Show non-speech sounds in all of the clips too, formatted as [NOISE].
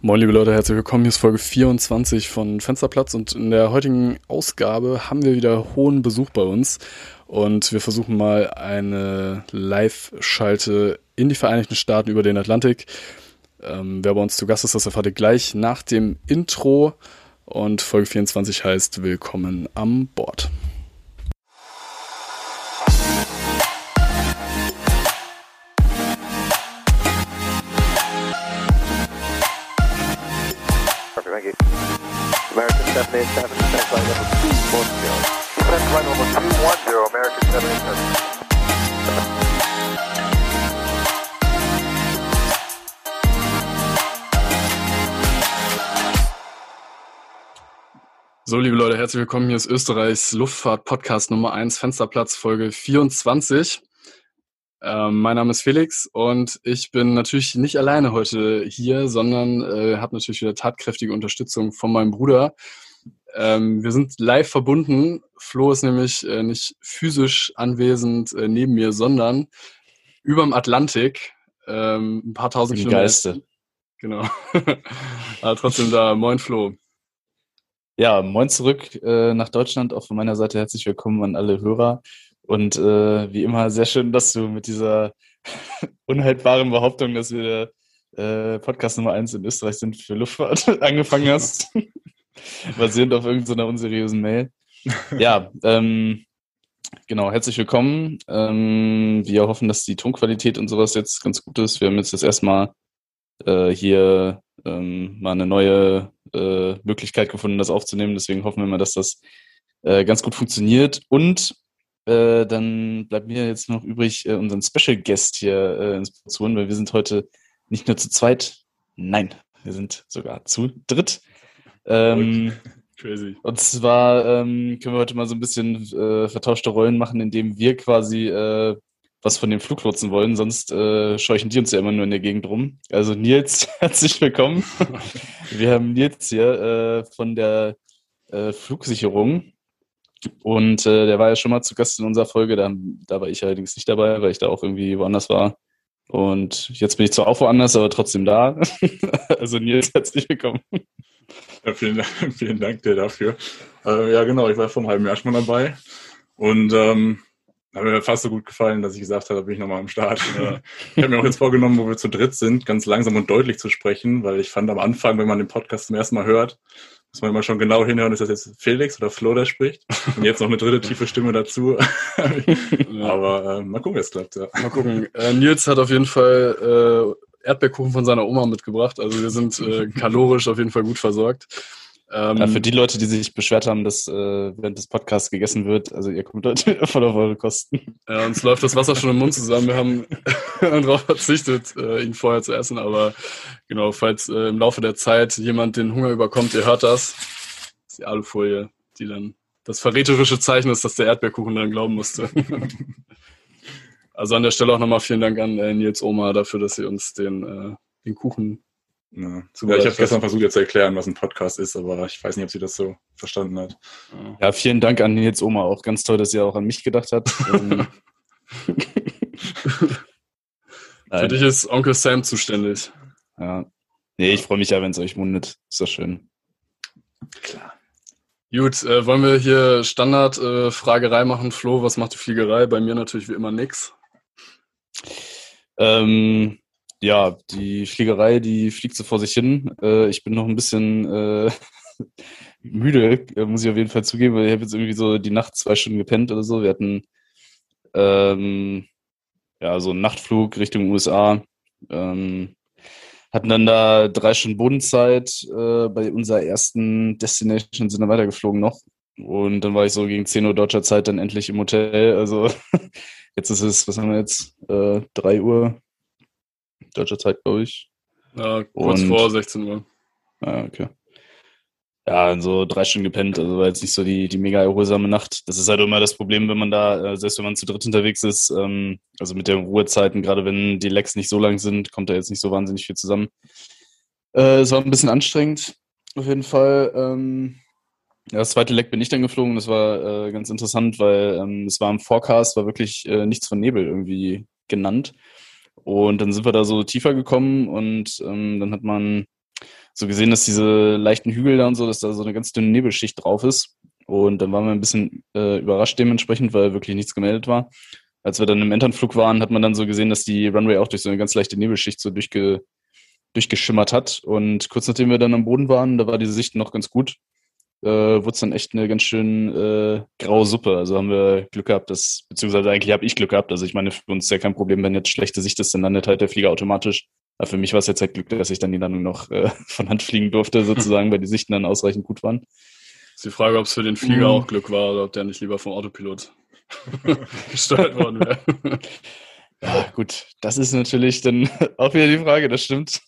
Moin liebe Leute, herzlich willkommen. Hier ist Folge 24 von Fensterplatz und in der heutigen Ausgabe haben wir wieder hohen Besuch bei uns und wir versuchen mal eine Live-Schalte in die Vereinigten Staaten über den Atlantik. Ähm, wer bei uns zu Gast ist, das erfahrt ihr gleich nach dem Intro und Folge 24 heißt Willkommen am Bord. 787, send flight level 210. Send flight level 210, American 787. So, liebe Leute, herzlich willkommen. Hier ist Österreichs Luftfahrt-Podcast Nummer 1, Fensterplatz, Folge 24. Ähm, mein Name ist Felix und ich bin natürlich nicht alleine heute hier, sondern äh, habe natürlich wieder tatkräftige Unterstützung von meinem Bruder. Ähm, wir sind live verbunden. Flo ist nämlich äh, nicht physisch anwesend äh, neben mir, sondern überm Atlantik, ähm, ein paar tausend Im Kilometer. Geiste. Genau. [LAUGHS] Aber trotzdem da. Moin Flo. Ja, moin zurück äh, nach Deutschland. Auch von meiner Seite herzlich willkommen an alle Hörer. Und äh, wie immer sehr schön, dass du mit dieser [LAUGHS] unhaltbaren Behauptung, dass wir äh, Podcast Nummer eins in Österreich sind für Luftfahrt, [LAUGHS] angefangen hast. Basierend auf irgendeiner unseriösen Mail. Ja, ähm, genau, herzlich willkommen. Ähm, wir hoffen, dass die Tonqualität und sowas jetzt ganz gut ist. Wir haben jetzt das erstmal äh, hier ähm, mal eine neue äh, Möglichkeit gefunden, das aufzunehmen. Deswegen hoffen wir mal, dass das äh, ganz gut funktioniert. Und äh, dann bleibt mir jetzt noch übrig, äh, unseren Special Guest hier äh, ins Boot zu holen, weil wir sind heute nicht nur zu zweit, nein, wir sind sogar zu dritt. Ähm, [LAUGHS] Crazy. und zwar ähm, können wir heute mal so ein bisschen äh, vertauschte Rollen machen, indem wir quasi äh, was von dem Fluglotsen wollen, sonst äh, scheuchen die uns ja immer nur in der Gegend rum. Also Nils, [LAUGHS] herzlich willkommen. [LAUGHS] wir haben Nils hier äh, von der äh, Flugsicherung und äh, der war ja schon mal zu Gast in unserer Folge, da, da war ich allerdings nicht dabei, weil ich da auch irgendwie woanders war. Und jetzt bin ich zwar auch woanders, aber trotzdem da. also Nils, herzlich willkommen. Ja, vielen, Dank, [LAUGHS] vielen Dank dir dafür. Äh, ja, genau, ich war vor einem halben Jahr schon mal dabei und ähm, hat mir fast so gut gefallen, dass ich gesagt habe, da bin ich nochmal am Start. [LAUGHS] Äh, ich habe mir auch jetzt vorgenommen, wo wir zu dritt sind, ganz langsam und deutlich zu sprechen, weil ich fand am Anfang, wenn man den Podcast zum ersten Mal hört, muss man immer schon genau hinhören, ist das jetzt Felix oder Flo, der spricht. Und jetzt noch eine dritte tiefe Stimme dazu. [LAUGHS] Aber äh, mal gucken, wie es klappt. Ja. Mal gucken. Äh, Nils hat auf jeden Fall äh, Erdbeerkuchen von seiner Oma mitgebracht. Also wir sind äh, kalorisch auf jeden Fall gut versorgt. Ähm, Ja, für die Leute, die sich beschwert haben, dass äh, während des Podcasts gegessen wird, also ihr kommt heute [LAUGHS] voll auf eure Kosten. ja, uns läuft das Wasser schon im Mund zusammen. Wir haben [LAUGHS] darauf verzichtet, äh, ihn vorher zu essen. Aber genau, falls äh, im Laufe der Zeit jemand den Hunger überkommt, ihr hört das. Das ist die Alufolie, die dann das verräterische Zeichen ist, dass der Erdbeerkuchen dann glauben musste. [LAUGHS] also an der Stelle auch nochmal vielen Dank an äh, Nils Oma dafür, dass sie uns den, äh, den Kuchen Ja, ja, ich habe gestern versucht, ihr zu erklären, was ein Podcast ist, aber ich weiß nicht, ob sie das so verstanden hat. Ja, vielen Dank an Nils Oma auch. Ganz toll, dass ihr auch an mich gedacht habt. [LAUGHS] Ähm, [LAUGHS] Für dich ist Onkel Sam zuständig. ja. Nee, ich freue mich ja, wenn es euch mundet. Ist doch schön. Gut, äh, wollen wir hier Standard-Fragerei äh, machen? Flo, was macht die Fliegerei? Bei mir natürlich wie immer nix. Ähm, ja, die Fliegerei, die fliegt so vor sich hin. Äh, ich bin noch ein bisschen äh, [LAUGHS] müde, äh, muss ich auf jeden Fall zugeben, weil ich habe jetzt irgendwie so die Nacht zwei Stunden gepennt oder so. Wir hatten ähm, ja so einen Nachtflug Richtung USA. Ähm, hatten dann da drei Stunden Bodenzeit äh, bei unserer ersten Destination, sind dann weitergeflogen noch. Und dann war ich so gegen 10 Uhr deutscher Zeit dann endlich im Hotel. Also [LAUGHS] jetzt ist es, was haben wir jetzt? Äh, 3 Uhr deutscher Zeit, glaube ich. Ja, kurz Und- vor 16 Uhr. Ah, okay. Ja, so drei Stunden gepennt, also war jetzt nicht so die, die mega erholsame Nacht. Das ist halt immer das Problem, wenn man da, äh, selbst wenn man zu dritt unterwegs ist, ähm, also mit den Ruhezeiten, gerade wenn die Lecks nicht so lang sind, kommt da jetzt nicht so wahnsinnig viel zusammen. Äh, es war ein bisschen anstrengend, auf jeden Fall. Ähm, das zweite Leck bin ich dann geflogen, das war äh, ganz interessant, weil ähm, es war im Forecast, war wirklich äh, nichts von Nebel irgendwie genannt. Und dann sind wir da so tiefer gekommen und ähm, dann hat man so gesehen, dass diese leichten Hügel da und so, dass da so eine ganz dünne Nebelschicht drauf ist. Und dann waren wir ein bisschen äh, überrascht dementsprechend, weil wirklich nichts gemeldet war. Als wir dann im Enternflug waren, hat man dann so gesehen, dass die Runway auch durch so eine ganz leichte Nebelschicht so durchge durchgeschimmert hat. Und kurz nachdem wir dann am Boden waren, da war diese Sicht noch ganz gut, äh, wurde es dann echt eine ganz schön äh, graue Suppe. Also haben wir Glück gehabt, dass, beziehungsweise eigentlich habe ich Glück gehabt. Also ich meine, für uns ist ja kein Problem, wenn jetzt schlechte Sicht ist, dann landet halt der Flieger automatisch. Aber für mich war es jetzt halt Glück, dass ich dann die Landung noch äh, [LAUGHS] von Hand fliegen durfte, sozusagen, weil die Sichten dann ausreichend gut waren. Ist die Frage, ob es für den Flieger Mhm. auch Glück war oder ob der nicht lieber vom Autopilot [LAUGHS] gesteuert worden wäre. Ja, gut, das ist natürlich dann [LAUGHS] auch wieder die Frage, das stimmt.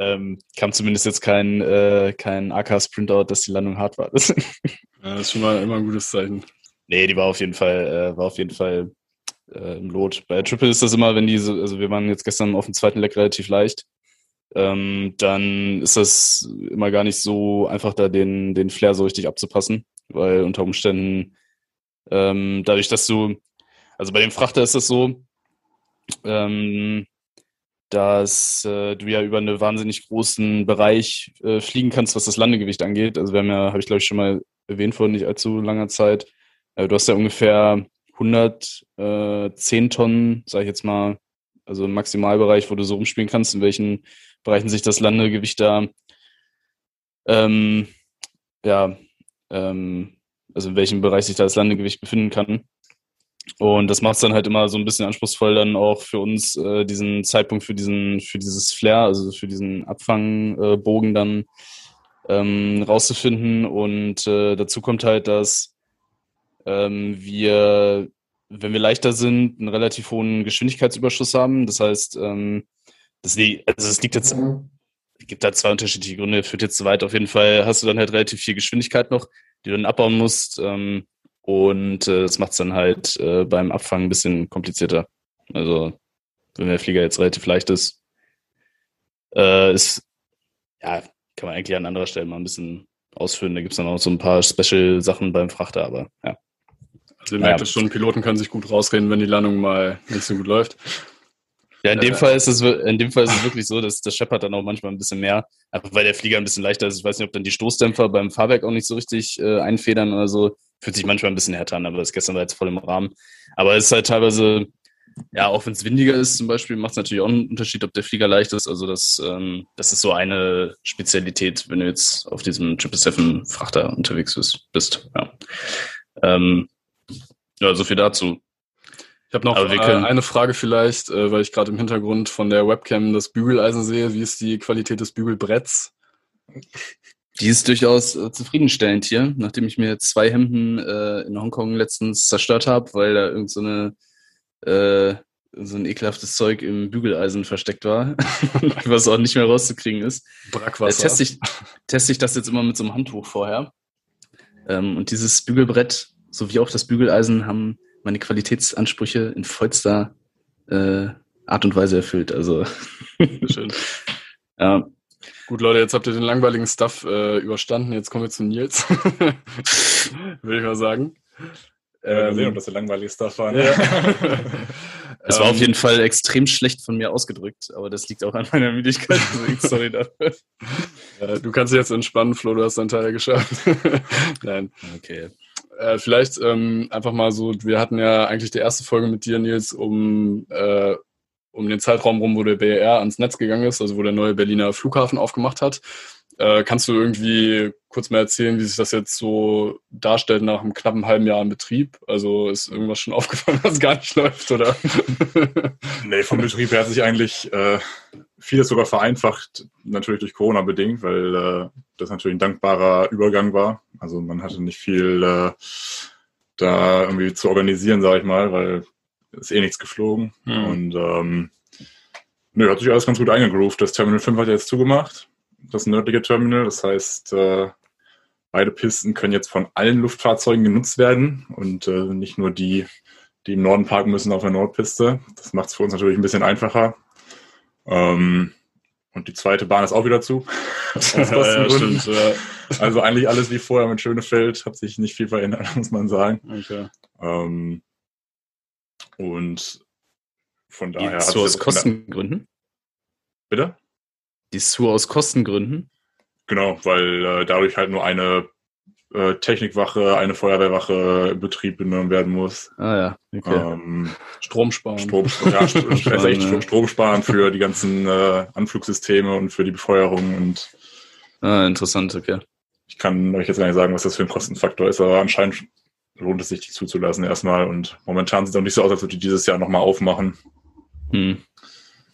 Ähm, kam zumindest jetzt kein, äh, kein AK-Sprintout, dass die Landung hart war. [LAUGHS] Das, ist schon mal immer ein gutes Zeichen. nee, die war auf jeden Fall, äh, war auf jeden Fall äh, im Lot. Bei Triple ist das immer, wenn die so, also wir waren jetzt gestern auf dem zweiten Leck relativ leicht, ähm, dann ist das immer gar nicht so einfach, da den, den Flair so richtig abzupassen, weil unter Umständen ähm, dadurch, dass du, also bei dem Frachter ist das so, ähm, dass äh, du ja über einen wahnsinnig großen Bereich äh, fliegen kannst, was das Landegewicht angeht. Also wir haben ja, habe ich glaube ich schon mal erwähnt vor nicht allzu langer Zeit, äh, du hast ja ungefähr 110 Tonnen, sage ich jetzt mal, also im Maximalbereich, wo du so rumspielen kannst, in welchen Bereichen sich das Landegewicht da, ähm, ja, ähm, also in welchem Bereich sich da das Landegewicht befinden kann. Und das macht es dann halt immer so ein bisschen anspruchsvoll, dann auch für uns äh, diesen Zeitpunkt für diesen, für dieses Flair, also für diesen Abfangbogen äh, dann ähm, rauszufinden. Und äh, dazu kommt halt, dass ähm, wir, wenn wir leichter sind, einen relativ hohen Geschwindigkeitsüberschuss haben. Das heißt, ähm, das, liegt, also es liegt jetzt, gibt da zwei unterschiedliche Gründe, führt jetzt zu weit. Auf jeden Fall hast du dann halt relativ viel Geschwindigkeit noch, die du dann abbauen musst. Ähm, und äh, das macht es dann halt äh, beim Abfangen ein bisschen komplizierter. Also, wenn der Flieger jetzt relativ leicht ist, äh, ist, ja, kann man eigentlich an anderer Stelle mal ein bisschen ausführen. Da gibt es dann auch so ein paar Special-Sachen beim Frachter, aber ja. Also ihr merkt Ja. es schon, Piloten können sich gut rausreden, wenn die Landung mal nicht so gut läuft. Ja, in dem Äh. Fall ist es in dem Fall ist es wirklich so, dass das scheppert dann auch manchmal ein bisschen mehr, einfach weil der Flieger ein bisschen leichter ist. Ich weiß nicht, ob dann die Stoßdämpfer beim Fahrwerk auch nicht so richtig äh, einfedern oder so. Fühlt sich manchmal ein bisschen härter an, aber das gestern war jetzt voll im Rahmen. Aber es ist halt teilweise, ja, auch wenn es windiger ist zum Beispiel, macht es natürlich auch einen Unterschied, ob der Flieger leicht ist. Also das, ähm, das ist so eine Spezialität, wenn du jetzt auf diesem 777 Frachter unterwegs bist. bist ja. Ähm, ja, so viel dazu. Ich habe noch äh, eine Frage vielleicht, äh, weil ich gerade im Hintergrund von der Webcam das Bügeleisen sehe. Wie ist die Qualität des Bügelbretts? Die ist durchaus äh, zufriedenstellend hier, nachdem ich mir zwei Hemden äh, in Hongkong letztens zerstört habe, weil da irgend so eine so ein ekelhaftes Zeug im Bügeleisen versteckt war, [LAUGHS] was auch nicht mehr rauszukriegen ist. Brackwasser. teste, ich, teste ich das jetzt immer mit so einem Handtuch vorher. Ähm, und dieses Bügelbrett sowie auch das Bügeleisen haben meine Qualitätsansprüche in vollster äh, Art und Weise erfüllt. Also [LAUGHS] Schön. [LAUGHS] ja, Gut, Leute, jetzt habt ihr den langweiligen Stuff äh, überstanden. Jetzt kommen wir zu Nils. [LAUGHS] Würde ich mal sagen. Ja, Ähm, gesehen, ob das so langweilig Stuff war. ja. Es war Ähm, auf jeden Fall extrem schlecht von mir ausgedrückt, aber das liegt auch an meiner Müdigkeit. Sorry dafür. äh, Du kannst dich jetzt entspannen, Flo, du hast deinen Teil geschafft. Nein. Okay. Äh, vielleicht ähm, einfach mal so, wir hatten ja eigentlich die erste Folge mit dir, Nils, um, äh, um den Zeitraum rum, wo der BER ans Netz gegangen ist, also wo der neue Berliner Flughafen aufgemacht hat. Äh, kannst du irgendwie kurz mal erzählen, wie sich das jetzt so darstellt nach einem knappen halben Jahr in Betrieb? Also ist irgendwas schon [LAUGHS] aufgefallen, was gar nicht läuft, oder? Nee, vom Betrieb her hat sich eigentlich äh, vieles sogar vereinfacht, natürlich durch Corona bedingt, weil äh, das natürlich ein dankbarer Übergang war. Also man hatte nicht viel äh, da irgendwie zu organisieren, sage ich mal, weil ist eh nichts geflogen. Hm. Und ähm, nö, hat sich alles ganz gut eingegroovt. Das Terminal 5 hat jetzt zugemacht, das nördliche Terminal. Das heißt, äh, beide Pisten können jetzt von allen Luftfahrzeugen genutzt werden und äh, nicht nur die, die im Norden parken müssen auf der Nordpiste. Das macht es für uns natürlich ein bisschen einfacher. Ähm, und die zweite Bahn ist auch wieder zu. [LAUGHS] Aus ja, stimmt. Ja. Also eigentlich alles wie vorher mit Schönefeld, hat sich nicht viel verändert, [LAUGHS] muss man sagen. Okay. Ähm, und von daher Die, sich aus Kostengründen? Bitte? Die SUR aus Kostengründen? Genau, weil äh, dadurch halt nur eine äh, Technikwache, eine Feuerwehrwache in Betrieb genommen werden muss. Ah ja, okay. Ähm, Strom sparen. Strom, ja, [LAUGHS] Strom, sparen, echt ja. Strom sparen für die ganzen äh, Anflugssysteme und für die Befeuerung. Und Ah, interessant, okay. ich kann euch jetzt gar nicht sagen, was das für ein Kostenfaktor ist, aber anscheinend lohnt es sich, die zuzulassen erstmal. Und momentan sieht es auch nicht so aus, als würde die dieses Jahr nochmal aufmachen. Hm.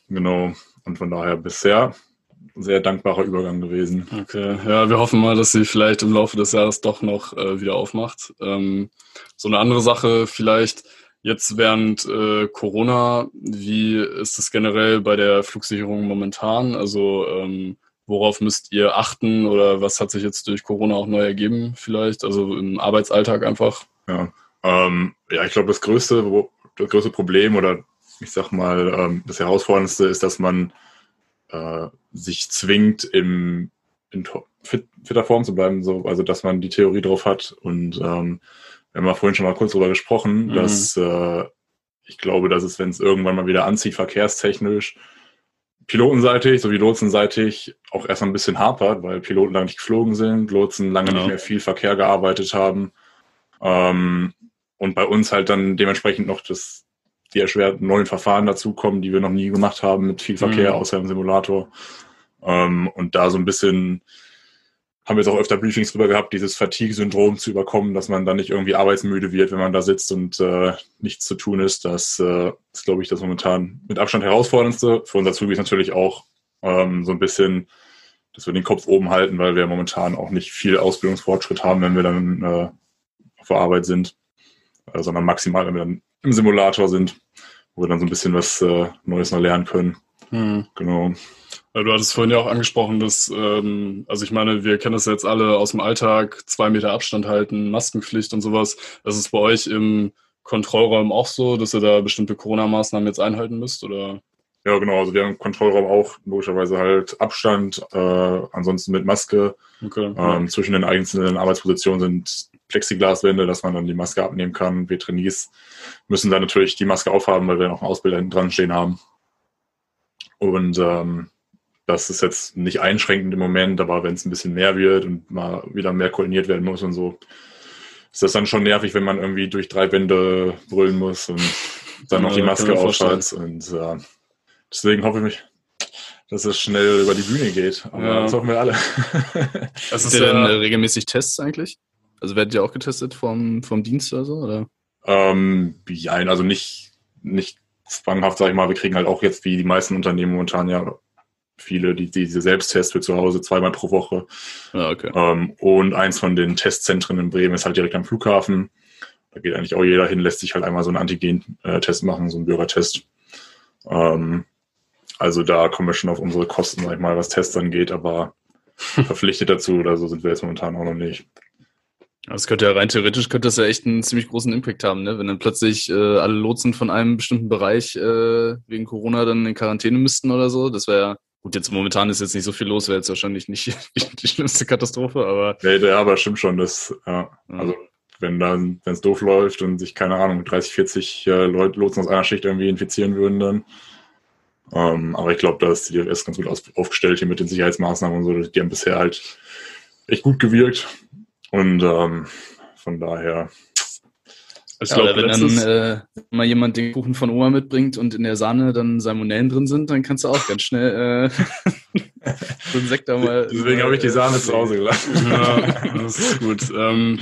Genau. Und von daher bisher sehr dankbarer Übergang gewesen. Okay, ja, wir hoffen mal, dass sie vielleicht im Laufe des Jahres doch noch äh, wieder aufmacht. Ähm, so eine andere Sache vielleicht jetzt während äh, Corona, wie ist es generell bei der Flugsicherung momentan? Also ähm, worauf müsst ihr achten oder was hat sich jetzt durch Corona auch neu ergeben vielleicht? Also im Arbeitsalltag einfach? Ja, ähm, ja ich glaube, das größte, das größte Problem oder ich sag mal, ähm, das Herausforderndste ist, dass man äh, sich zwingt, im, in fit, fitter Form zu bleiben, so, also dass man die Theorie drauf hat. Und ähm, wir haben ja vorhin schon mal kurz drüber gesprochen, Mhm. dass äh, ich glaube, dass es, wenn es irgendwann mal wieder anzieht, verkehrstechnisch, pilotenseitig sowie lotsenseitig auch erstmal ein bisschen hapert, weil Piloten lange nicht geflogen sind, Lotsen lange Genau. nicht mehr viel Verkehr gearbeitet haben. Ähm, und bei uns halt dann dementsprechend noch das, die erschwerten neuen Verfahren dazukommen, die wir noch nie gemacht haben mit viel Verkehr Mhm. außer im Simulator. Ähm, und da so ein bisschen haben wir jetzt auch öfter Briefings drüber gehabt, dieses Fatigue-Syndrom zu überkommen, dass man dann nicht irgendwie arbeitsmüde wird, wenn man da sitzt und äh, nichts zu tun ist. Das äh, ist, glaube ich, das momentan mit Abstand herausforderndste. Für unser Azubis natürlich auch ähm, so ein bisschen, dass wir den Kopf oben halten, weil wir momentan auch nicht viel Ausbildungsfortschritt haben, wenn wir dann äh, auf der Arbeit sind, äh, sondern maximal, wenn wir dann im Simulator sind, wo wir dann so ein bisschen was äh, Neues noch lernen können. Hm. Genau. Du hattest vorhin ja auch angesprochen, dass, ähm, also ich meine, wir kennen das jetzt alle aus dem Alltag, zwei Meter Abstand halten, Maskenpflicht und sowas. Das ist bei euch im Kontrollraum auch so, dass ihr da bestimmte Corona-Maßnahmen jetzt einhalten müsst, oder? Ja, genau. Also wir haben im Kontrollraum auch logischerweise halt Abstand, äh, ansonsten mit Maske. Okay. Ähm, zwischen den einzelnen Arbeitspositionen sind Plexiglaswände, dass man dann die Maske abnehmen kann. Wir Trainees müssen dann natürlich die Maske aufhaben, weil wir noch einen Ausbilder hinten dran stehen haben. Und ähm, das ist jetzt nicht einschränkend im Moment, aber wenn es ein bisschen mehr wird und mal wieder mehr koordiniert werden muss und so, ist das dann schon nervig, wenn man irgendwie durch drei Wände brüllen muss und dann noch Ja, die kann Maske aufhat. Und äh, deswegen hoffe ich mich, dass es schnell über die Bühne geht. Aber Ja. das hoffen wir alle. [LAUGHS] Es Ist ist ihr denn äh, ja, regelmäßig Tests eigentlich? Also werdet ihr auch getestet vom, vom Dienst oder so? Oder? Ähm, ja, also nicht, nicht zwanghaft, sag ich mal. Wir kriegen halt auch jetzt, wie die meisten Unternehmen momentan ja viele, die, die diese Selbsttests für zu Hause zweimal pro Woche. Ja, okay. Ähm, und eins von den Testzentren in Bremen ist halt direkt am Flughafen. Da geht eigentlich auch jeder hin, lässt sich halt einmal so einen Antigen-Test machen, so einen Bürgertest. Ähm, also da kommen wir schon auf unsere Kosten, sag ich mal, was Tests angeht, aber [LAUGHS] verpflichtet dazu oder so sind wir jetzt momentan auch noch nicht. Das könnte ja rein theoretisch könnte das ja echt einen ziemlich großen Impact haben, ne? Wenn dann plötzlich äh, alle Lotsen von einem bestimmten Bereich äh, wegen Corona dann in Quarantäne müssten oder so. Das wäre gut, jetzt momentan ist jetzt nicht so viel los, wäre jetzt wahrscheinlich nicht [LAUGHS] die schlimmste Katastrophe, aber Nee, ja, aber stimmt schon, das, ja, Ja. also wenn dann, wenn es doof läuft und sich, keine Ahnung, 30, 40 äh, Leute Lotsen aus einer Schicht irgendwie infizieren würden, dann. Ähm, aber ich glaube, da ist die DFS ganz gut aufgestellt hier mit den Sicherheitsmaßnahmen und so. Die haben bisher halt echt gut gewirkt. Und ähm, von daher, ich ja, glaube, oder wenn dann äh, mal jemand den Kuchen von Oma mitbringt und in der Sahne dann Salmonellen drin sind, dann kannst du auch ganz schnell äh, [LAUGHS] so einen Sekt da mal. deswegen habe ich die Sahne zu Hause gelassen. ja, das ist gut. Ähm,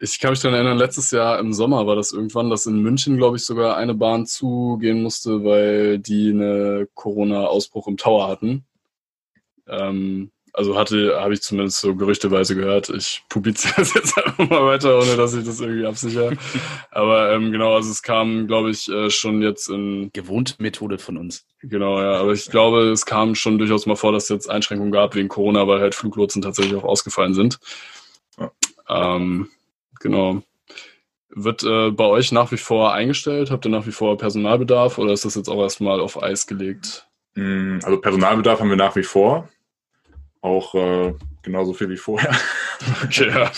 ich kann mich daran erinnern, letztes Jahr im Sommer war das irgendwann, dass in München, glaube ich, sogar eine Bahn zugehen musste, weil die eine Corona-Ausbruch im Tower hatten. Ähm, also hatte, habe ich zumindest so gerüchteweise gehört. Ich publiziere das [LAUGHS] jetzt einfach mal weiter, ohne dass ich das irgendwie absichere. Aber ähm, genau, also es kam, glaube ich, äh, schon jetzt in Gewohnte Methode von uns. Genau, ja. Aber ich glaube, es kam schon durchaus mal vor, dass es jetzt Einschränkungen gab wegen Corona, weil halt Fluglotsen tatsächlich auch ausgefallen sind. Ja. Ähm, genau. Wird äh, bei euch nach wie vor eingestellt? Habt ihr nach wie vor Personalbedarf oder ist das jetzt auch erstmal auf Eis gelegt? Mm, Also Personalbedarf haben wir nach wie vor. Auch äh, genauso viel wie vorher. [LAUGHS] Okay, ja.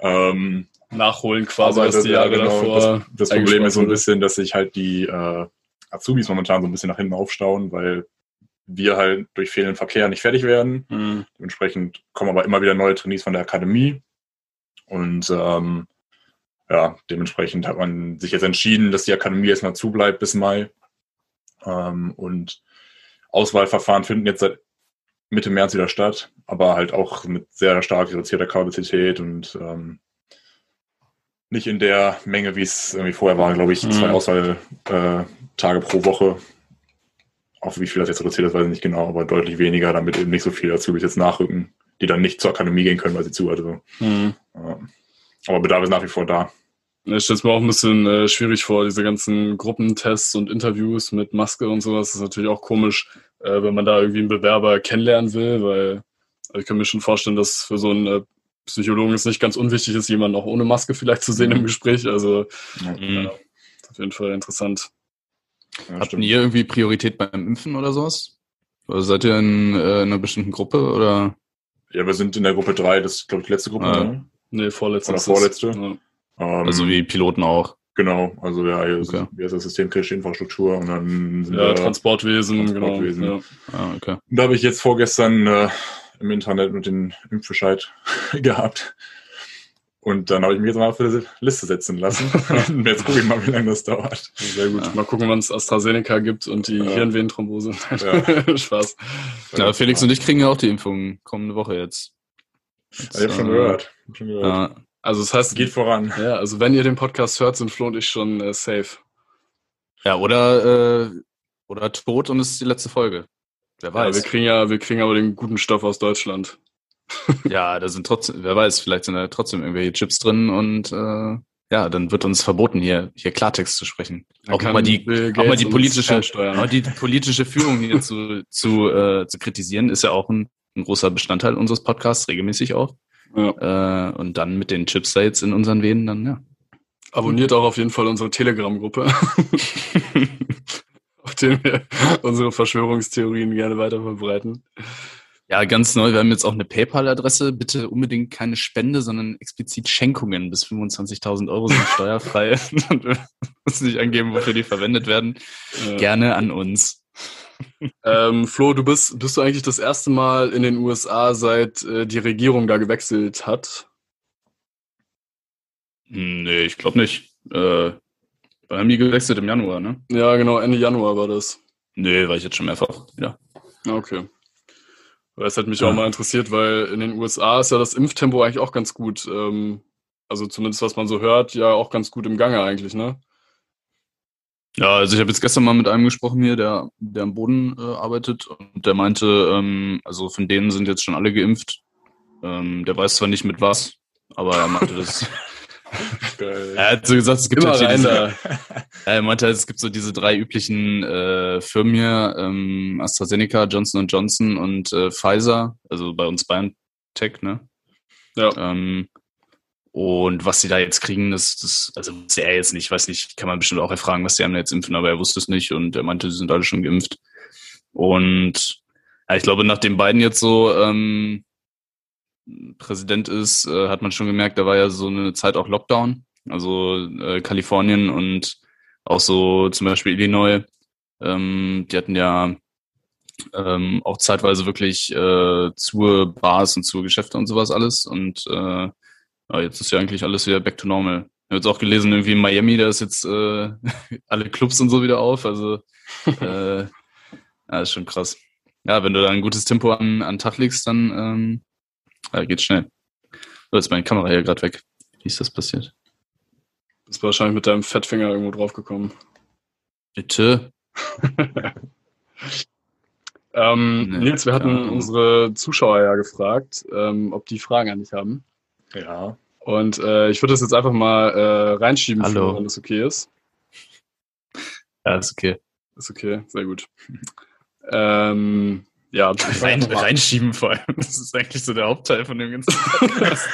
[LAUGHS] ähm, Nachholen quasi, was die ja, Jahre genau, davor. das, das Problem ist so ein bisschen, dass sich halt die äh, Azubis momentan so ein bisschen nach hinten aufstauen, weil wir halt durch fehlenden Verkehr nicht fertig werden. Mhm. Dementsprechend kommen aber immer wieder neue Trainees von der Akademie. Und ähm, ja, dementsprechend hat man sich jetzt entschieden, dass die Akademie erstmal zubleibt bis Mai. Ähm, und Auswahlverfahren finden jetzt seit Mitte März wieder statt, aber halt auch mit sehr stark reduzierter Kapazität und ähm, nicht in der Menge, wie es irgendwie vorher war, glaube ich, Mhm. zwei Auswahltage äh, pro Woche. Auch wie viel das jetzt reduziert ist, weiß ich nicht genau, aber deutlich weniger, damit eben nicht so viele Azubis jetzt nachrücken, die dann nicht zur Akademie gehen können, weil sie zu. Also, Mhm. ja. Aber Bedarf ist nach wie vor da. Ich stelle es mir auch ein bisschen äh, schwierig vor, diese ganzen Gruppentests und Interviews mit Maske und sowas. Das ist natürlich auch komisch, äh, wenn man da irgendwie einen Bewerber kennenlernen will, weil also ich kann mir schon vorstellen, dass für so einen äh, Psychologen es nicht ganz unwichtig ist, jemanden auch ohne Maske vielleicht zu sehen im Gespräch. Also Mhm. ja, auf jeden Fall interessant. Ja, Habt stimmt. ihr irgendwie Priorität beim Impfen oder sowas? Oder seid ihr in, äh, in einer bestimmten Gruppe oder? ja, wir sind in der Gruppe 3, das ist, glaube ich, die letzte Gruppe. Ah. ne? Nee, vorletzte. Oder vorletzte? Ja. Ähm, Also wie Piloten auch. Genau, also ja, hier ist, Okay. hier ist das System kritische Infrastruktur und dann sind Ja, Transportwesen, Transportwesen. genau. Ja. Ah, okay. da habe ich jetzt vorgestern äh, im Internet mit den Impfbescheid [LAUGHS] gehabt. Und dann habe ich mich jetzt mal auf die Liste setzen lassen. Und [LAUGHS] jetzt gucke ich mal, wie lange das dauert. Sehr gut. Ja. Mal gucken, wann es AstraZeneca gibt und die Ja. Hirnvenenthrombose. [LAUGHS] Ja. Spaß. Ja, Felix und ich kriegen ja auch die Impfung kommende Woche jetzt. Ja, ich habe schon äh, gehört. Hab schon gehört. Ja, Also das heißt, Geht voran. ja, also wenn ihr den Podcast hört, sind Flo und ich schon äh, safe. ja oder, äh, oder tot und es ist die letzte Folge. Wer Ja, wir weiß. kriegen ja, wir kriegen aber den guten Stoff aus Deutschland. [LAUGHS] Ja, da sind trotzdem, wer weiß, vielleicht sind da trotzdem irgendwelche Chips drin und äh, ja, dann wird uns verboten, hier, hier Klartext zu sprechen. Dann Auch mal die, auch mal die politische, auch die politische Führung hier zu, zu, äh, zu kritisieren, ist ja auch ein, ein großer Bestandteil unseres Podcasts, regelmäßig auch. Ja. Äh, und dann mit den Chips da jetzt in unseren Venen, dann ja. Abonniert auch auf jeden Fall unsere Telegram-Gruppe, [LAUGHS] auf der wir unsere Verschwörungstheorien gerne weiter verbreiten. Ja, ganz neu. Wir haben jetzt auch eine PayPal-Adresse. Bitte unbedingt keine Spende, sondern explizit Schenkungen bis 25.000 Euro sind steuerfrei. [LAUGHS] Und wir müssen nicht angeben, wofür die verwendet werden. Gerne an uns. Ähm, Flo, du bist, bist du eigentlich das erste Mal in den USA, seit äh, die Regierung da gewechselt hat? Hm, Nee, ich glaube nicht. Äh, wann haben die gewechselt im Januar, ne? Ja, genau, Ende Januar war das. Nee, war ich jetzt schon mehrfach. Ah, Okay. Es hat mich Ja. auch mal interessiert, weil in den USA ist ja das Impftempo eigentlich auch ganz gut. Ähm, also zumindest was man so hört, ja auch ganz gut im Gange eigentlich, ne? Ja, also ich habe jetzt gestern mal mit einem gesprochen hier, der, der am Boden äh, arbeitet und der meinte, ähm, also von denen sind jetzt schon alle geimpft. Ähm, der weiß zwar nicht mit was, aber er meinte das. [LAUGHS] Geil. er hat so gesagt, es gibt Immer halt diese, [LAUGHS] er meinte, es gibt so diese drei üblichen äh, Firmen hier, ähm, AstraZeneca, Johnson Johnson und äh, Pfizer, also bei uns BioNTech, ne? Ja. Ähm, und was sie da jetzt kriegen, das, das also wusste er jetzt nicht, weiß nicht, kann man bestimmt auch erfragen, was die anderen jetzt impfen, aber er wusste es nicht und er meinte, sie sind alle schon geimpft. Und ja, ich glaube, nachdem Biden jetzt so ähm, Präsident ist, äh, hat man schon gemerkt, da war ja so eine Zeit auch Lockdown. Also äh, Kalifornien und auch so zum Beispiel Illinois, ähm, die hatten ja ähm, auch zeitweise wirklich äh, zu Bars und zu Geschäfte und sowas alles. Und äh, ja, jetzt ist ja eigentlich alles wieder back to normal. Ich habe jetzt auch gelesen, irgendwie in Miami, da ist jetzt äh, [LAUGHS] alle Clubs und so wieder auf. Also [LAUGHS] äh, ja, ist schon krass. Ja, wenn du da ein gutes Tempo an, an den Tag legst, dann ähm, ja, geht's schnell. So, jetzt ist meine Kamera hier gerade weg. Wie ist das passiert? Bist wahrscheinlich mit deinem Fettfinger irgendwo draufgekommen. Bitte? [LAUGHS] Ähm, Nee, Nils, wir hatten Ahnung. unsere Zuschauer ja gefragt, ähm, ob die Fragen an dich haben. Ja. Und äh, ich würde das jetzt einfach mal äh, reinschieben, Hallo. Wenn das okay ist. Ja, ist okay. Ist okay, sehr gut. Ähm, ja, Rein, reinschieben vor allem. Das ist eigentlich so der Hauptteil von dem ganzen Podcast.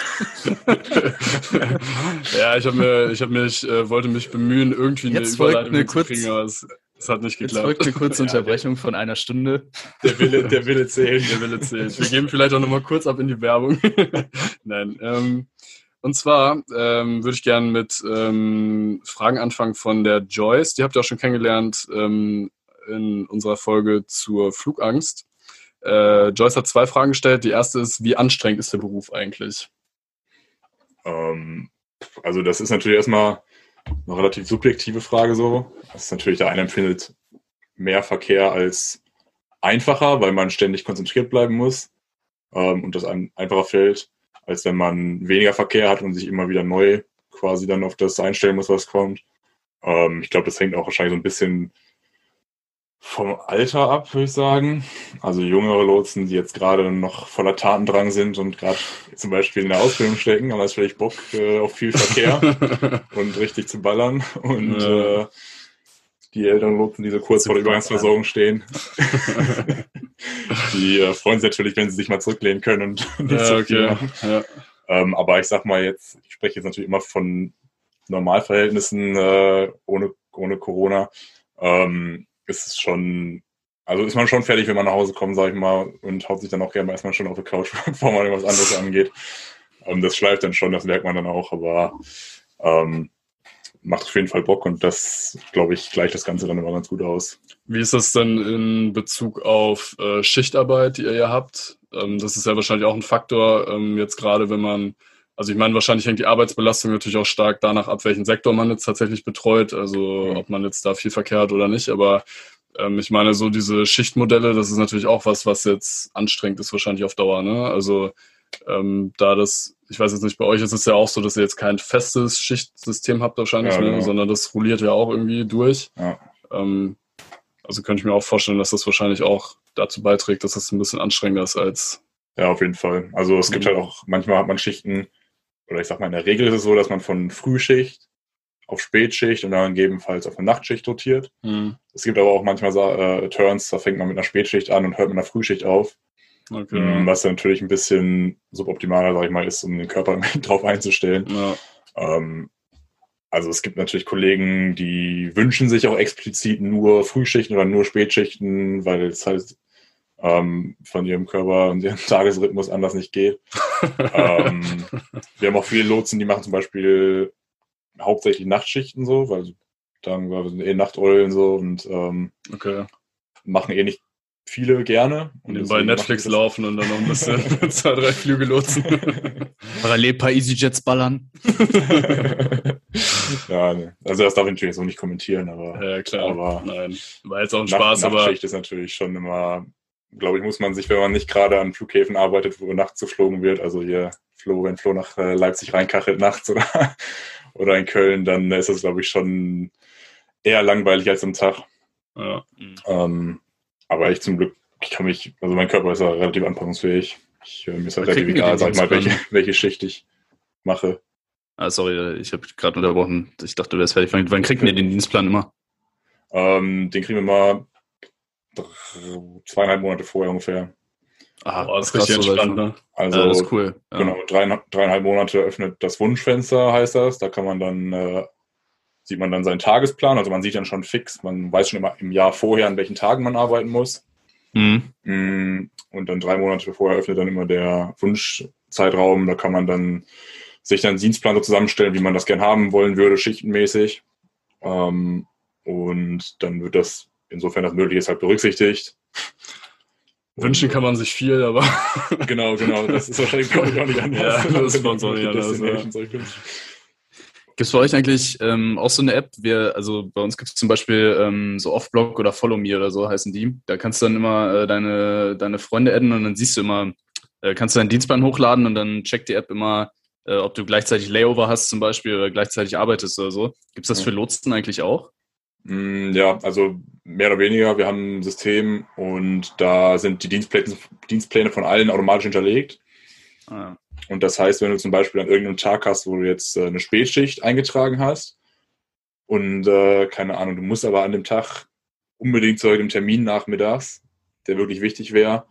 [LAUGHS] ja, ich habe mir, ich habe mich, äh, wollte mich bemühen, irgendwie eine Jetzt folgt Überleitung eine kurz- hinzukriegen, aber es, es hat nicht Jetzt geklappt. folgt eine kurze [LAUGHS] Unterbrechung von einer Stunde. Der Wille, der Wille [LAUGHS] zählt. Der Wille zählt. Wir gehen vielleicht auch nochmal kurz ab in die Werbung. [LAUGHS] Nein. Ähm, und zwar ähm, würde ich gerne mit ähm, Fragen anfangen von der Joyce. Die habt ihr auch schon kennengelernt ähm, in unserer Folge zur Flugangst. Äh, Joyce hat zwei Fragen gestellt. Die erste ist, wie anstrengend ist der Beruf eigentlich? Ähm, also das ist natürlich erstmal eine relativ subjektive Frage so. Das ist natürlich, der eine empfindet mehr Verkehr als einfacher, weil man ständig konzentriert bleiben muss ähm, und das einem einfacher fällt, als wenn man weniger Verkehr hat und sich immer wieder neu quasi dann auf das einstellen muss, was kommt. Ähm, ich glaube, das hängt auch wahrscheinlich so ein bisschen vom Alter ab, würde ich sagen. Also jüngere Lotsen, die jetzt gerade noch voller Tatendrang sind und gerade zum Beispiel in der Ausbildung stecken, haben jetzt vielleicht Bock äh, auf viel Verkehr [LAUGHS] und richtig zu ballern. Und ja. äh, die älteren Lotsen, die so kurz vor der Übergangsversorgung stehen, [LAUGHS] die äh, freuen sich natürlich, wenn sie sich mal zurücklehnen können und [LAUGHS] nicht ja, so viel machen. Ja. Ähm, aber ich sag mal jetzt, ich spreche jetzt natürlich immer von Normalverhältnissen äh, ohne, ohne Corona. Ähm, ist es schon, also ist man schon fertig, wenn man nach Hause kommt, sag ich mal, und haut sich dann auch gerne erstmal schon auf der Couch, [LAUGHS] bevor man irgendwas anderes angeht. Ähm, das schleift dann schon, das merkt man dann auch, aber ähm, macht auf jeden Fall Bock und das, glaube ich, gleicht das Ganze dann immer ganz gut aus. Wie ist das denn in Bezug auf äh, Schichtarbeit, die ihr ja habt? Ähm, das ist ja wahrscheinlich auch ein Faktor, ähm, jetzt gerade wenn man, also ich meine, wahrscheinlich hängt die Arbeitsbelastung natürlich auch stark danach ab, welchen Sektor man jetzt tatsächlich betreut, also mhm. ob man jetzt da viel Verkehr hat oder nicht, aber ähm, ich meine, so diese Schichtmodelle, das ist natürlich auch was, was jetzt anstrengend ist wahrscheinlich auf Dauer, ne? Also ähm, da das, ich weiß jetzt nicht, bei euch ist es ja auch so, dass ihr jetzt kein festes Schichtsystem habt wahrscheinlich, ja, ne? genau. ne? sondern das rolliert ja auch irgendwie durch. Ja. Ähm, also könnte ich mir auch vorstellen, dass das wahrscheinlich auch dazu beiträgt, dass das ein bisschen anstrengender ist als. Ja, auf jeden Fall. Also es gibt mhm. halt auch, manchmal hat man Schichten, oder ich sag mal, in der Regel ist es so, dass man von Frühschicht auf Spätschicht und dann gegebenenfalls auf eine Nachtschicht rotiert. Mhm. Es gibt aber auch manchmal äh, Turns, da fängt man mit einer Spätschicht an und hört mit einer Frühschicht auf. Okay. Ähm, was natürlich ein bisschen suboptimaler, sag ich mal, ist, um den Körper [LAUGHS] drauf einzustellen. Ja. Ähm, also es gibt natürlich Kollegen, die wünschen sich auch explizit nur Frühschichten oder nur Spätschichten, weil es halt ähm, von ihrem Körper und ihrem [LAUGHS] Tagesrhythmus anders nicht geht. ähm, [LAUGHS] wir haben auch viele Lotsen, die machen zum Beispiel hauptsächlich Nachtschichten so, weil dann wir sind eh Nachteulen so und ähm, okay. machen eh nicht viele gerne. Und bei Netflix laufen und dann noch ein bisschen [LAUGHS] zwei, drei Flüge lotsen. Parallel ein paar EasyJets ballern. ja, ne. also das darf ich natürlich so nicht kommentieren, aber. Ja, klar. Aber Nein, war jetzt auch ein Spaß, Nacht, aber. Nachtschicht ist natürlich schon immer, glaube ich, muss man sich, wenn man nicht gerade an Flughäfen arbeitet, wo nachts geflogen wird, also hier Flo, wenn Flo nach äh, Leipzig reinkachelt nachts oder, [LAUGHS] oder in Köln, dann ist das, glaube ich, schon eher langweilig als am Tag. Ja. Ähm, aber ich zum Glück, ich kann mich, also mein Körper ist ja relativ anpassungsfähig. Ich, äh, mir ist halt relativ egal, sag mal, welche, welche Schicht ich mache. Ah, sorry, ich habe gerade unterbrochen. Ich dachte, du wärst fertig. Wann kriegt ihr den Dienstplan immer? Ähm, den kriegen wir mal zweieinhalb Monate vorher ungefähr. Ah, oh, das ist richtig entspannt, ne? Also, ja, das ist cool. Ja. Genau, dreieinhalb, dreieinhalb Monate öffnet das Wunschfenster, heißt das. Da kann man dann äh, sieht man dann seinen Tagesplan. Also man sieht dann schon fix, man weiß schon immer im Jahr vorher, an welchen Tagen man arbeiten muss. Mhm. Mm, und dann drei Monate vorher öffnet dann immer der Wunschzeitraum. Da kann man dann sich dann einen Dienstplan so zusammenstellen, wie man das gern haben wollen würde, schichtenmäßig. Ähm, und dann wird das, insofern das möglich ist, halt berücksichtigt. Wünschen kann man sich viel, aber. [LAUGHS] genau, genau. Das ist wahrscheinlich, auch nicht anders. Ja, das ist bei uns auch nicht anders. Ja. Gibt es bei euch eigentlich ähm, auch so eine App? Wir, also bei uns gibt es zum Beispiel ähm, so Offblock oder Follow Me oder so heißen die. Da kannst du dann immer äh, deine, deine Freunde adden und dann siehst du immer, äh, kannst du deinen Dienstplan hochladen und dann checkt die App immer, äh, ob du gleichzeitig Layover hast zum Beispiel oder gleichzeitig arbeitest oder so. Gibt es das für Lotsen eigentlich auch? Mm, ja, also mehr oder weniger. Wir haben ein System und da sind die Dienstpläne, Dienstpläne von allen automatisch hinterlegt. Ah. Und das heißt, wenn du zum Beispiel an irgendeinem Tag hast, wo du jetzt äh, eine Spätschicht eingetragen hast und äh, keine Ahnung, du musst aber an dem Tag unbedingt zu einem Termin nachmittags, der wirklich wichtig wäre,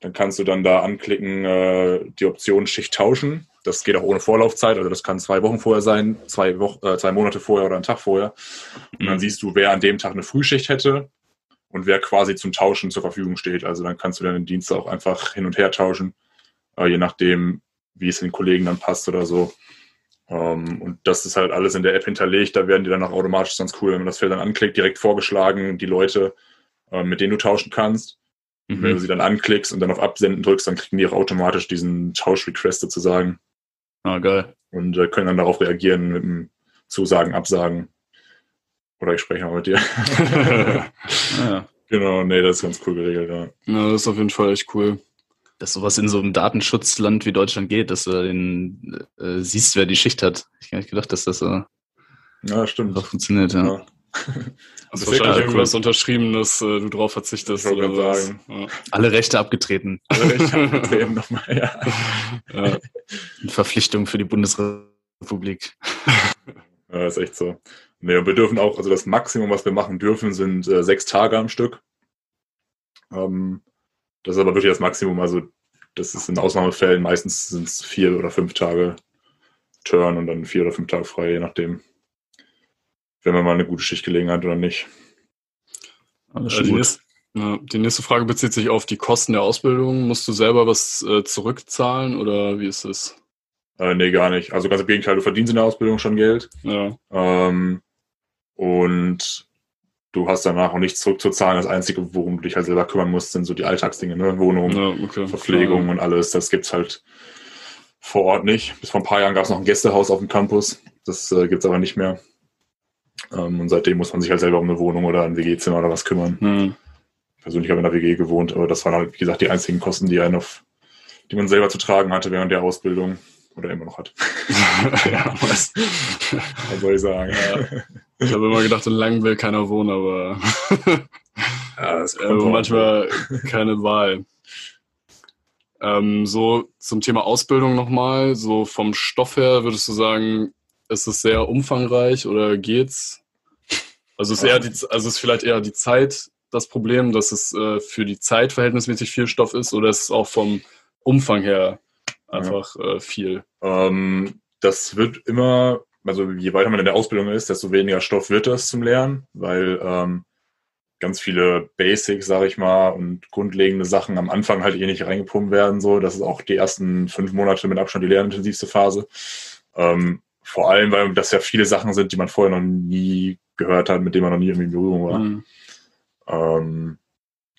dann kannst du dann da anklicken, äh, die Option Schicht tauschen. Das geht auch ohne Vorlaufzeit, also das kann zwei Wochen vorher sein, zwei, Wochen, äh, zwei Monate vorher oder einen Tag vorher. Und dann mhm. siehst du, wer an dem Tag eine Frühschicht hätte und wer quasi zum Tauschen zur Verfügung steht. Also dann kannst du deinen Dienst auch einfach hin und her tauschen, äh, je nachdem, wie es den Kollegen dann passt oder so. Ähm, und das ist halt alles in der App hinterlegt. Da werden die dann auch automatisch ganz cool, wenn man das Feld dann anklickt, direkt vorgeschlagen, die Leute, äh, mit denen du tauschen kannst. Und Wenn du Mhm. sie dann anklickst und dann auf Absenden drückst, dann kriegen die auch automatisch diesen Tausch-Request sozusagen Ah, geil. und äh, können dann darauf reagieren mit dem Zusagen, Absagen. Oder ich spreche mal mit dir. [LAUGHS] [LAUGHS] Ah, ja. genau, nee, das ist ganz cool geregelt, ja. ja, das ist auf jeden Fall echt cool. Dass sowas in so einem Datenschutzland wie Deutschland geht, dass du den, äh, siehst, wer die Schicht hat. Ich gar nicht gedacht, dass das so Ja, stimmt. so funktioniert. Ja. Ja. Hast [LAUGHS] Das du wahrscheinlich echt irgendwas cool. unterschrieben, dass äh, du drauf verzichtest Ich oder was? sagen. Alle Rechte abgetreten. Also ich hab eben nochmal, ja. Ja. ja. Verpflichtung für die Bundesrepublik. [LAUGHS] Ja, ist echt so. Nee, und wir dürfen auch, also das Maximum, was wir machen dürfen, sind äh, sechs Tage am Stück. Ähm, das ist aber wirklich das Maximum. Also das ist in Ausnahmefällen, meistens sind es vier oder fünf Tage Turn und dann vier oder fünf Tage frei, je nachdem. Wenn man mal eine gute Schicht gelegen hat oder nicht. Aber Äh, schon die, gut. nächste, ja, die nächste Frage bezieht sich auf die Kosten der Ausbildung. Musst du selber was äh, zurückzahlen oder wie ist es? Äh, nee, gar nicht. Also ganz im Gegenteil, du verdienst in der Ausbildung schon Geld. Ja, Ähm, und du hast danach auch nichts zurückzuzahlen. Das Einzige, worum du dich halt selber kümmern musst, sind so die Alltagsdinge, ne? Wohnung, ja okay. Verpflegung und alles. Das gibt's halt vor Ort nicht. Bis vor ein paar Jahren gab es noch ein Gästehaus auf dem Campus. Das äh, gibt's aber nicht mehr. Ähm, und seitdem muss man sich halt selber um eine Wohnung oder ein WG-Zimmer oder was kümmern. Hm. Persönlich habe ich in der WG gewohnt, aber das waren halt, wie gesagt, die einzigen Kosten, die einen auf, die man selber zu tragen hatte während der Ausbildung oder immer noch hat. [LAUGHS] ja, was, [LAUGHS] Was soll ich sagen? Ja. ich habe immer gedacht, in Langen will keiner wohnen, aber [LAUGHS] Ja, das äh, kommt manchmal keine Wahl. Ähm, so zum Thema Ausbildung nochmal, so vom Stoff her würdest du sagen, ist es sehr umfangreich oder geht's? Also ist eher die, also ist vielleicht eher die Zeit das Problem, dass es äh, für die Zeit verhältnismäßig viel Stoff ist oder ist es auch vom Umfang her einfach äh, viel? Ähm, das wird immer, also je weiter man in der Ausbildung ist, desto weniger Stoff wird das zum Lernen, weil ähm, ganz viele Basics, sage ich mal, und grundlegende Sachen am Anfang halt eh nicht reingepumpt werden. So, das ist auch die ersten fünf Monate mit Abstand die lernintensivste Phase. Ähm, vor allem, weil das ja viele Sachen sind, die man vorher noch nie gehört hat, mit denen man noch nie irgendwie in Berührung war. Hm. Ähm,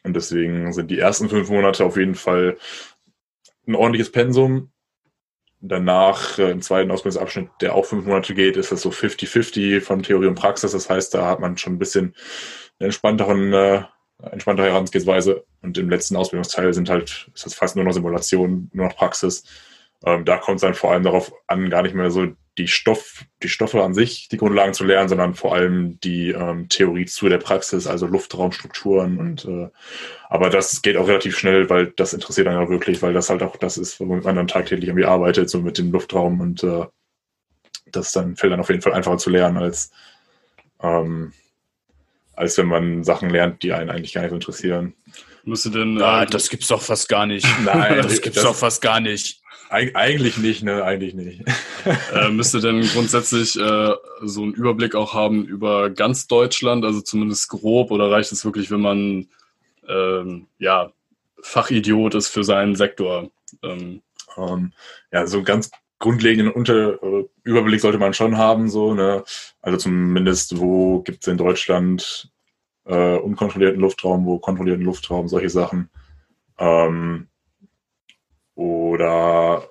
und deswegen sind die ersten fünf Monate auf jeden Fall ein ordentliches Pensum. Danach, äh, im zweiten Ausbildungsabschnitt, der auch fünf Monate geht, ist das so 50-50 von Theorie und Praxis. Das heißt, da hat man schon ein bisschen eine entspannteren, äh, entspanntere Herangehensweise. Und im letzten Ausbildungsteil sind halt, ist das fast nur noch Simulation, nur noch Praxis. Ähm, da kommt es dann vor allem darauf an, gar nicht mehr so die Stoff, die Stoffe an sich, die Grundlagen zu lernen, sondern vor allem die ähm, Theorie zu der Praxis, also Luftraumstrukturen und äh, aber das geht auch relativ schnell, weil das interessiert einen ja wirklich, weil das halt auch das ist, womit man dann tagtäglich irgendwie arbeitet, so mit dem Luftraum und äh, das dann fällt dann auf jeden Fall einfacher zu lernen als ähm, als wenn man Sachen lernt, die einen eigentlich gar nicht so interessieren. Müsste denn Ah, äh, das gibt's doch fast gar nicht. [LAUGHS] Nein, das gibt's das- doch fast gar nicht. Eig eigentlich nicht, ne? Eigentlich nicht. [LAUGHS] äh, müsste denn grundsätzlich äh, so einen Überblick auch haben über ganz Deutschland, also zumindest grob, oder reicht es wirklich, wenn man ähm, ja Fachidiot ist für seinen Sektor? Ähm, Ähm, ja, so einen ganz grundlegenden Unter äh, Überblick sollte man schon haben, so, ne? Also zumindest, wo gibt es in Deutschland äh, unkontrollierten Luftraum, wo kontrollierten Luftraum, solche Sachen. Ähm, oder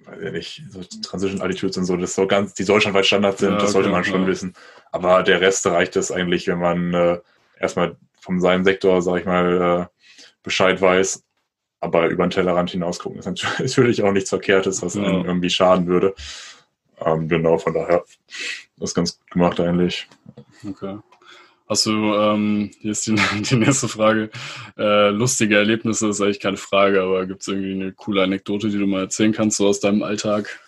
weiß ich nicht, so Transition Altitudes und so, das so ganz, die deutschlandweit Standard sind, Ja, das sollte klar, man schon ja. wissen. Aber der Rest reicht es eigentlich, wenn man äh, erstmal von seinem Sektor, sag ich mal, äh, Bescheid weiß. Aber über den Tellerrand hinaus gucken ist natürlich- [LAUGHS] ist natürlich auch nichts Verkehrtes, was Ja. einem irgendwie schaden würde. Ähm, genau, von daher, das ist ganz gut gemacht eigentlich. okay. Hast du, ähm, hier ist die, [LAUGHS] die nächste Frage, äh, lustige Erlebnisse ist eigentlich keine Frage, aber gibt es irgendwie eine coole Anekdote, die du mal erzählen kannst, so aus deinem Alltag?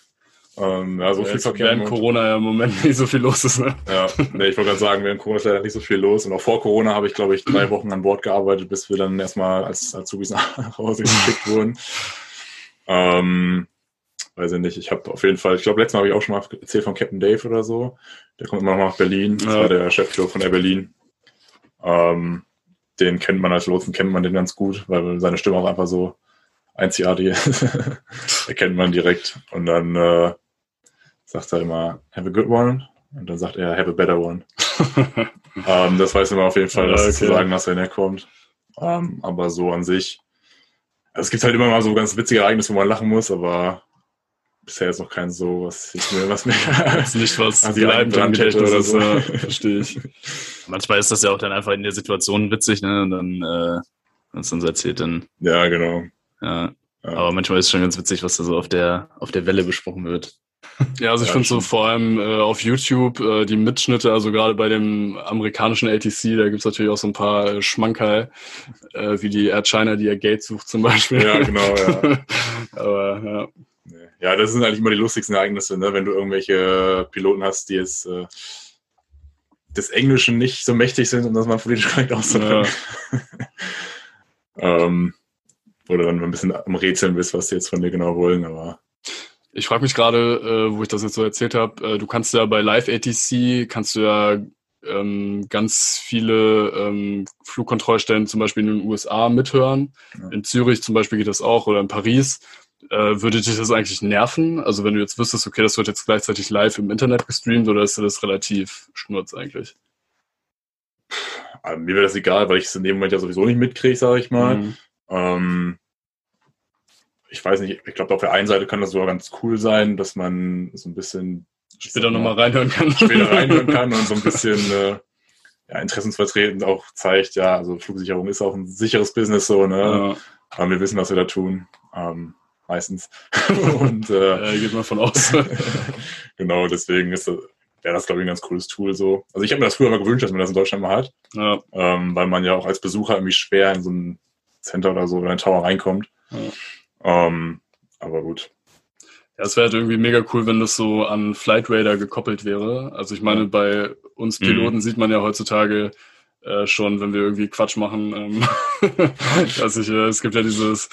Ähm, ja, so viel Jetzt Verkehr. während Nach ja im Moment [LAUGHS] nicht so viel los ist, ne? Ja, nee, ich wollte gerade sagen, während Corona ist leider nicht so viel los. Und auch vor Corona habe ich, glaube ich, drei Wochen an Bord gearbeitet, bis wir dann erstmal als Azubis [LAUGHS] nach Hause geschickt wurden. Ähm, weiß ich nicht. Ich habe auf jeden Fall, ich glaube, letztes Mal habe ich auch schon mal erzählt von Captain Dave oder so. Der kommt immer noch nach Berlin. Das Ja. war der Chefpilot von Air Berlin. Ähm, den kennt man als Lotsen, kennt man den ganz gut, weil seine Stimme auch einfach so einzigartig ist. [LAUGHS] Erkennt man direkt. Und dann äh, sagt er immer, have a good one. Und dann sagt er, have a better one. [LAUGHS] Ähm, das weiß man auf jeden Fall, dass Ja, du zu okay. sagen wenn er kommt. Ähm, aber so an sich. Also es gibt halt immer mal so ganz witzige Ereignisse, wo man lachen muss, aber bisher ist noch kein so, was ich mir, was mir. [LAUGHS] Das ist nicht was Also im eingebrannt hätte Gedächtnis oder ist, so. ja, [LAUGHS] verstehe ich. Manchmal ist das ja auch dann einfach in der Situation witzig, ne? Und dann, äh, wenn es dann so erzählt, dann, ja, genau. ja. Ja. Aber manchmal ist es schon ganz witzig, was da so auf der, auf der Welle besprochen wird. Ja, also ich Ja, finde so vor allem äh, auf YouTube äh, die Mitschnitte, also gerade bei dem amerikanischen ATC, da gibt's natürlich auch so ein paar äh, Schmankerl, äh, wie die Air China, die ihr Gate sucht zum Beispiel. Ja, genau, ja. [LAUGHS] Aber ja. Ja, das sind eigentlich immer die lustigsten Ereignisse, ne? wenn du irgendwelche Piloten hast, die jetzt äh, des Englischen nicht so mächtig sind, um das mal politisch korrekt auszudrücken. [LAUGHS] ähm, wo du dann ein bisschen am Rätseln bist, was die jetzt von dir genau wollen, aber Ich frage mich gerade, äh, wo ich das jetzt so erzählt habe, äh, du kannst ja bei Live ATC, kannst du ja ähm, ganz viele ähm, Flugkontrollstellen zum Beispiel in den USA mithören. Ja. In Zürich zum Beispiel geht das auch oder in Paris. Äh, würde dich das eigentlich nerven? Also wenn du jetzt wüsstest, okay, das wird jetzt gleichzeitig live im Internet gestreamt oder ist dir das relativ schnurz eigentlich? äh, mir wäre das egal, weil ich es in dem Moment ja sowieso nicht mitkriege, sage ich mal. Mhm. Ähm, ich weiß nicht, ich glaube, auf der einen Seite kann das sogar ganz cool sein, dass man so ein bisschen Später nochmal reinhören kann. später [LAUGHS] reinhören kann und so ein bisschen äh, ja, interessensvertretend auch zeigt, ja, also Flugsicherung ist auch ein sicheres Business so, ne? Ja, Aber wir wissen, was wir da tun. Ähm, meistens. [LAUGHS] und äh, äh, geht mal von aus. [LAUGHS] genau, deswegen ist das, wäre das, glaube ich, ein ganz cooles Tool so. Also ich habe mir das früher mal gewünscht, dass man das in Deutschland mal hat, ja, ähm, weil man ja auch als Besucher irgendwie schwer in so ein Center oder so oder ein Tower reinkommt. Ähm, aber gut. Ja, es wäre halt irgendwie mega cool, wenn das so an Flight Radar gekoppelt wäre. Also ich meine, Ja. bei uns Piloten sieht man ja heutzutage äh, schon, wenn wir irgendwie Quatsch machen. Ähm, [LAUGHS] dass ich, äh, es gibt ja dieses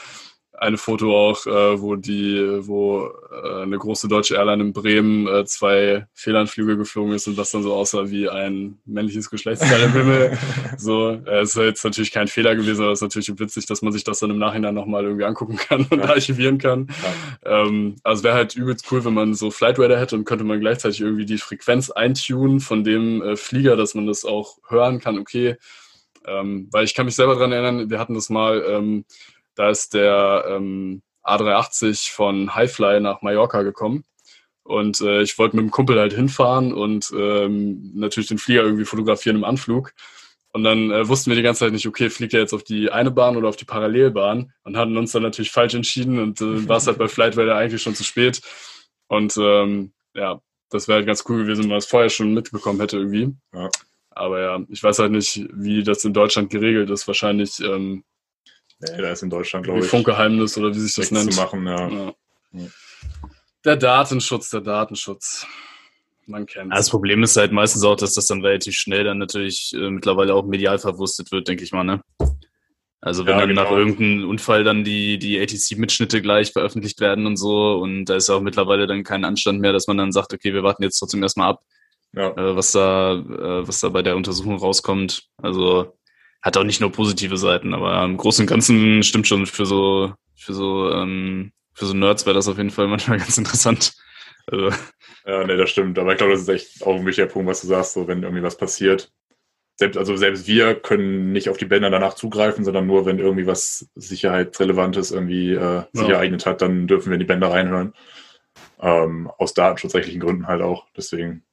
eine Foto auch, äh, wo die, wo äh, eine große deutsche Airline in Bremen äh, zwei Fehlanflüge geflogen ist und das dann so aussah wie ein männliches Geschlechtsteil im Himmel. [LAUGHS] So, äh, es ist jetzt natürlich kein Fehler gewesen, aber es ist natürlich witzig, dass man sich das dann im Nachhinein nochmal irgendwie angucken kann und Ja. archivieren kann. Ähm, also wäre halt übelst cool, wenn man so Flight Radar hätte und könnte man gleichzeitig irgendwie die Frequenz eintunen von dem äh, Flieger, dass man das auch hören kann, okay. Ähm, weil ich kann mich selber dran erinnern, wir hatten das mal, ähm, da ist der ähm, A380 von Highfly nach Mallorca gekommen. Und äh, ich wollte mit dem Kumpel halt hinfahren und ähm, natürlich den Flieger irgendwie fotografieren im Anflug. Und dann äh, wussten wir die ganze Zeit nicht, okay, fliegt er jetzt auf die eine Bahn oder auf die Parallelbahn und hatten uns dann natürlich falsch entschieden und äh, war es halt bei Flight Radar eigentlich schon zu spät. Und ähm, ja, das wäre halt ganz cool gewesen, wenn man es vorher schon mitbekommen hätte irgendwie. Ja. Aber ja, ich weiß halt nicht, wie das in Deutschland geregelt ist. Wahrscheinlich ähm, Nee, da ist in Deutschland, wie glaube ich, Funkgeheimnis oder wie sich das nennt. zu machen. Ja. Ja. Ja. Der Datenschutz, der Datenschutz. Man kennt Ja, das Problem ist halt meistens auch, dass das dann relativ schnell dann natürlich äh, mittlerweile auch medial verwurstet wird, denke ich mal, ne? Also wenn Ja, dann genau. nach irgendeinem Unfall dann die, die ATC-Mitschnitte gleich veröffentlicht werden und so und da ist auch mittlerweile dann kein Anstand mehr, dass man dann sagt, okay, wir warten jetzt trotzdem erstmal ab, Ja. äh, was da, äh, was da bei der Untersuchung rauskommt. Also hat auch nicht nur positive Seiten, aber im Großen und Ganzen stimmt schon für so, für so, ähm, für so Nerds wäre das auf jeden Fall manchmal [LAUGHS] ganz interessant. Also, Ja, nee, das stimmt. Aber ich glaube, das ist echt auch ein wichtiger Punkt, was du sagst, so wenn irgendwie was passiert. Selbst, also selbst wir können nicht auf die Bänder danach zugreifen, sondern nur, wenn irgendwie was Sicherheitsrelevantes irgendwie äh, sich Ja. ereignet hat, dann dürfen wir in die Bänder reinhören. Ähm, aus datenschutzrechtlichen Gründen halt auch. Deswegen.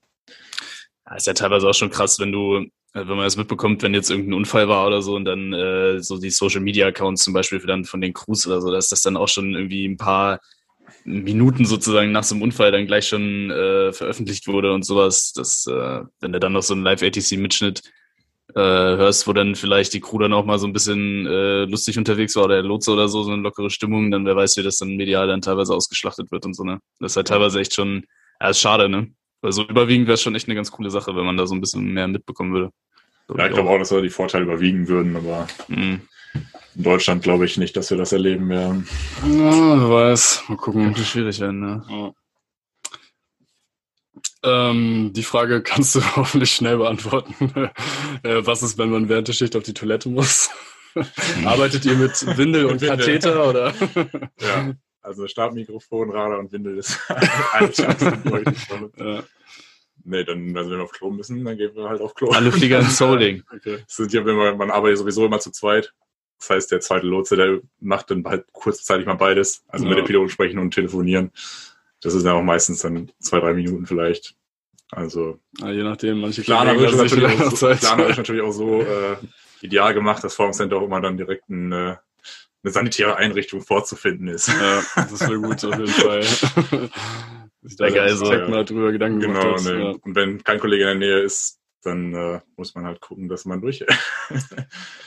Ja, ist ja teilweise auch schon krass, wenn du, äh, wenn man das mitbekommt, wenn jetzt irgendein Unfall war oder so und dann äh, so die Social Media Accounts zum Beispiel für dann von den Crews oder so, dass das dann auch schon irgendwie ein paar Minuten sozusagen nach so einem Unfall dann gleich schon äh, veröffentlicht wurde und sowas, dass äh, wenn du dann noch so einen Live-ATC-Mitschnitt äh, hörst, wo dann vielleicht die Crew dann auch mal so ein bisschen äh, lustig unterwegs war oder der Lotse oder so, so eine lockere Stimmung, dann wer weiß, wie das dann medial dann teilweise ausgeschlachtet wird und so, ne? Das ist halt teilweise echt schon, ja, ist schade, ne? Also überwiegend wäre es schon echt eine ganz coole Sache, wenn man da so ein bisschen mehr mitbekommen würde. Ja, ich glaube auch, dass da die Vorteile überwiegen würden, aber Mhm. in Deutschland glaube ich nicht, dass wir das erleben werden. Ja, wer weiß. Mal gucken. Könnte schwierig werden, ne? Ja. Ähm, die Frage kannst du [LAUGHS] hoffentlich schnell beantworten. [LAUGHS] äh, was ist, wenn man während der Schicht auf die Toilette muss? [LAUGHS] Arbeitet ihr mit Windel und Windel. Katheter oder? Ja. Also Stabmikrofon, Radar und Windel ist [LAUGHS] alles ja. Nee, dann, also wenn wir auf Klo müssen, dann gehen wir halt auf Klo. Alle Flieger ins [LAUGHS] Holding. Okay. Das sind ja, wenn man, man arbeitet sowieso immer zu zweit. Das heißt, der zweite Lotse, der macht dann halt kurzzeitig mal beides. Also mit Ja. dem Piloten sprechen und telefonieren. Das ist dann auch meistens dann zwei, drei Minuten vielleicht. Also Ah, je nachdem, manche planerisch, sich natürlich, auch so, planerisch [LAUGHS] natürlich auch so äh, ideal gemacht, dass vor dem Center auch immer dann direkt ein, äh, eine sanitäre Einrichtung vorzufinden ist. Ja, das wäre gut auf jeden Fall. [LAUGHS] Sich da Wär geil, direkt so, ja. mal drüber Gedanken Genau, gemacht ne. Ja. Und wenn kein Kollege in der Nähe ist, dann äh, muss man halt gucken, dass man durch. Das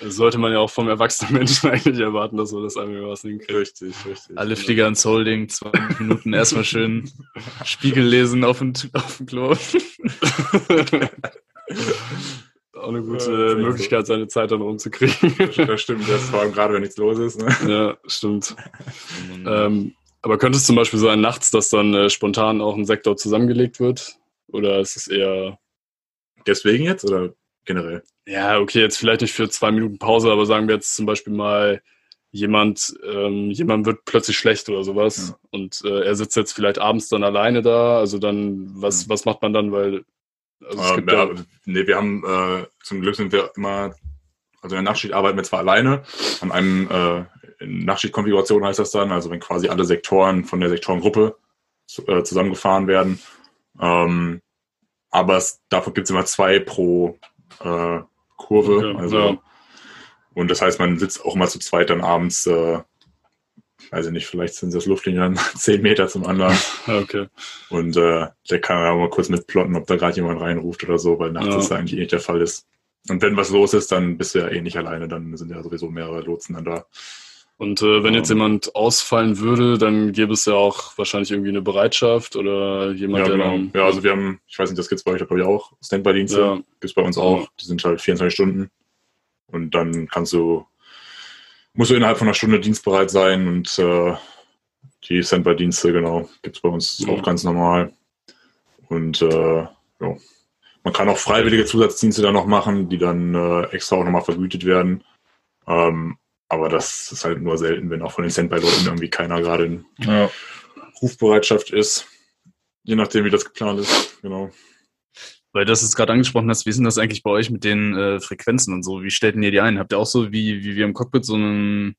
[LAUGHS] sollte man ja auch vom erwachsenen Menschen [LAUGHS] eigentlich erwarten, dass man das einmal was hinkriegt. richtig, richtig. Alle Flieger ins Holding, 20 Minuten erstmal schön Spiegel lesen auf dem, auf dem Klo. Auch eine gute Ja, Möglichkeit, seine Zeit dann rumzukriegen. Das stimmt, das vor allem gerade, wenn nichts los ist. Ne? ja, stimmt. Ähm, aber könnte es zum Beispiel sein nachts, dass dann äh, spontan auch ein Sektor zusammengelegt wird? Oder ist es eher, Deswegen jetzt oder generell? ja, okay, jetzt vielleicht nicht für zwei Minuten Pause, aber sagen wir jetzt zum Beispiel mal, jemand, ähm, jemand wird plötzlich schlecht oder sowas Ja. und äh, er sitzt jetzt vielleicht abends dann alleine da. Also dann, was, Mhm. was macht man dann? Weil also Ähm, ja, nee, wir haben äh, zum Glück sind wir immer, also in der Nachtschicht arbeiten wir zwar alleine, an einem äh, Nachtschichtkonfiguration heißt das dann, also wenn quasi alle Sektoren von der Sektorengruppe zu, äh, zusammengefahren werden. Ähm, aber es, dafür gibt es immer zwei pro äh, Kurve. Okay, also, ja. Und das heißt, man sitzt auch immer zu zweit dann abends, äh, weiß ich nicht, vielleicht sind das Luftlinien [LAUGHS] zehn Meter zum anderen. [LAUGHS] Okay. Und äh, der kann ja auch mal kurz mitplotten, ob da gerade jemand reinruft oder so, weil nachts Ja. das eigentlich eh nicht der Fall ist. Und wenn was los ist, dann bist du ja eh nicht alleine, dann sind ja sowieso mehrere Lotsen dann da. Und äh, wenn jetzt Ähm. jemand ausfallen würde, dann gäbe es ja auch wahrscheinlich irgendwie eine Bereitschaft oder jemand, Ja, der genau. dann. Ja, also wir haben, ich weiß nicht, das gibt's bei euch, glaube ich, auch. Standby-Dienste Ja. gibt's bei uns auch. Die sind halt 24 Stunden. Und dann kannst du, musst du innerhalb von einer Stunde dienstbereit sein und äh, die Standby-Dienste, genau, gibt's bei uns Ja. auch ganz normal. Und äh, ja. man kann auch freiwillige Zusatzdienste dann noch machen, die dann äh, extra auch nochmal vergütet werden. Ähm, aber das ist halt nur selten, wenn auch von den Standby-Leuten irgendwie keiner gerade in Ja. Rufbereitschaft ist. Je nachdem, wie das geplant ist. Genau. Weil du das jetzt gerade angesprochen hast, wie ist denn das eigentlich bei euch mit den äh, Frequenzen und so? Wie stellt denn ihr die ein? Habt ihr auch so wie, wie wir im Cockpit so einen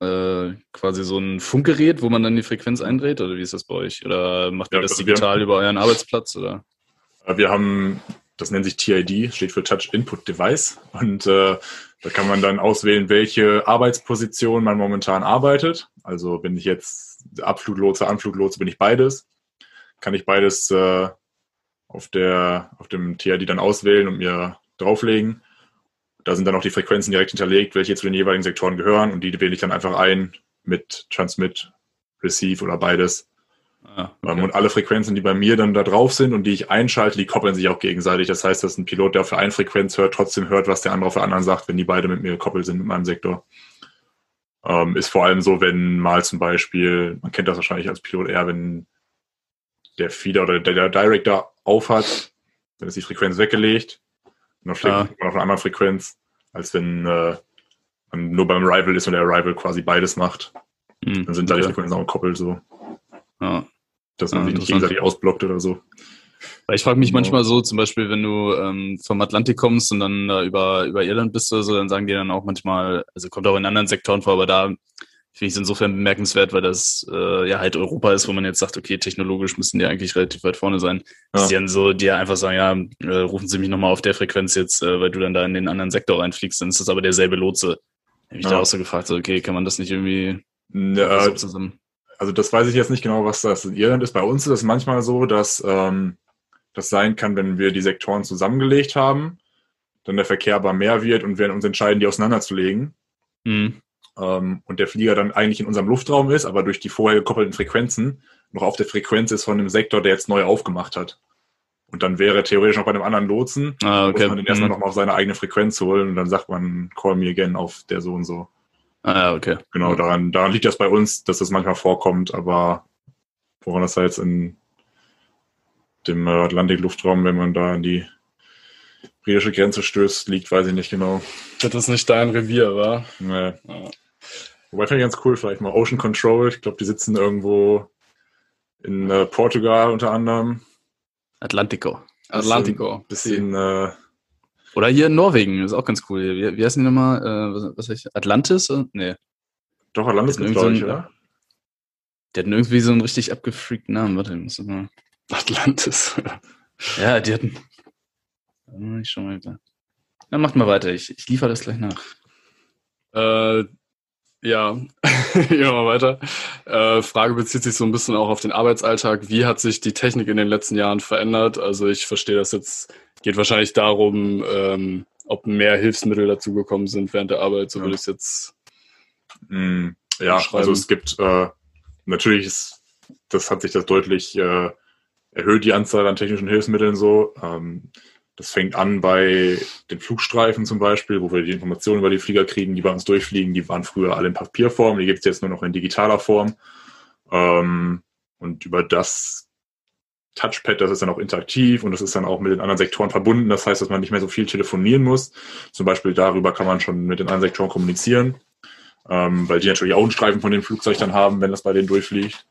äh, quasi so ein Funkgerät, wo man dann die Frequenz eindreht? Oder wie ist das bei euch? Oder macht ihr Ja, das also digital über euren Arbeitsplatz? Oder? Wir haben, das nennt sich TID, steht für Touch Input Device. Und äh, da kann man dann auswählen, welche Arbeitsposition man momentan arbeitet. Also bin ich jetzt Abfluglotse, Anfluglotse, bin ich beides. Kann ich beides äh, auf, der, auf dem TID dann auswählen und mir drauflegen. Da sind dann auch die Frequenzen direkt hinterlegt, welche zu den jeweiligen Sektoren gehören. Und die wähle ich dann einfach ein mit Transmit, Receive oder beides. Ah, Ähm, okay. Und alle Frequenzen, die bei mir dann da drauf sind und die ich einschalte, die koppeln sich auch gegenseitig. Das heißt, dass ein Pilot, der auf der einen Frequenz hört, trotzdem hört, was der andere auf der anderen sagt, wenn die beide mit mir gekoppelt sind mit meinem Sektor. Ähm, ist vor allem so, wenn mal zum Beispiel, man kennt das wahrscheinlich als Pilot eher, wenn der Feeder oder der, der Director aufhat, dann ist die Frequenz weggelegt und dann fliegt Ah. man auf einer anderen Frequenz, als wenn äh, man nur beim Rival ist und der Rival quasi beides macht. Hm, Dann sind da die. Frequenzen auch gekoppelt so, ja. dass man Ah, sich nicht gegenseitig ausblockt oder so. Weil ich frage mich Genau. manchmal so, zum Beispiel, wenn du ähm, vom Atlantik kommst und dann äh, über, über Irland bist oder so, dann sagen die dann auch manchmal, also kommt auch in anderen Sektoren vor, aber da finde ich es insofern bemerkenswert, weil das äh, ja halt Europa ist, wo man jetzt sagt, okay, technologisch müssen die eigentlich relativ weit vorne sein. Dass Ja. die dann so, die einfach sagen, ja, äh, rufen Sie mich nochmal auf der Frequenz jetzt, äh, weil du dann da in den anderen Sektor reinfliegst, dann ist das aber derselbe Lotse. Hab ich Ja. da auch so gefragt, so, okay, kann man das nicht irgendwie Ja, so zusammen? also das weiß ich jetzt nicht genau, was das in Irland ist. Bei uns ist es manchmal so, dass ähm, das sein kann, wenn wir die Sektoren zusammengelegt haben, dann der Verkehr aber mehr wird und wir uns entscheiden, die auseinanderzulegen. Hm. Ähm, und der Flieger dann eigentlich in unserem Luftraum ist, aber durch die vorher gekoppelten Frequenzen noch auf der Frequenz ist von dem Sektor, der jetzt neu aufgemacht hat. Und dann wäre theoretisch noch bei einem anderen Lotsen, Ah, okay. muss man den erstmal Hm. nochmal auf seine eigene Frequenz holen und dann sagt man, call me again auf der so und so. Ah, okay. Genau, daran, daran liegt das bei uns, dass das manchmal vorkommt, aber woran das da jetzt in dem äh, Atlantik-Luftraum, wenn man da an die britische Grenze stößt, liegt, weiß ich nicht genau. Das ist nicht dein Revier, wa? Nee. Ja. Wobei finde ich ganz cool, vielleicht mal Ocean Control. Ich glaube, die sitzen irgendwo in äh, Portugal unter anderem. Atlantico. Atlantico. Bisschen, äh, Oder hier in Norwegen, ist auch ganz cool. Wie, wie heißen die nochmal? Äh, was, was heißt Atlantis? Äh, Nee. doch, Atlantis gibt's, glaube ich, so oder? Die hatten irgendwie so einen richtig abgefreakten Namen. Warte, ich muss mal. Atlantis. [LAUGHS] Ja, die hatten. Ich schau mal. wieder. Na, macht mal weiter. Ich, ich liefere das gleich nach. Äh, ja, [LAUGHS] gehen wir mal weiter. Äh, Frage bezieht sich so ein bisschen auch auf den Arbeitsalltag. Wie hat sich die Technik in den letzten Jahren verändert? Also ich verstehe das jetzt, geht wahrscheinlich darum, ähm, ob mehr Hilfsmittel dazugekommen sind während der Arbeit. So Ja. würde ich es jetzt. Mm, ja, also es gibt äh, natürlich ist, das hat sich das deutlich äh, erhöht, die Anzahl an technischen Hilfsmitteln so. Ähm, das fängt an bei den Flugstreifen zum Beispiel, wo wir die Informationen über die Flieger kriegen, die bei uns durchfliegen. Die waren früher alle in Papierform, die gibt es jetzt nur noch in digitaler Form. Ähm, und über das Touchpad, das ist dann auch interaktiv und das ist dann auch mit den anderen Sektoren verbunden. Das heißt, dass man nicht mehr so viel telefonieren muss. Zum Beispiel darüber kann man schon mit den anderen Sektoren kommunizieren, ähm, weil die natürlich auch einen Streifen von dem Flugzeug dann haben, wenn das bei denen durchfliegt.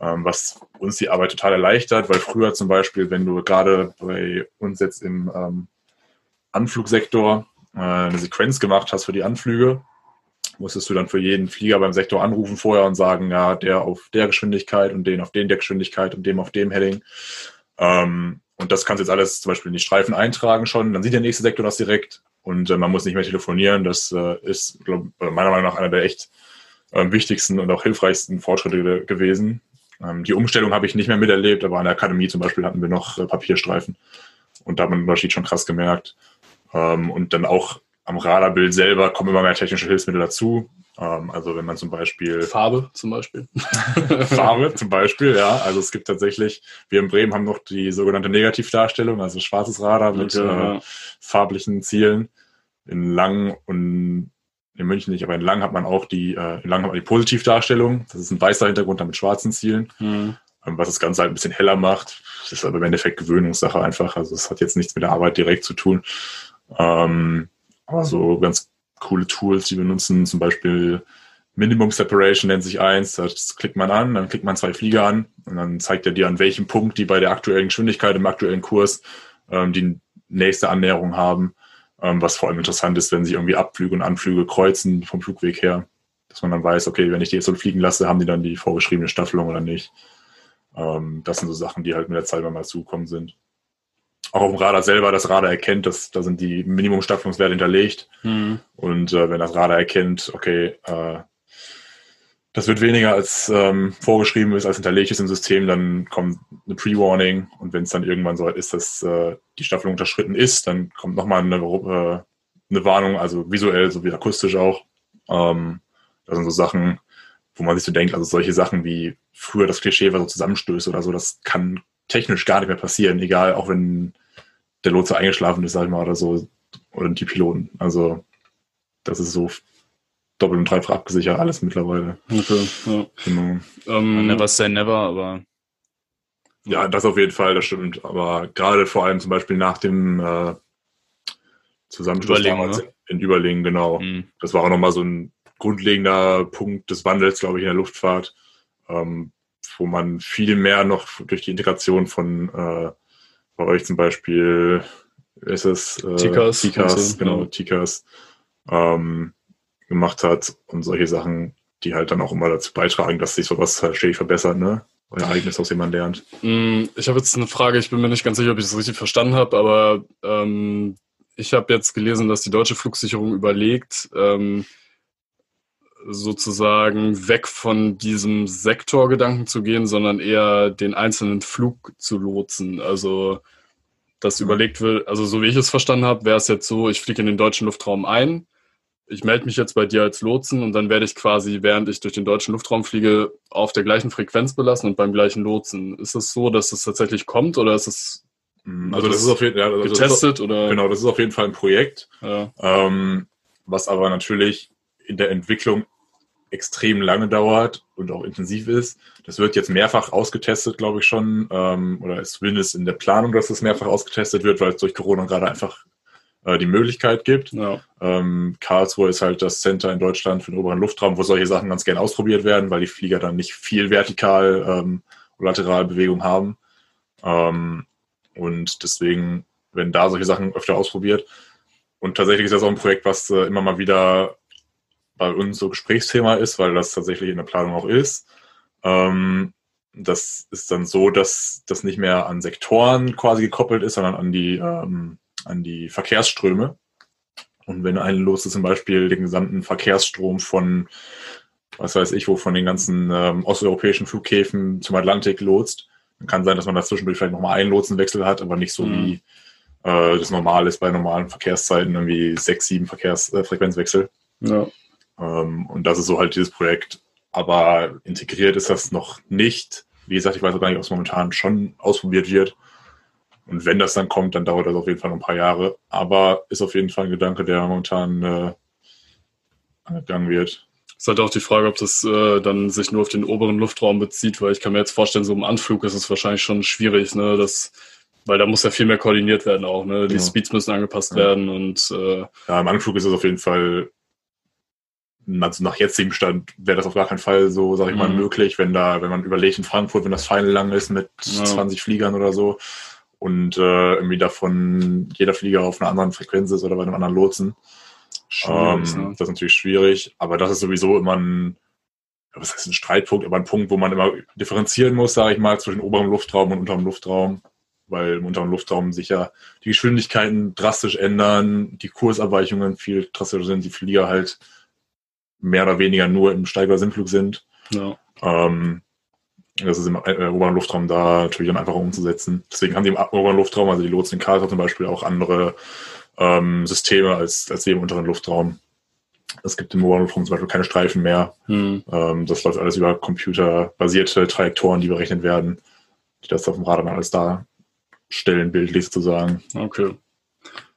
Ähm, was uns die Arbeit total erleichtert, weil früher zum Beispiel, wenn du gerade bei uns jetzt im ähm, Anflugsektor äh, eine Sequenz gemacht hast für die Anflüge, musstest du dann für jeden Flieger beim Sektor anrufen vorher und sagen, ja, der auf der Geschwindigkeit und den auf den der Geschwindigkeit und dem auf dem Heading. Ähm, und das kannst jetzt alles zum Beispiel in die Streifen eintragen schon, dann sieht der nächste Sektor das direkt und äh, man muss nicht mehr telefonieren. Das äh, ist, glaub, äh, meiner Meinung nach, einer der echt ähm, wichtigsten und auch hilfreichsten Fortschritte ge gewesen. Ähm, die Umstellung habe ich nicht mehr miterlebt, aber an der Akademie zum Beispiel hatten wir noch äh, Papierstreifen. Und da hat man den Unterschied schon krass gemerkt. Ähm, und dann auch am Radarbild selber kommen immer mehr technische Hilfsmittel dazu. Ähm, also wenn man zum Beispiel Farbe zum Beispiel. [LAUGHS] Farbe zum Beispiel, ja. Also es gibt tatsächlich, wir in Bremen haben noch die sogenannte Negativdarstellung, also schwarzes Radar mit äh, ja. farblichen Zielen. In Lang und in München nicht, aber in Lang hat man auch die, äh, in Lang hat man die Positivdarstellung. Das ist ein weißer Hintergrund dann mit schwarzen Zielen, Hm. ähm, was das Ganze halt ein bisschen heller macht. Das ist aber im Endeffekt Gewöhnungssache einfach. Also es hat jetzt nichts mit der Arbeit direkt zu tun. Ähm, aber so ganz coole Tools, die wir nutzen, zum Beispiel Minimum Separation nennt sich eins, das klickt man an, dann klickt man zwei Flieger an und dann zeigt er dir, an welchem Punkt die bei der aktuellen Geschwindigkeit, im aktuellen Kurs ähm, die nächste Annäherung haben, was vor allem interessant ist, wenn sich irgendwie Abflüge und Anflüge kreuzen vom Flugweg her, dass man dann weiß, okay, wenn ich die jetzt so fliegen lasse, haben die dann die vorgeschriebene Staffelung oder nicht. Ähm, das sind so Sachen, die halt mit der Zeit mal zugekommen sind. Auch auf dem Radar selber, das Radar erkennt, dass da sind die Minimumstaffelungswerte hinterlegt. Hm. Und äh, wenn das Radar erkennt, okay, äh, das wird weniger als ähm, vorgeschrieben ist, als hinterlegt ist im System, dann kommt eine Pre-Warning und wenn es dann irgendwann so ist, dass äh, die Staffelung unterschritten ist, dann kommt nochmal eine, äh, eine Warnung, also visuell sowie akustisch auch. Ähm, das sind so Sachen, wo man sich so denkt, also solche Sachen wie früher das Klischee war so Zusammenstöße oder so, das kann technisch gar nicht mehr passieren, egal, auch wenn der Lotse eingeschlafen ist, sag ich mal, oder so, oder die Piloten. Also das ist so doppelt und dreifach abgesichert, alles mittlerweile. Okay, ja. Genau. Ähm, Never say never, aber Ja, das auf jeden Fall, das stimmt. Aber gerade vor allem zum Beispiel nach dem äh, Zusammenschluss Überlingen, damals ne? in Überlingen, genau. hm, Das war auch nochmal so ein grundlegender Punkt des Wandels, glaube ich, in der Luftfahrt, ähm, wo man viel mehr noch durch die Integration von äh, bei euch zum Beispiel ist es äh, Tikas, Tikas also, genau, ja. Tikas ähm, gemacht hat und solche Sachen, die halt dann auch immer dazu beitragen, dass sich sowas halt stetig verbessert, ne? Euer Ereignis, aus dem man lernt. Mm, Ich habe jetzt eine Frage, ich bin mir nicht ganz sicher, ob ich es richtig verstanden habe, aber ähm, ich habe jetzt gelesen, dass die deutsche Flugsicherung überlegt, ähm, sozusagen weg von diesem Sektorgedanken zu gehen, sondern eher den einzelnen Flug zu lotsen. Also das überlegt wird, also so wie ich es verstanden habe, wäre es jetzt so, ich fliege in den deutschen Luftraum ein, ich melde mich jetzt bei dir als Lotsen und dann werde ich quasi, während ich durch den deutschen Luftraum fliege, auf der gleichen Frequenz belassen und beim gleichen Lotsen. Ist es so, dass es tatsächlich kommt oder ist es Also das ist auf jeden Fall also das ist, getestet oder? genau, das ist auf jeden Fall ein Projekt, Ja. ähm, was aber natürlich in der Entwicklung extrem lange dauert und auch intensiv ist. Das wird jetzt mehrfach ausgetestet, glaube ich schon, ähm, oder ist zumindest in der Planung, dass es mehrfach ausgetestet wird, weil es durch Corona gerade einfach äh, die Möglichkeit gibt. ja. Ähm, Karlsruhe ist halt das Center in Deutschland für den oberen Luftraum, wo solche Sachen ganz gern ausprobiert werden, weil die Flieger dann nicht viel vertikal ähm, oder lateral Bewegung haben. Ähm, Und deswegen werden da solche Sachen öfter ausprobiert. Und tatsächlich ist das auch ein Projekt, was äh, immer mal wieder bei uns so Gesprächsthema ist, weil das tatsächlich in der Planung auch ist. Ähm, das ist dann so, dass das nicht mehr an Sektoren quasi gekoppelt ist, sondern an die, ähm, an die Verkehrsströme. Und wenn ein Lotse zum Beispiel den gesamten Verkehrsstrom von, was weiß ich, wo von den ganzen ähm, osteuropäischen Flughäfen zum Atlantik lotst, dann kann sein, dass man dazwischendurch vielleicht nochmal einen Lotsenwechsel hat, aber nicht so Mhm. wie äh, das normal ist bei normalen Verkehrszeiten, irgendwie sechs, sieben Verkehrsfrequenzwechsel. Äh. Ja. Ähm, und das ist so halt dieses Projekt. Aber integriert ist das noch nicht. Wie gesagt, ich weiß auch gar nicht, ob es momentan schon ausprobiert wird. Und wenn das dann kommt, dann dauert das auf jeden Fall noch ein paar Jahre. Aber ist auf jeden Fall ein Gedanke, der momentan äh, angegangen wird. Ist halt auch die Frage, ob das äh, dann sich nur auf den oberen Luftraum bezieht, weil ich kann mir jetzt vorstellen, so im Anflug ist es wahrscheinlich schon schwierig, ne? Das, weil da muss ja viel mehr koordiniert werden auch, ne? Die Ja. Speeds müssen angepasst Ja. werden und äh, Ja, im Anflug ist es auf jeden Fall, also nach jetzigem Stand wäre das auf gar keinen Fall so, sag ich mal, Mhm. möglich, wenn da, wenn man überlegt in Frankfurt, wenn das Final lang ist mit Ja. 20 Fliegern oder so und äh, irgendwie davon jeder Flieger auf einer anderen Frequenz ist oder bei einem anderen Lotsen. ähm, ne? Das ist natürlich schwierig, aber das ist sowieso immer ein, was heißt ein Streitpunkt, aber ein Punkt, wo man immer differenzieren muss, sage ich mal, zwischen oberem Luftraum und unterem Luftraum, weil im unteren Luftraum sich ja die Geschwindigkeiten drastisch ändern, die Kursabweichungen viel drastischer sind, die Flieger halt mehr oder weniger nur im Steig- oder Sinnflug sind. Ja. Ähm, das ist im äh, oberen Luftraum da natürlich dann einfacher umzusetzen. Deswegen haben die im oberen Luftraum, also die Lotsen in Karlsruhe zum Beispiel, auch andere ähm, Systeme als, als die im unteren Luftraum. Es gibt im oberen Luftraum zum Beispiel keine Streifen mehr. Hm. Ähm, das läuft alles über computerbasierte Trajektoren, die berechnet werden, die das auf dem Radar dann alles darstellen, bildlich sozusagen. Okay.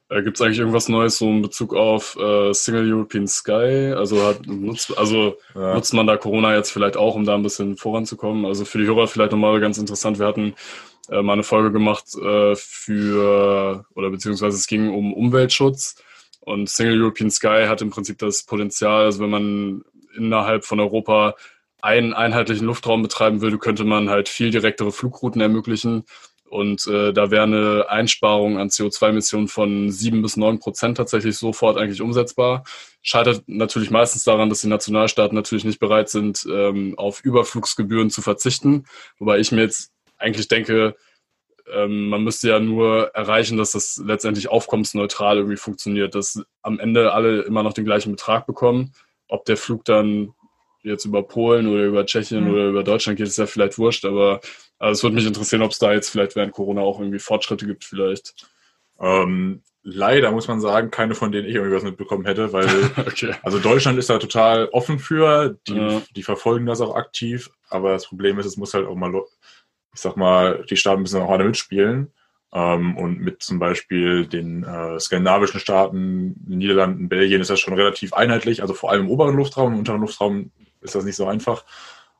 Äh, Gibt es eigentlich irgendwas Neues so in Bezug auf äh, Single European Sky? Also hat nutzt, also Ja. nutzt man da Corona jetzt vielleicht auch, um da ein bisschen voranzukommen? Also für die Hörer vielleicht nochmal ganz interessant. Wir hatten äh, mal eine Folge gemacht äh, für, oder beziehungsweise es ging um Umweltschutz. Und Single European Sky hat im Prinzip das Potenzial, also wenn man innerhalb von Europa einen einheitlichen Luftraum betreiben würde, könnte man halt viel direktere Flugrouten ermöglichen. Und äh, da wäre eine Einsparung an CO2-Emissionen von sieben bis neun Prozent tatsächlich sofort eigentlich umsetzbar. Scheitert natürlich meistens daran, dass die Nationalstaaten natürlich nicht bereit sind, ähm, auf Überflugsgebühren zu verzichten. Wobei ich mir jetzt eigentlich denke, ähm, man müsste ja nur erreichen, dass das letztendlich aufkommensneutral irgendwie funktioniert, dass am Ende alle immer noch den gleichen Betrag bekommen. Ob der Flug dann jetzt über Polen oder über Tschechien Mhm. oder über Deutschland geht, ist ja vielleicht wurscht, aber also es würde mich interessieren, ob es da jetzt vielleicht während Corona auch irgendwie Fortschritte gibt, vielleicht. Ähm, leider muss man sagen, keine von denen ich irgendwie was mitbekommen hätte, weil [LAUGHS] Okay. Also Deutschland ist da total offen für, die, Ja. die verfolgen das auch aktiv, aber das Problem ist, es muss halt auch mal, ich sag mal, die Staaten müssen auch alle mitspielen. Ähm, und mit zum Beispiel den äh, skandinavischen Staaten, den Niederlanden, Belgien ist das schon relativ einheitlich, also vor allem im oberen Luftraum, im unteren Luftraum ist das nicht so einfach.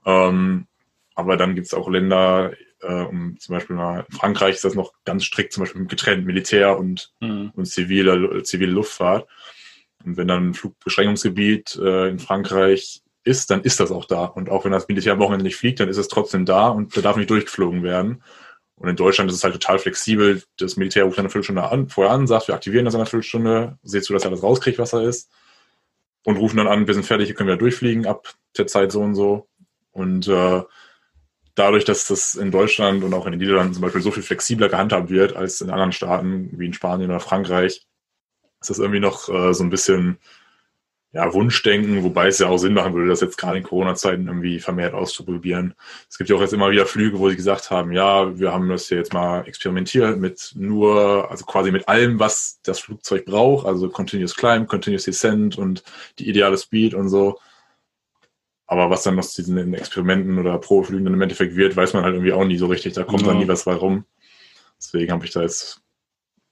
Ähm, aber dann gibt es auch Länder, äh, um, zum Beispiel mal in Frankreich ist das noch ganz strikt, zum Beispiel getrennt Militär und Hm. und zivile, zivile Luftfahrt. Und wenn dann ein Flugbeschränkungsgebiet äh, in Frankreich ist, dann ist das auch da. Und auch wenn das Militär am Wochenende nicht fliegt, dann ist es trotzdem da und da darf nicht durchgeflogen werden. Und in Deutschland ist es halt total flexibel. Das Militär ruft eine Viertelstunde an, vorher an, sagt, wir aktivieren das in einer Viertelstunde, seht zu, dass er alles rauskriegt, was da ist. Und rufen dann an, wir sind fertig, können wir durchfliegen ab der Zeit so und so. Und äh, dadurch, dass das in Deutschland und auch in den Niederlanden zum Beispiel so viel flexibler gehandhabt wird als in anderen Staaten wie in Spanien oder Frankreich, ist das irgendwie noch äh, so ein bisschen ja, Wunschdenken, wobei es ja auch Sinn machen würde, das jetzt gerade in Corona-Zeiten irgendwie vermehrt auszuprobieren. Es gibt ja auch jetzt immer wieder Flüge, wo sie gesagt haben, ja, wir haben das hier jetzt mal experimentiert mit nur, also quasi mit allem, was das Flugzeug braucht, also Continuous Climb, Continuous Descent und die ideale Speed und so. Aber was dann aus diesen Experimenten oder Probeflügen dann im Endeffekt wird, weiß man halt irgendwie auch nie so richtig. Da kommt Ja. dann nie was rum. Deswegen habe ich da jetzt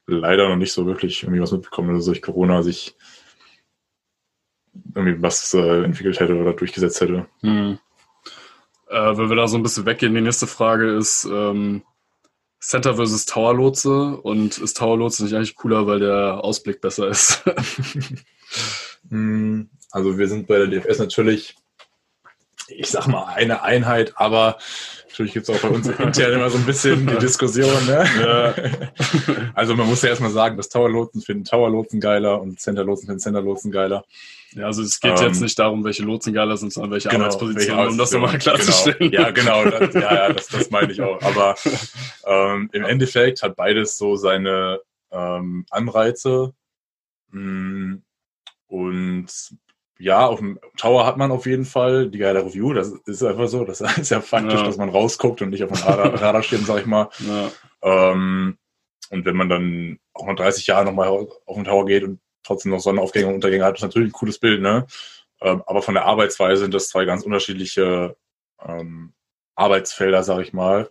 leider noch nicht so wirklich irgendwie was mitbekommen, dass durch Corona sich irgendwie was äh, entwickelt hätte oder durchgesetzt hätte. Hm. Äh, wenn wir da so ein bisschen weggehen, die nächste Frage ist ähm, Center versus Tower Lotse und ist Tower Lotse nicht eigentlich cooler, weil der Ausblick besser ist? [LAUGHS] [LAUGHS] Hm, Also wir sind bei der DFS natürlich, ich sag mal, eine Einheit, aber Natürlich gibt es auch bei uns intern immer so ein bisschen die Diskussion. Ne? Also man muss ja erstmal sagen, dass Tower-Lotsen finden Tower-Lotsen geiler und Center-Lotsen finden Center-Lotsen geiler. Ja, also es geht Ähm, jetzt nicht darum, welche Lotsen geiler sind, sondern welche Genau, Arbeitspositionen, welche um das nochmal klarzustellen. Genau. Ja, genau, das, ja, ja, das, das meine ich auch. Aber ähm, im Endeffekt hat beides so seine ähm, Anreize. Mm, Und ja, auf dem Tower hat man auf jeden Fall die geile Review. Das ist einfach so. Das ist ja faktisch, Ja. dass man rausguckt und nicht auf dem Radar, [LAUGHS] Radar steht, sag ich mal. Ja. Ähm, und wenn man dann auch nach 30 Jahren nochmal auf den Tower geht und trotzdem noch Sonnenaufgänge und Untergänge hat, ist natürlich ein cooles Bild, ne? Ähm, aber von der Arbeitsweise sind das zwei ganz unterschiedliche ähm, Arbeitsfelder, sag ich mal.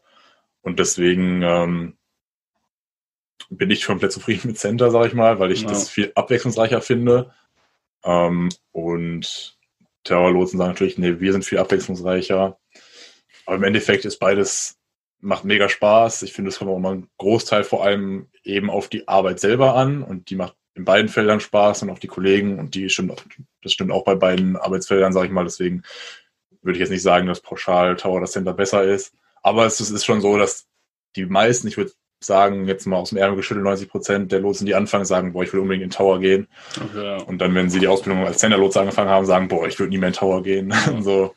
Und deswegen ähm, bin ich komplett zufrieden mit Center, sag ich mal, weil ich Ja. das viel abwechslungsreicher finde. Ähm, und Terrorlotsen sagen natürlich, nee, wir sind viel abwechslungsreicher. Aber im Endeffekt ist beides, macht mega Spaß. Ich finde, es kommt auch immer ein Großteil vor allem eben auf die Arbeit selber an und die macht in beiden Feldern Spaß und auf die Kollegen und die stimmt, auch- das stimmt auch bei beiden Arbeitsfeldern, sage ich mal. Deswegen würde ich jetzt nicht sagen, dass pauschal Tower das Center besser ist. Aber es ist schon so, dass die meisten, ich würde sagen, jetzt mal aus dem Ärmel geschüttelt, 90 Prozent der Lotsen, die anfangen, sagen, boah, ich will unbedingt in den Tower gehen. Okay, ja. Und dann, wenn sie die Ausbildung als Center-Lotse angefangen haben, sagen, boah, ich würde nie mehr in den Tower gehen. [LAUGHS] und so.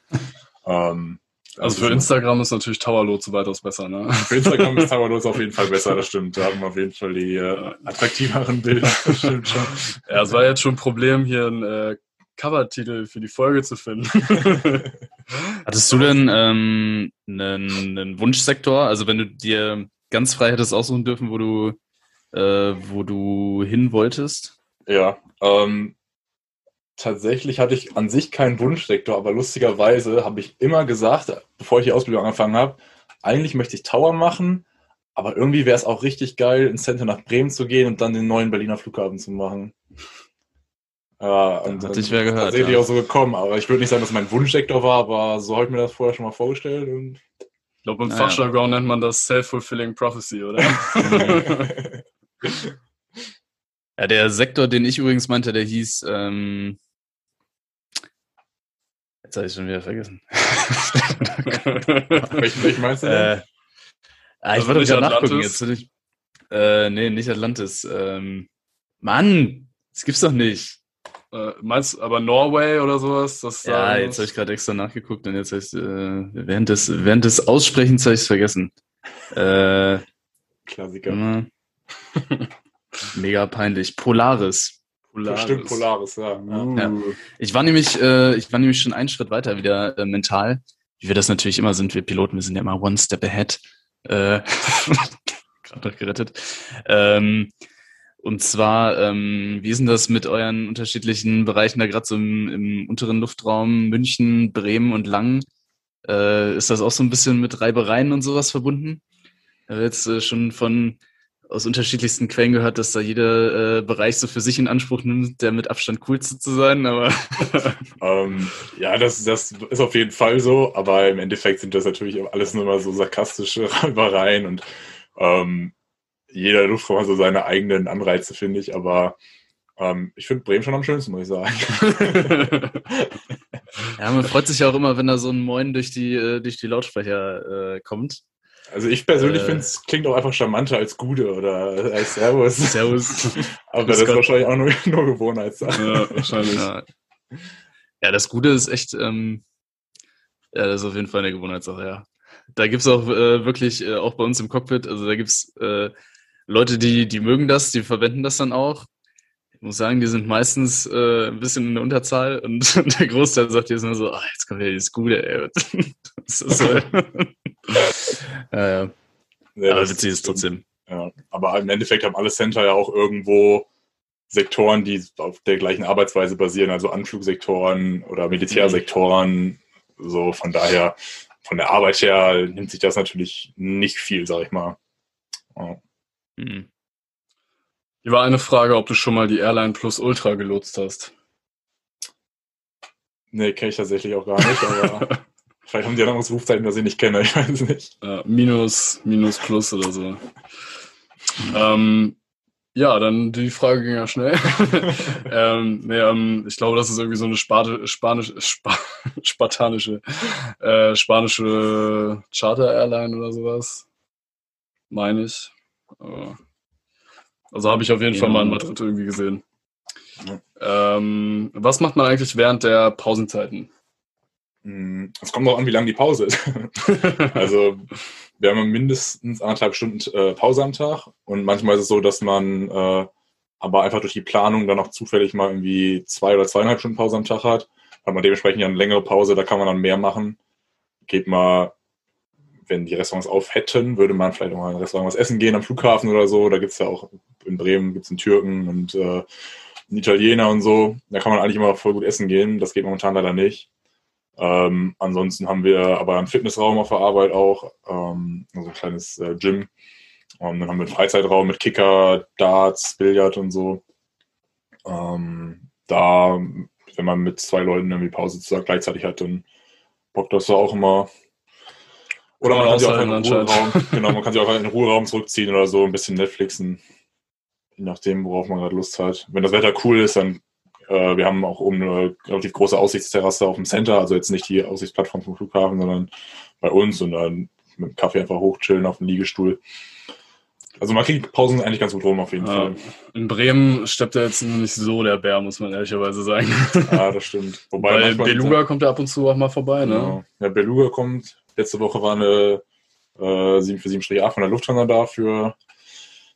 Ähm, Also für Instagram ist natürlich Tower-Lotse weitaus besser, ne? für Instagram ist [LAUGHS] Tower-Lotse auf jeden Fall besser, das stimmt. Da haben wir auf jeden Fall die äh, attraktiveren Bilder. [LAUGHS] Das stimmt schon. Ja, es war jetzt schon ein Problem, hier einen äh, Covertitel für die Folge zu finden. Hattest du denn ähm, einen, einen Wunschsektor? Also wenn du dir ganz frei hättest aussuchen dürfen, wo du, äh, wo du hin wolltest? Ja, ähm, tatsächlich hatte ich an sich keinen Wunschsektor, aber lustigerweise habe ich immer gesagt, bevor ich die Ausbildung angefangen habe, eigentlich möchte ich Tower machen, aber irgendwie wäre es auch richtig geil, ins Center nach Bremen zu gehen und dann den neuen Berliner Flughafen zu machen. Ja, und dann ich es gehört, tatsächlich ja. auch so gekommen, aber ich würde nicht sagen, dass mein Wunschsektor war, aber so habe ich mir das vorher schon mal vorgestellt. Und Ich glaube, im Naja. Fachjargon nennt man das Self-Fulfilling Prophecy, oder? [LAUGHS] Ja, der Sektor, den ich übrigens meinte, der hieß, ähm, jetzt habe ich schon wieder vergessen. [LAUGHS] welchen, meinst du denn? äh, ah, ich Also wollte gerade nachgucken. Jetzt, ich, äh, nee, nicht Atlantis. Ähm, Mann, das gibt's doch nicht. Äh, meinst du aber Norway oder sowas? Das Ja, da- jetzt habe ich gerade extra nachgeguckt und jetzt habe ich äh, während des während des Aussprechens habe ich es vergessen. Äh, Klassiker. [LAUGHS] mega peinlich. Polaris. Polaris. Stimmt, Polaris, ja. ja. Uh. Ja. Ich war nämlich, äh, ich war nämlich schon einen Schritt weiter wieder äh, mental, wie wir das natürlich immer sind. Wir Piloten, wir sind ja immer one step ahead. Äh, [LAUGHS] Gerade noch gerettet. Ähm, und zwar, ähm, wie ist denn das mit euren unterschiedlichen Bereichen da gerade so im, im unteren Luftraum München, Bremen und Langen? Äh, ist das auch so ein bisschen mit Reibereien und sowas verbunden? Ich habe jetzt äh, schon von aus unterschiedlichsten Quellen gehört, dass da jeder äh, Bereich so für sich in Anspruch nimmt, der mit Abstand coolste zu sein, aber [LAUGHS] Ähm, ja, das, das ist auf jeden Fall so, aber im Endeffekt sind das natürlich alles nur mal so sarkastische [LAUGHS] Reibereien und ähm, jeder Luftraum hat so seine eigenen Anreize, finde ich, aber ähm, ich finde Bremen schon am schönsten, muss ich sagen. [LAUGHS] ja, man freut sich ja auch immer, wenn da so ein Moin durch die, äh, durch die Lautsprecher äh, kommt. Also ich persönlich Äh. finde es klingt auch einfach charmanter als Gude oder als Servus. Servus. [LAUGHS] aber Grüß das ist wahrscheinlich auch nur, [LAUGHS] nur Gewohnheitssache. ja, wahrscheinlich. ja. ja, das Gute ist echt, ähm, ja, das ist auf jeden Fall eine Gewohnheitssache, ja. Da gibt's auch äh, wirklich, äh, auch bei uns im Cockpit, also da gibt's äh, Leute, die, die mögen das, die verwenden das dann auch. Ich muss sagen, die sind meistens äh, ein bisschen in der Unterzahl und [LAUGHS] der Großteil sagt jetzt nur so, ah, jetzt kommt wieder dieses Gute, ey. [LAUGHS] Das ist so. [LAUGHS] ja, ja. Ja, Aber witzig ist trotzdem. Ja, aber im Endeffekt haben alle Center ja auch irgendwo Sektoren, die auf der gleichen Arbeitsweise basieren, also Anflugsektoren oder Militärsektoren. So von daher, von der Arbeit her nimmt sich das natürlich nicht viel, sag ich mal. Ja. Hm. Hier war eine Frage, ob du schon mal die Airline Plus Ultra gelotst hast. Nee, kenne ich tatsächlich auch gar nicht, aber [LAUGHS] vielleicht haben die ein anderes Rufzeichen, das ich nicht kenne, [LAUGHS] ich weiß es nicht. Äh, minus, minus Plus oder so. Ähm, Ja, dann die Frage ging ja schnell. [LAUGHS] ähm, nee, ähm, ich glaube, das ist irgendwie so eine Sparte, spanische, Spa, spartanische, äh, spanische Charter-Airline oder sowas. Meine ich. Äh, also habe ich auf jeden Fall mal in Madrid irgendwie gesehen. Ähm, was macht man eigentlich während der Pausenzeiten? Hm, Es kommt auch an, wie lang die Pause ist. [LAUGHS] also wir haben mindestens anderthalb Stunden äh, Pause am Tag und manchmal ist es so, dass man äh, aber einfach durch die Planung dann auch zufällig mal irgendwie zwei oder zweieinhalb Stunden Pause am Tag hat. Hat man dementsprechend ja eine längere Pause, da kann man dann mehr machen. Geht mal, wenn die Restaurants auf hätten, würde man vielleicht auch mal in ein Restaurant was essen gehen am Flughafen oder so. Da gibt's ja auch in Bremen gibt's einen Türken und äh, einen Italiener und so. Da kann man eigentlich immer voll gut essen gehen. Das geht momentan leider nicht. Ähm, ansonsten haben wir aber einen Fitnessraum auf der Arbeit auch, ähm, also ein kleines äh, Gym. Und dann haben wir einen Freizeitraum mit Kicker, Darts, Billard und so. Ähm, da, wenn man mit zwei Leuten irgendwie Pause gleichzeitig hat, dann bockt das da auch immer. Oder man kann sich auch in den Ruheraum, genau, man kann sich auch in den Ruheraum zurückziehen oder so, ein bisschen Netflixen. Je nachdem, worauf man gerade Lust hat. Wenn das Wetter cool ist, dann äh, wir haben auch oben eine relativ große Aussichtsterrasse auf dem Center, also jetzt nicht die Aussichtsplattform vom Flughafen, sondern bei uns und dann mit dem Kaffee einfach hochchillen auf dem Liegestuhl. Also man kriegt Pausen eigentlich ganz gut rum auf jeden Ja, Fall. in Bremen steppt er jetzt noch nicht so der Bär, muss man ehrlicherweise sagen. Ja, das stimmt. Wobei Weil Beluga kommt ja ab und zu auch mal vorbei, ne? Genau. Ja, Beluga kommt. Letzte Woche war eine äh, 747-8 von der Lufthansa da für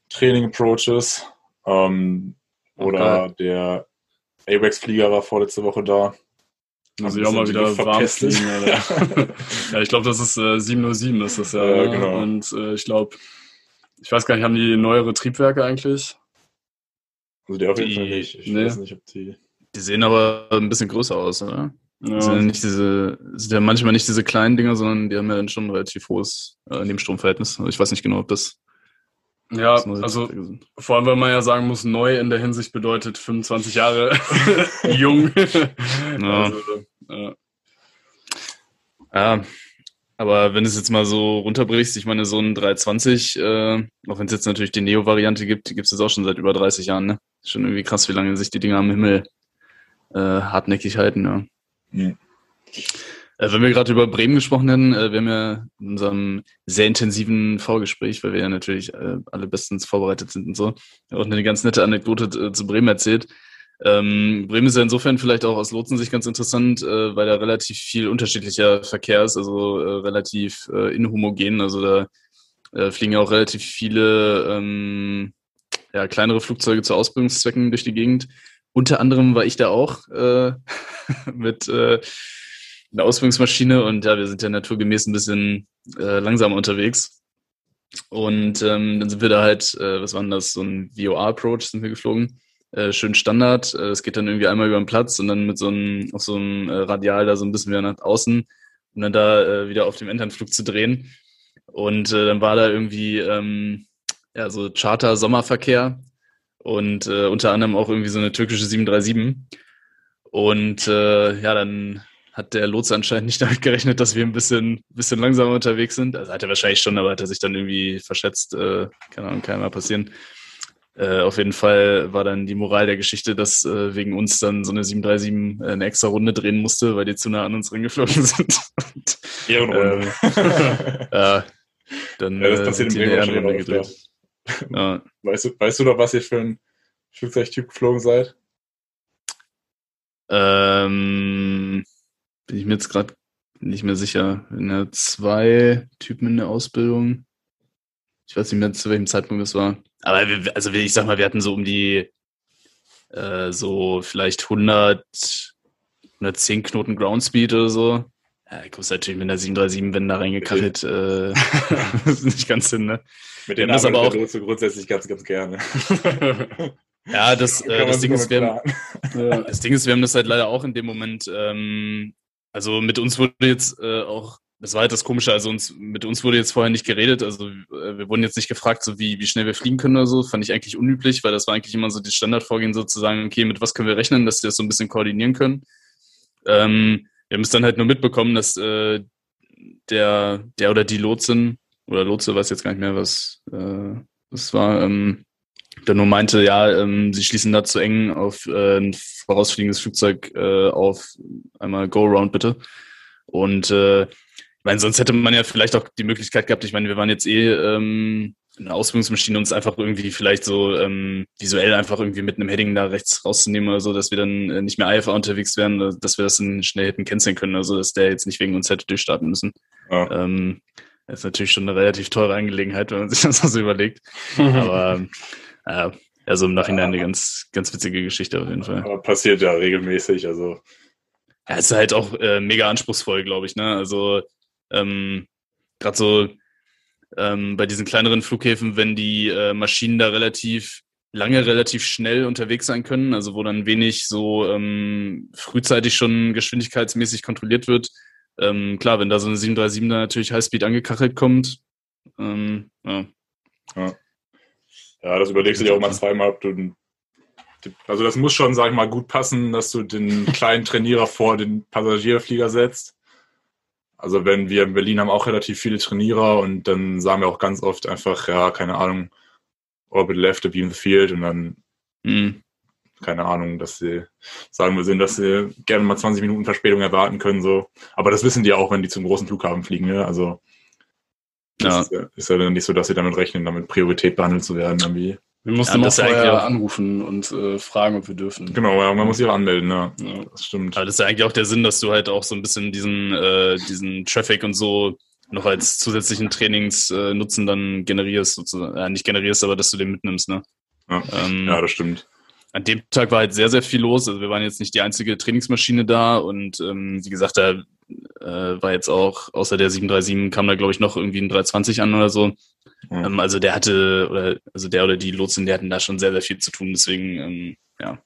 Training Approaches. Ähm, oder Okay. der AWACS-Flieger war vorletzte Woche da. Haben ich auch mal die wieder warm fliegen, [LAUGHS] [LAUGHS] ja, ich glaube, das ist äh, 707 ist das ja. Ja, ne? genau. Und äh, ich glaube, ich weiß gar nicht, haben die neuere Triebwerke eigentlich? Also der auf jeden Die- Fall nicht. Ich nee. weiß nicht, ob die. Die sehen aber ein bisschen größer aus, oder? Ja. Sind ja nicht diese, sind ja manchmal nicht diese kleinen Dinger, sondern die haben ja dann schon ein relativ hohes äh, Nebenstromverhältnis. Also ich weiß nicht genau, ob das, Ja, also vor allem, weil man ja sagen muss, neu in der Hinsicht bedeutet 25 Jahre [LAUGHS] jung. [LAUGHS] Also, ja. Ja, aber wenn du es jetzt mal so runterbrichst, ich meine, so ein 320, äh, auch wenn es jetzt natürlich die Neo-Variante gibt, die gibt es jetzt auch schon seit über 30 Jahren, ne? Ist schon irgendwie krass, wie lange sich die Dinger am Himmel äh, hartnäckig halten, ja. Mhm. Äh, wenn wir gerade über Bremen gesprochen hätten, äh, wir haben ja in unserem sehr intensiven Vorgespräch, weil wir ja natürlich äh, alle bestens vorbereitet sind und so, auch eine ganz nette Anekdote zu Bremen erzählt. Ähm, Bremen ist ja insofern vielleicht auch aus Lotsensicht ganz interessant, weil da relativ viel unterschiedlicher Verkehr ist, also relativ inhomogen. Also da fliegen ja auch relativ viele ähm, ja, kleinere Flugzeuge zu Ausbildungszwecken durch die Gegend. Unter anderem war ich da auch äh, [LAUGHS] mit äh, einer Ausbildungsmaschine und ja, wir sind ja naturgemäß ein bisschen äh, langsamer unterwegs. Und ähm, dann sind wir da halt, äh, was war denn das, so ein VOA-Approach sind wir geflogen. Äh, schön Standard. Äh, Es geht dann irgendwie einmal über den Platz und dann mit so einem, auf so einem äh, Radial da so ein bisschen wieder nach außen, um dann da äh, wieder auf dem Enternflug zu drehen. Und äh, dann war da irgendwie ähm, ja, so Charter-Sommerverkehr und äh, unter anderem auch irgendwie so eine türkische 737. Und äh, ja, dann hat der Lotse anscheinend nicht damit gerechnet, dass wir ein bisschen, bisschen langsamer unterwegs sind. Also hat er wahrscheinlich schon, aber hat er sich dann irgendwie verschätzt. Äh, keine Ahnung, kann ja mal passieren. Äh, auf jeden Fall war dann die Moral der Geschichte, dass äh, wegen uns dann so eine 737 eine extra Runde drehen musste, weil die zu nah an uns reingeflogen [LAUGHS] sind. Und, Ehrenrunde. [LAUGHS] ja, dann Ja, das äh, passiert sind im öfter. gedreht. Ja. [LAUGHS] weißt, du, weißt du noch, was ihr für ein Flugzeugtyp geflogen seid? Ähm, bin ich mir jetzt gerade nicht mehr sicher. Ja zwei Typen in der Ausbildung. Ich weiß nicht mehr, zu welchem Zeitpunkt das war. Aber wir, also ich sag mal, wir hatten so um die äh, so vielleicht 100, 110 Knoten Groundspeed oder so. Ja, ich kommst natürlich mit der 737, wenn da reingekachelt, äh, [LAUGHS] ist nicht ganz hin, ne? Mit haben das aber auch- Lotse grundsätzlich ganz, ganz gerne. [LAUGHS] Ja, das, äh, das Ding ist, wir haben. [LAUGHS] Das Ding ist, wir haben das halt leider auch in dem Moment, ähm, also mit uns wurde jetzt äh, auch, das war halt das Komische, also uns, mit uns wurde jetzt vorher nicht geredet, also äh, wir wurden jetzt nicht gefragt, so wie, wie schnell wir fliegen können oder so, fand ich eigentlich unüblich, weil das war eigentlich immer so das Standardvorgehen, so zu sagen, okay, mit was können wir rechnen, dass wir das so ein bisschen koordinieren können. Ähm, wir haben es dann halt nur mitbekommen, dass äh, der, der oder die Lotsin, oder Lotse weiß jetzt gar nicht mehr, was äh, das war, ähm, der nur meinte, ja, ähm, sie schließen da zu eng auf äh, ein vorausfliegendes Flugzeug äh, auf einmal Go-Around bitte. Und äh, ich meine, sonst hätte man ja vielleicht auch die Möglichkeit gehabt, ich meine, wir waren jetzt eh ähm, eine Ausbildungsmaschine, uns einfach irgendwie vielleicht so ähm, visuell einfach irgendwie mit einem Heading da rechts rauszunehmen oder so, dass wir dann äh, nicht mehr IFA unterwegs wären, äh, dass wir das dann schnell hätten canceln können, also dass der jetzt nicht wegen uns hätte durchstarten müssen. Ja. Ähm, das ist natürlich schon eine relativ teure Angelegenheit, wenn man [LAUGHS] sich das mal so überlegt. [LAUGHS] Aber äh, also im Nachhinein eine ganz, ganz witzige Geschichte auf jeden Fall. Aber passiert ja regelmäßig, also Ja, es ist halt auch äh, mega anspruchsvoll, glaube ich. Ne? Also ähm, gerade so ähm, bei diesen kleineren Flughäfen, wenn die äh, Maschinen da relativ lange, relativ schnell unterwegs sein können, also wo dann wenig so ähm, frühzeitig schon geschwindigkeitsmäßig kontrolliert wird. Ähm, klar, wenn da so eine 737 da natürlich Highspeed angekachelt kommt, ähm, ja. Ja, das überlegst du dir auch mal zweimal, ob du. Also, das muss schon, sag ich mal, gut passen, dass du den kleinen Trainierer vor den Passagierflieger setzt. Also, wenn wir in Berlin haben auch relativ viele Trainierer und dann sagen wir auch ganz oft einfach, ja, keine Ahnung, Orbit left to beam the field und dann, Mhm. keine Ahnung, dass sie sagen wir sind, dass sie gerne mal 20 Minuten Verspätung erwarten können, so. Aber das wissen die auch, wenn die zum großen Flughafen fliegen, ne? Also, Ja. ist, ja, ist ja dann nicht so, dass sie damit rechnen, damit Priorität behandelt zu werden, irgendwie. Wir mussten Ja, ja vorher auch- anrufen und äh, fragen, ob wir dürfen. Genau, ja, man muss sich auch anmelden, ne? Ja. Das stimmt. Aber das ist ja eigentlich auch der Sinn, dass du halt auch so ein bisschen diesen, äh, diesen Traffic und so noch als zusätzlichen Trainingsnutzen äh, Nutzen dann generierst, sozusagen. Ja, nicht generierst, aber dass du den mitnimmst, ne? Ja. Ähm, Ja, das stimmt. an dem Tag war halt sehr, sehr viel los. Also wir waren jetzt nicht die einzige Trainingsmaschine da und ähm, wie gesagt, da äh, war jetzt auch, außer der 737 kam da, glaube ich, noch irgendwie ein 320 an oder so. Ja. Ähm, also der hatte, oder also der oder die Lotsen, die hatten da schon sehr, sehr viel zu tun. Deswegen, ähm, ja,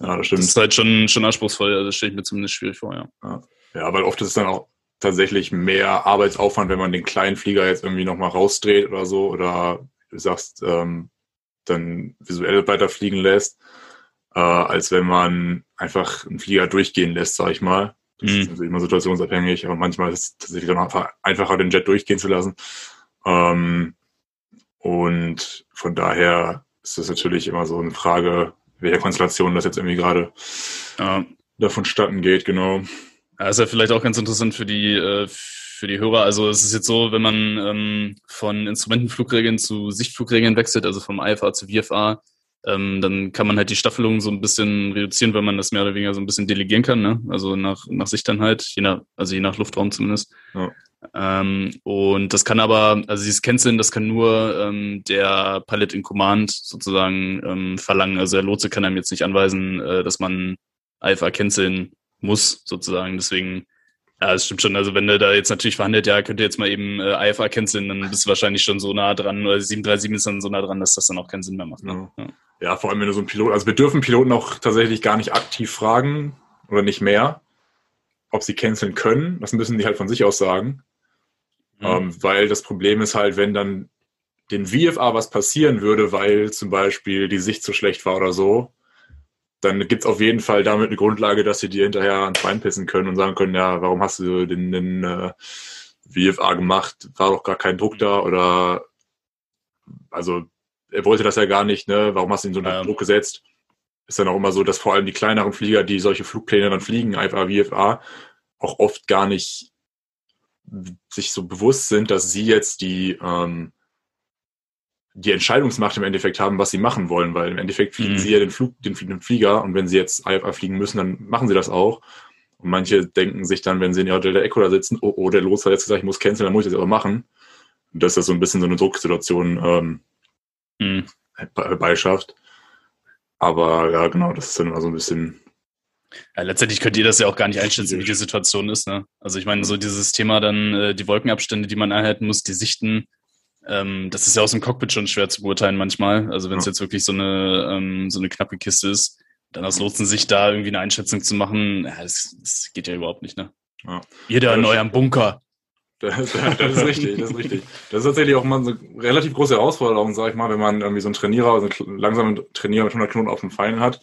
Ja, das das stimmt. ist halt schon, schon anspruchsvoll. Also das stelle ich mir zumindest schwierig vor, ja. Ja, weil oft ist es dann auch tatsächlich mehr Arbeitsaufwand, wenn man den kleinen Flieger jetzt irgendwie nochmal rausdreht oder so oder du sagst, ähm, dann visuell weiterfliegen lässt, äh, als wenn man einfach einen Flieger durchgehen lässt, sag ich mal. Das Mhm. ist natürlich immer situationsabhängig, aber manchmal ist es tatsächlich dann einfach einfacher, den Jet durchgehen zu lassen. Ähm, und von daher ist es natürlich immer so eine Frage, welcher Konstellation das jetzt irgendwie gerade ja. da vonstatten geht, genau. Ja, ist ja vielleicht auch ganz interessant für die, äh, für die Hörer. Also es ist jetzt so, wenn man ähm, von Instrumentenflugregeln zu Sichtflugregeln wechselt, also vom IFA zu VFA, ähm, dann kann man halt die Staffelung so ein bisschen reduzieren, weil man das mehr oder weniger so ein bisschen delegieren kann, ne? Also nach, nach Sicht dann halt, je nach, also je nach Luftraum zumindest. Ja. Ähm, und das kann aber, also dieses Canceln, das kann nur ähm, der Pilot in Command sozusagen ähm, verlangen. Also der Lotse kann einem jetzt nicht anweisen, äh, dass man IFA canceln muss, sozusagen. Deswegen, ja, es stimmt schon. Also wenn du da jetzt natürlich verhandelt, ja, könnt ihr jetzt mal eben äh, IFA canceln, dann bist du wahrscheinlich schon so nah dran, oder 737 ist dann so nah dran, dass das dann auch keinen Sinn mehr macht. Ne? Ja. Ja, vor allem wenn du so ein Pilot, also wir dürfen Piloten auch tatsächlich gar nicht aktiv fragen oder nicht mehr, ob sie canceln können. Das müssen die halt von sich aus sagen. Mhm. Ähm, weil das Problem ist halt, wenn dann den VFA was passieren würde, weil zum Beispiel die Sicht zu schlecht war oder so, dann gibt's auf jeden Fall damit eine Grundlage, dass sie dir hinterher ans Bein pissen können und sagen können, ja, warum hast du den, den äh, VFA gemacht? War doch gar kein Druck da oder also er wollte das ja gar nicht, ne? Warum hast du ihn so unter Ja. Druck gesetzt? Ist dann auch immer so, dass vor allem die kleineren Flieger, die solche Flugpläne dann fliegen, IFA, VFA, auch oft gar nicht sich so bewusst sind, dass sie jetzt die, ähm, die Entscheidungsmacht im Endeffekt haben, was sie machen wollen, weil im Endeffekt fliegen Mhm. sie ja den, Flug, den, den Flieger und wenn sie jetzt IFA fliegen müssen, dann machen sie das auch. Und manche denken sich dann, wenn sie in ihrer Delta Echo da sitzen, oh, oh, der Los hat jetzt gesagt, ich muss canceln, dann muss ich das aber machen. Und das so ein bisschen so eine Drucksituation ähm, Mhm. herbeischafft. Aber ja, genau, das ist dann immer so ein bisschen. Ja, letztendlich könnt ihr das ja auch gar nicht einschätzen, wie die Situation ist. Ne? Also ich meine, so dieses Thema dann, äh, die Wolkenabstände, die man einhalten muss, die Sichten, ähm, das ist ja aus dem Cockpit schon schwer zu beurteilen manchmal. Also wenn es Ja. jetzt wirklich so eine, ähm, so eine knappe Kiste ist, dann aus Lotsensicht da irgendwie eine Einschätzung zu machen, ja, das, das geht ja überhaupt nicht. Ne? Ja. Ihr da in eurem Bunker. Das, das, ist richtig, das ist richtig. Das ist tatsächlich auch mal so eine relativ große Herausforderung, sag ich mal, wenn man irgendwie so einen Trainierer, also einen langsamen Trainierer mit 100 Knoten auf dem Pfeil hat.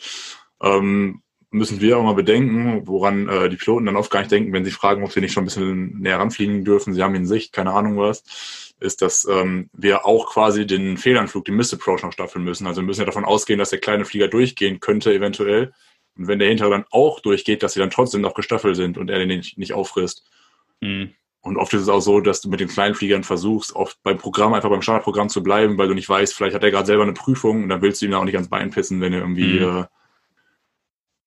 Ähm, müssen wir auch mal bedenken, woran äh, die Piloten dann oft gar nicht denken, wenn sie fragen, ob sie nicht schon ein bisschen näher ranfliegen dürfen, sie haben in Sicht, keine Ahnung was, ist, dass ähm, wir auch quasi den Fehlanflug, den Mist Approach noch staffeln müssen. Also wir müssen ja davon ausgehen, dass der kleine Flieger durchgehen könnte eventuell. Und wenn der hintere dann auch durchgeht, dass sie dann trotzdem noch gestaffelt sind und er den nicht, nicht auffrisst. Mhm. Und oft ist es auch so, dass du mit den kleinen Fliegern versuchst, oft beim Programm einfach beim Startprogramm zu bleiben, weil du nicht weißt, vielleicht hat er gerade selber eine Prüfung und dann willst du ihm auch nicht ans Bein pissen, wenn er irgendwie, Mhm. äh,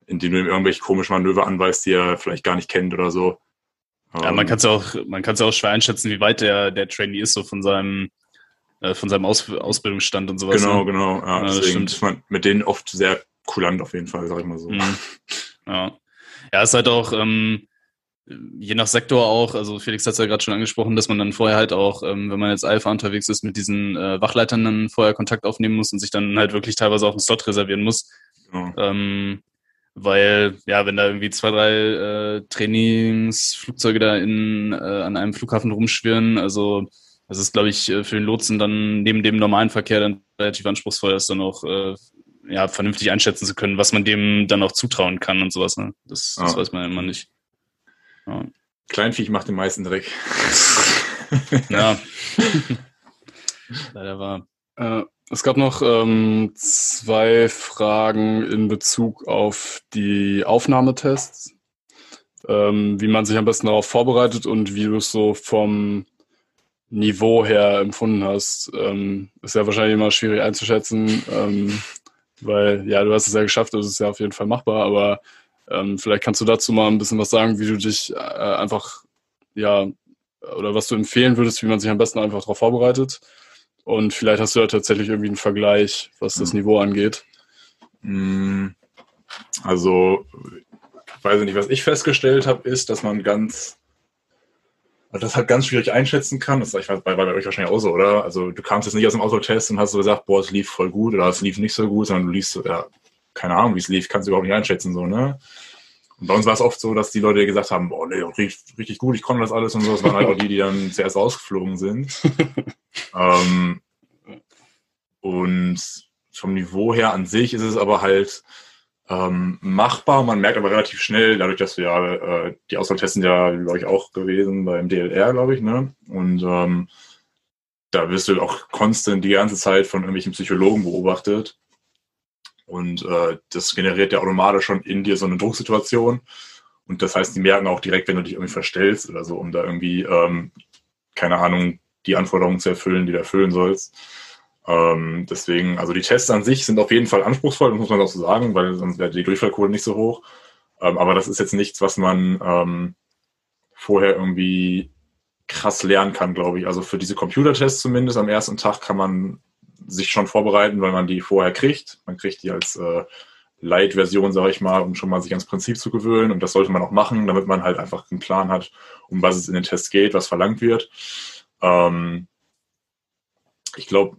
indem du ihm irgendwelche komischen Manöver anweist, die er vielleicht gar nicht kennt oder so. Ja, Ähm, man kann es auch, man kann es auch schwer einschätzen, wie weit der, der Trainee ist, so von seinem, äh, von seinem Aus, Ausbildungsstand und sowas. Genau, ne? genau. Ja, das deswegen ist man mit denen oft sehr kulant auf jeden Fall, sag ich mal so. Mhm. Ja. Ja, ist halt auch, ähm, je nach Sektor auch, also Felix hat es ja gerade schon angesprochen, dass man dann vorher halt auch, ähm, wenn man jetzt Alpha unterwegs ist, mit diesen äh, Wachleitern dann vorher Kontakt aufnehmen muss und sich dann halt wirklich teilweise auch einen Slot reservieren muss. Genau. Ähm, weil, ja, wenn da irgendwie zwei, drei äh, Trainingsflugzeuge da in, äh, an einem Flughafen rumschwirren, also das ist, glaube ich, äh, für den Lotsen dann neben dem normalen Verkehr dann relativ anspruchsvoll, das dann auch äh, ja, vernünftig einschätzen zu können, was man dem dann auch zutrauen kann und sowas. Ne? Das, das Ja. weiß man immer nicht. Ja. Kleinviech macht den meisten Dreck. [LAUGHS] ja. Leider war. Äh, es gab noch ähm, zwei Fragen in Bezug auf die Aufnahmetests, ähm, wie man sich am besten darauf vorbereitet und wie du es so vom Niveau her empfunden hast. Ähm, ist ja wahrscheinlich immer schwierig einzuschätzen, ähm, weil ja, du hast es ja geschafft, es ist ja auf jeden Fall machbar, aber ähm, vielleicht kannst du dazu mal ein bisschen was sagen, wie du dich äh, einfach, ja, oder was du empfehlen würdest, wie man sich am besten einfach darauf vorbereitet. Und vielleicht hast du ja tatsächlich irgendwie einen Vergleich, was das Mhm. Niveau angeht. Mm, Also, ich weiß nicht, was ich festgestellt habe, ist, dass man ganz, also das halt ganz schwierig einschätzen kann. Das ich weiß, bei, bei euch wahrscheinlich auch so, oder? Also, du kamst jetzt nicht aus dem Autotest und hast so gesagt, boah, es lief voll gut oder es lief nicht so gut, sondern du liest, so, ja, keine Ahnung, wie es lief, kannst du überhaupt nicht einschätzen, so, ne? Und bei uns war es oft so, dass die Leute gesagt haben, boah, nee, richtig, richtig gut, ich konnte das alles und so. Das waren halt auch die, die dann zuerst rausgeflogen sind. [LAUGHS] ähm, und vom Niveau her an sich ist es aber halt ähm, machbar. Man merkt aber relativ schnell, dadurch, dass wir ja, äh, die Auswahltests sind ja, glaube ich, auch gewesen beim DLR, glaube ich, ne? Und ähm, da wirst du auch konstant die ganze Zeit von irgendwelchen Psychologen beobachtet. Und äh, das generiert ja automatisch schon in dir so eine Drucksituation. Und das heißt, die merken auch direkt, wenn du dich irgendwie verstellst oder so, um da irgendwie, ähm, keine Ahnung, die Anforderungen zu erfüllen, die du erfüllen sollst. Ähm, deswegen, also die Tests an sich sind auf jeden Fall anspruchsvoll, das muss man auch so sagen, weil sonst wäre die Durchfallquote nicht so hoch. Ähm, aber das ist jetzt nichts, was man ähm, vorher irgendwie krass lernen kann, glaube ich. Also für diese Computertests zumindest am ersten Tag kann man sich schon vorbereiten, weil man die vorher kriegt. Man kriegt die als äh, Light-Version, sage ich mal, um schon mal sich ans Prinzip zu gewöhnen. Und das sollte man auch machen, damit man halt einfach einen Plan hat, um was es in den Tests geht, was verlangt wird. Ähm, ich glaube,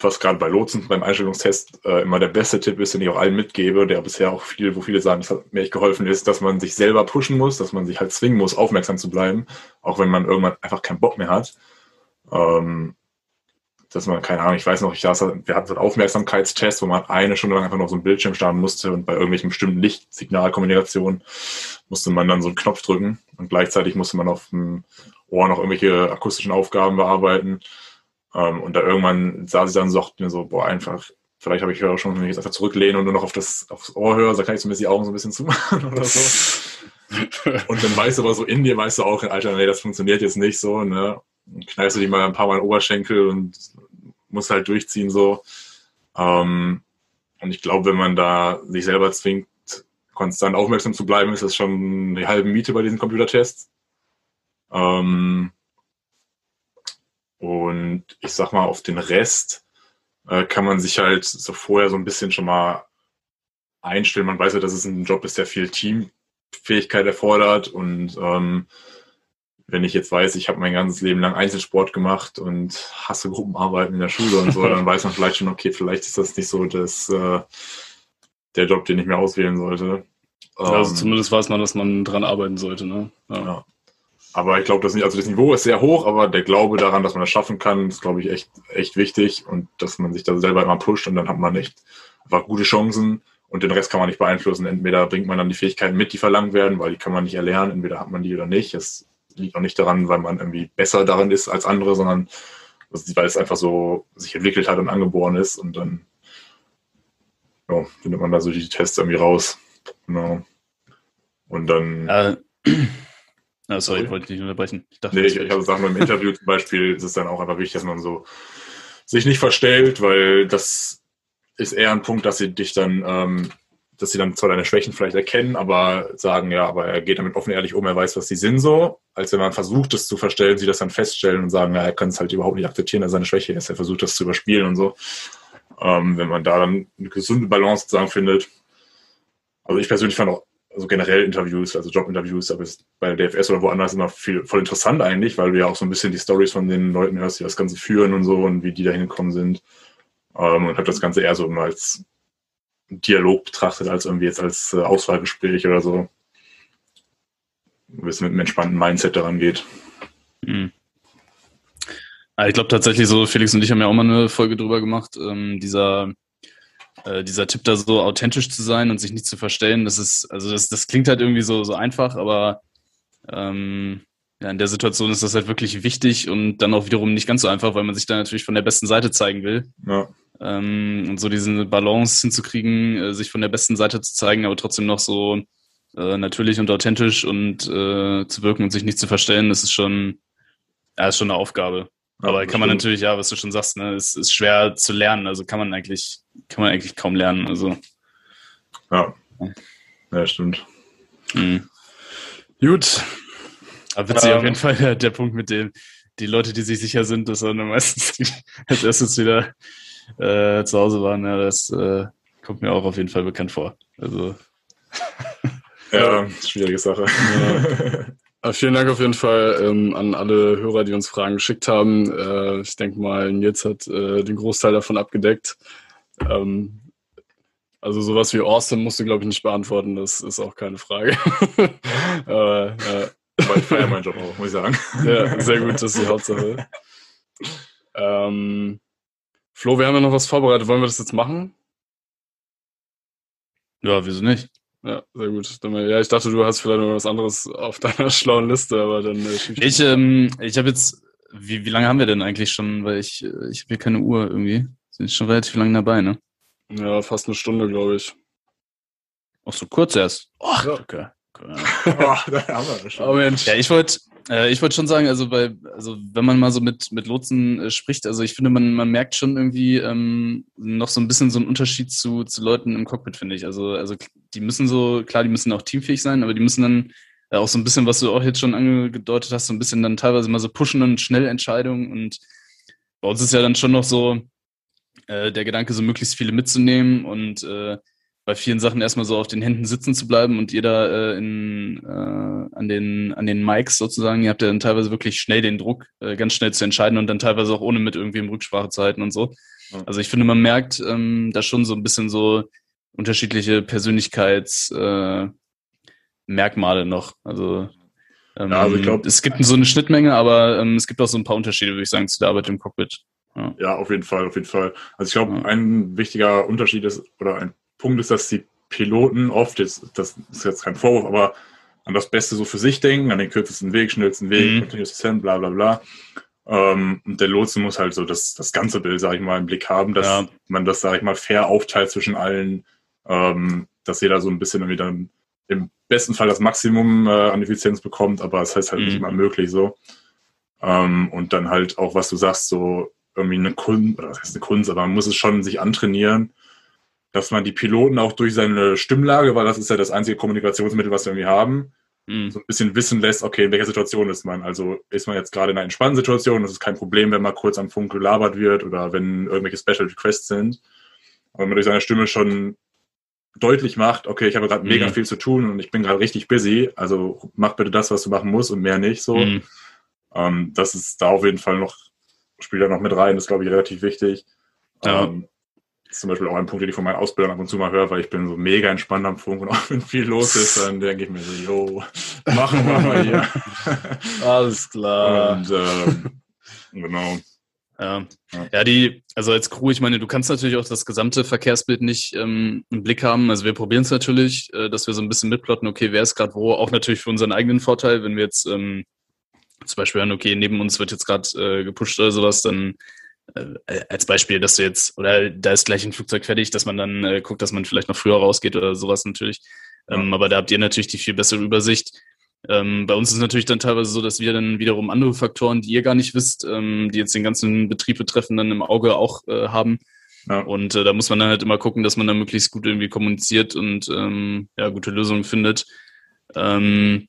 was gerade bei Lotsen beim Einstellungstest äh, immer der beste Tipp ist, den ich auch allen mitgebe, der bisher auch viel, wo viele sagen, das hat mir echt geholfen, ist, dass man sich selber pushen muss, dass man sich halt zwingen muss, aufmerksam zu bleiben, auch wenn man irgendwann einfach keinen Bock mehr hat. Ähm, dass man, keine Ahnung, ich weiß noch, ich saß, wir hatten so einen Aufmerksamkeitstest, wo man eine Stunde lang einfach noch so einen Bildschirm starren musste und bei irgendwelchen bestimmten Lichtsignalkommunikationen musste man dann so einen Knopf drücken und gleichzeitig musste man auf dem Ohr noch irgendwelche akustischen Aufgaben bearbeiten. Ähm, und da irgendwann saß ich dann und sagte mir so, boah, einfach, vielleicht habe ich ja schon, wenn ich jetzt einfach zurücklehne und nur noch auf das, aufs Ohr höre, da kann ich zumindest die Augen so ein bisschen zumachen [LAUGHS] oder so. [LAUGHS] Und dann weißt du aber so in dir, weißt du auch, Alter, nee, das funktioniert jetzt nicht so, ne? Knallst du die mal ein paar Mal in den Oberschenkel und musst halt durchziehen so. Ähm, und ich glaube, wenn man da sich selber zwingt, konstant aufmerksam zu bleiben, ist das schon die halbe Miete bei diesen Computertests. Ähm, und ich sag mal, auf den Rest äh, kann man sich halt so vorher so ein bisschen schon mal einstellen. Man weiß ja, dass es ein Job ist, der viel Teamfähigkeit erfordert. Und ähm, wenn ich jetzt weiß, ich habe mein ganzes Leben lang Einzelsport gemacht und hasse Gruppenarbeiten in der Schule und so, [LAUGHS] dann weiß man vielleicht schon, okay, vielleicht ist das nicht so das, äh, der Job, den ich mir auswählen sollte. also Ähm, zumindest weiß man, dass man dran arbeiten sollte. Ne? Ja. ja. Aber ich glaube, das nicht, also das Niveau ist sehr hoch, aber der Glaube daran, dass man das schaffen kann, ist, glaube ich, echt, echt wichtig und dass man sich da selber immer pusht und dann hat man echt einfach gute Chancen. und den Rest kann man nicht beeinflussen. Entweder bringt man dann die Fähigkeiten mit, die verlangt werden, weil die kann man nicht erlernen, entweder hat man die oder nicht. Es liegt auch nicht daran, weil man irgendwie besser daran ist als andere, sondern weil es einfach so sich entwickelt hat und angeboren ist und dann ja, findet man da so die Tests irgendwie raus. Genau. Und dann. Äh, [CLEARS THROAT] ah, sorry, ich wollte nicht unterbrechen. Ich dachte, nee, ich, ich habe gesagt, im Interview zum Beispiel ist es dann auch einfach wichtig, dass man so sich nicht verstellt, weil das ist eher ein Punkt, dass sie dich dann, ähm, dass sie dann zwar deine Schwächen vielleicht erkennen, aber sagen, ja, aber er geht damit offen ehrlich um, er weiß, was sie sind so. Als wenn man versucht, das zu verstellen, sie das dann feststellen und sagen, ja, er kann es halt überhaupt nicht akzeptieren, dass seine Schwäche ist. Er versucht, das zu überspielen und so. Ähm, wenn man da dann eine gesunde Balance sozusagen findet. Also ich persönlich fand auch also generell Interviews, also Jobinterviews, aber bei der DFS oder woanders immer viel, voll interessant eigentlich, weil du ja auch so ein bisschen die Stories von den Leuten hörst, die das Ganze führen und so und wie die da hingekommen sind. Ähm, und habe das Ganze eher so immer als Dialog betrachtet, als irgendwie jetzt als äh, Auswahlgespräch oder so. Ein bisschen mit einem entspannten Mindset daran geht. Mhm. Ich glaube tatsächlich so, Felix und ich haben ja auch mal eine Folge drüber gemacht, ähm, dieser äh, dieser Tipp da so authentisch zu sein und sich nicht zu verstellen, das ist, also das, das klingt halt irgendwie so, so einfach, aber ähm, ja, in der Situation ist das halt wirklich wichtig und dann auch wiederum nicht ganz so einfach, weil man sich da natürlich von der besten Seite zeigen will. Ja. Ähm, und so diese Balance hinzukriegen, äh, sich von der besten Seite zu zeigen, aber trotzdem noch so äh, natürlich und authentisch und äh, zu wirken und sich nicht zu verstellen, das ist schon, ja, ist schon eine Aufgabe. Aber kann man natürlich, ja, was du schon sagst, ne, ist, ist schwer zu lernen. Also kann man eigentlich, kann man eigentlich kaum lernen. Also. Ja. Ja, stimmt. Mhm. Gut. Aber witzig ähm, auf jeden Fall der, der, Punkt mit dem, die Leute, die sich sicher sind, dass dann meistens [LAUGHS] als erstes wieder äh, zu Hause waren. Ja, das äh, kommt mir auch auf jeden Fall bekannt vor. Also. [LAUGHS] ja, schwierige Sache. Ja. [LAUGHS] Äh, vielen Dank auf jeden Fall ähm, an alle Hörer, die uns Fragen geschickt haben. Äh, ich denke mal, Nils hat äh, den Großteil davon abgedeckt. Ähm, also sowas wie Austin musst du, glaube ich, nicht beantworten. Das ist auch keine Frage. [LAUGHS] Aber, Aber ich feiere meinen Job auch, muss ich sagen. ja, sehr gut, das ist die Hauptsache. Ähm, Flo, wir haben ja noch was vorbereitet. Wollen wir das jetzt machen? Ja, wieso nicht? Ja, sehr gut. Ja, ich dachte, du hast vielleicht noch was anderes auf [LAUGHS] deiner schlauen Liste, aber dann äh, ich. Ähm, ich habe jetzt, wie, wie lange haben wir denn eigentlich schon? Weil ich, äh, ich habe hier keine Uhr irgendwie. Sind schon relativ lange dabei, ne? Ja, fast eine Stunde, glaube ich. Auch so kurz erst. Oh, ja. okay. [LAUGHS] da haben wir schon. Oh Mensch. Ja, ich wollte äh, ich wollte schon sagen, also bei, also wenn man mal so mit, mit Lotsen äh, spricht, also ich finde, man, man merkt schon irgendwie ähm, noch so ein bisschen so einen Unterschied zu, zu Leuten im Cockpit, finde ich. Also, also die müssen so, klar, die müssen auch teamfähig sein, aber die müssen dann äh, auch so ein bisschen, was du auch jetzt schon angedeutet hast, so ein bisschen dann teilweise mal so pushen und schnell Entscheidungen. Und bei uns ist ja dann schon noch so äh, der Gedanke, so möglichst viele mitzunehmen und äh, bei vielen Sachen erstmal so auf den Händen sitzen zu bleiben und jeder äh, in, äh, an, den, an den Mics sozusagen, ihr habt ja dann teilweise wirklich schnell den Druck, äh, ganz schnell zu entscheiden und dann teilweise auch ohne mit irgendwie im Rücksprache zu halten und so. Ja. Also ich finde, man merkt ähm, da schon so ein bisschen so unterschiedliche Persönlichkeitsmerkmale äh, noch. Also, ähm, ja, also ich glaube, es gibt so eine Schnittmenge, aber ähm, es gibt auch so ein paar Unterschiede, würde ich sagen, zu der Arbeit im Cockpit. Ja, ja auf jeden Fall, auf jeden Fall. Also ich glaube, ein wichtiger Unterschied ist, oder ein Punkt ist, dass die Piloten oft, jetzt, das ist jetzt kein Vorwurf, aber an das Beste so für sich denken, an den kürzesten Weg, schnellsten Weg, mhm. continuous bla bla bla. Ähm, und der Lotse muss halt so das, das ganze Bild, sag ich mal, im Blick haben, dass ja. man das, sag ich mal, fair aufteilt zwischen allen, ähm, dass jeder so ein bisschen irgendwie dann im besten Fall das Maximum äh, an Effizienz bekommt, aber es das heißt halt mhm. nicht immer möglich so. Ähm, und dann halt auch, was du sagst, so irgendwie eine Kunst, oder was heißt eine Kunst, aber man muss es schon sich antrainieren, dass man die Piloten auch durch seine Stimmlage, weil das ist ja das einzige Kommunikationsmittel, was wir irgendwie haben, mhm. so ein bisschen wissen lässt, okay, in welcher Situation ist man. Also ist man jetzt gerade in einer entspannten Situation, das ist kein Problem, wenn mal kurz am Funk gelabert wird oder wenn irgendwelche Special Requests sind. Aber wenn man durch seine Stimme schon deutlich macht, okay, ich habe gerade mhm. mega viel zu tun und ich bin gerade richtig busy, also mach bitte das, was du machen musst und mehr nicht so. Mhm. Ähm, das ist da auf jeden Fall noch, spielt da noch mit rein, das ist, glaube ich, relativ wichtig. Ja. Ähm, ist zum Beispiel auch ein Punkt, den ich von meinen Ausbildern ab und zu mal höre, weil ich bin so mega entspannt am Funk und auch wenn viel los ist, dann denke ich mir so, yo, machen wir mal hier. [LAUGHS] Alles klar. Und ähm, genau. Ja. ja, die, also als Crew, ich meine, du kannst natürlich auch das gesamte Verkehrsbild nicht ähm, im Blick haben. Also wir probieren es natürlich, äh, dass wir so ein bisschen mitplotten, okay, wer ist gerade wo, auch natürlich für unseren eigenen Vorteil, wenn wir jetzt ähm, zum Beispiel hören, okay, neben uns wird jetzt gerade äh, gepusht oder sowas, dann äh, als Beispiel, dass du jetzt, oder da ist gleich ein Flugzeug fertig, dass man dann äh, guckt, dass man vielleicht noch früher rausgeht oder sowas natürlich. Ähm, aber da habt ihr natürlich die viel bessere Übersicht. Ähm, bei uns ist es natürlich dann teilweise so, dass wir dann wiederum andere Faktoren, die ihr gar nicht wisst, ähm, die jetzt den ganzen Betrieb betreffen, dann im Auge auch äh, haben. Ja. Und äh, da muss man dann halt immer gucken, dass man dann möglichst gut irgendwie kommuniziert und ähm, ja, gute Lösungen findet. Ähm,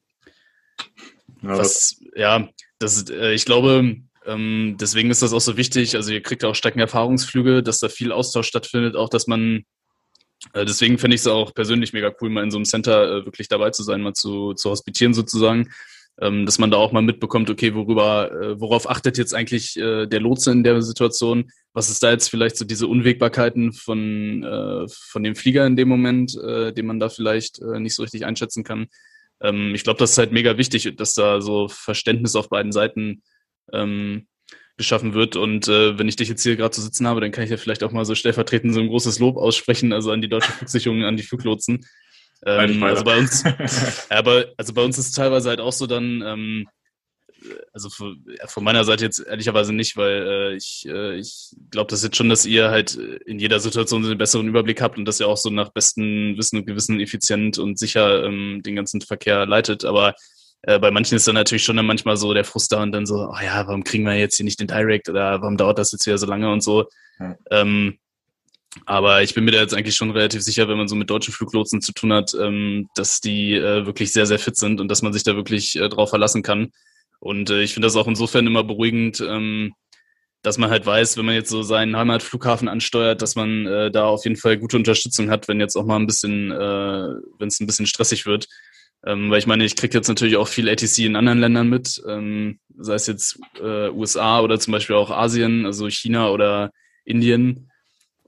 ja, was, ja, das, äh, ich glaube, ähm, deswegen ist das auch so wichtig. Also ihr kriegt auch Streckenerfahrungsflüge, dass da viel Austausch stattfindet, auch dass man äh, deswegen finde ich es auch persönlich mega cool, mal in so einem Center äh, wirklich dabei zu sein, mal zu, zu hospitieren sozusagen. Ähm, dass man da auch mal mitbekommt, okay, worüber, äh, worauf achtet jetzt eigentlich äh, der Lotse in der Situation? Was ist da jetzt vielleicht so diese Unwägbarkeiten von, äh, von dem Flieger in dem Moment, äh, den man da vielleicht äh, nicht so richtig einschätzen kann? Ähm, ich glaube, das ist halt mega wichtig, dass da so Verständnis auf beiden Seiten ähm, geschaffen wird. Und äh, wenn ich dich jetzt hier gerade zu so sitzen habe, dann kann ich ja vielleicht auch mal so stellvertretend so ein großes Lob aussprechen, also an die deutsche Flugsicherung, an die Fluglotsen. Ähm, also bei uns, [LAUGHS] aber also bei uns ist es teilweise halt auch so dann, ähm, also von, von meiner Seite jetzt ehrlicherweise nicht, weil äh, ich, äh, ich glaube das jetzt schon, dass ihr halt in jeder Situation einen besseren Überblick habt und dass ihr auch so nach bestem Wissen und Gewissen effizient und sicher ähm, den ganzen Verkehr leitet. Aber äh, bei manchen ist dann natürlich schon dann manchmal so der Frust da und dann so, oh ja, warum kriegen wir jetzt hier nicht den Direct oder warum dauert das jetzt wieder so lange und so. Ja. Ähm, aber ich bin mir da jetzt eigentlich schon relativ sicher, wenn man so mit deutschen Fluglotsen zu tun hat, ähm, dass die äh, wirklich sehr, sehr fit sind und dass man sich da wirklich äh, drauf verlassen kann. Und äh, ich finde das auch insofern immer beruhigend, ähm, dass man halt weiß, wenn man jetzt so seinen Heimatflughafen ansteuert, dass man äh, da auf jeden Fall gute Unterstützung hat, wenn jetzt auch mal ein bisschen, äh, wenn es ein bisschen stressig wird. Ähm, weil ich meine, ich kriege jetzt natürlich auch viel ATC in anderen Ländern mit, ähm, sei es jetzt äh, USA oder zum Beispiel auch Asien, also China oder Indien.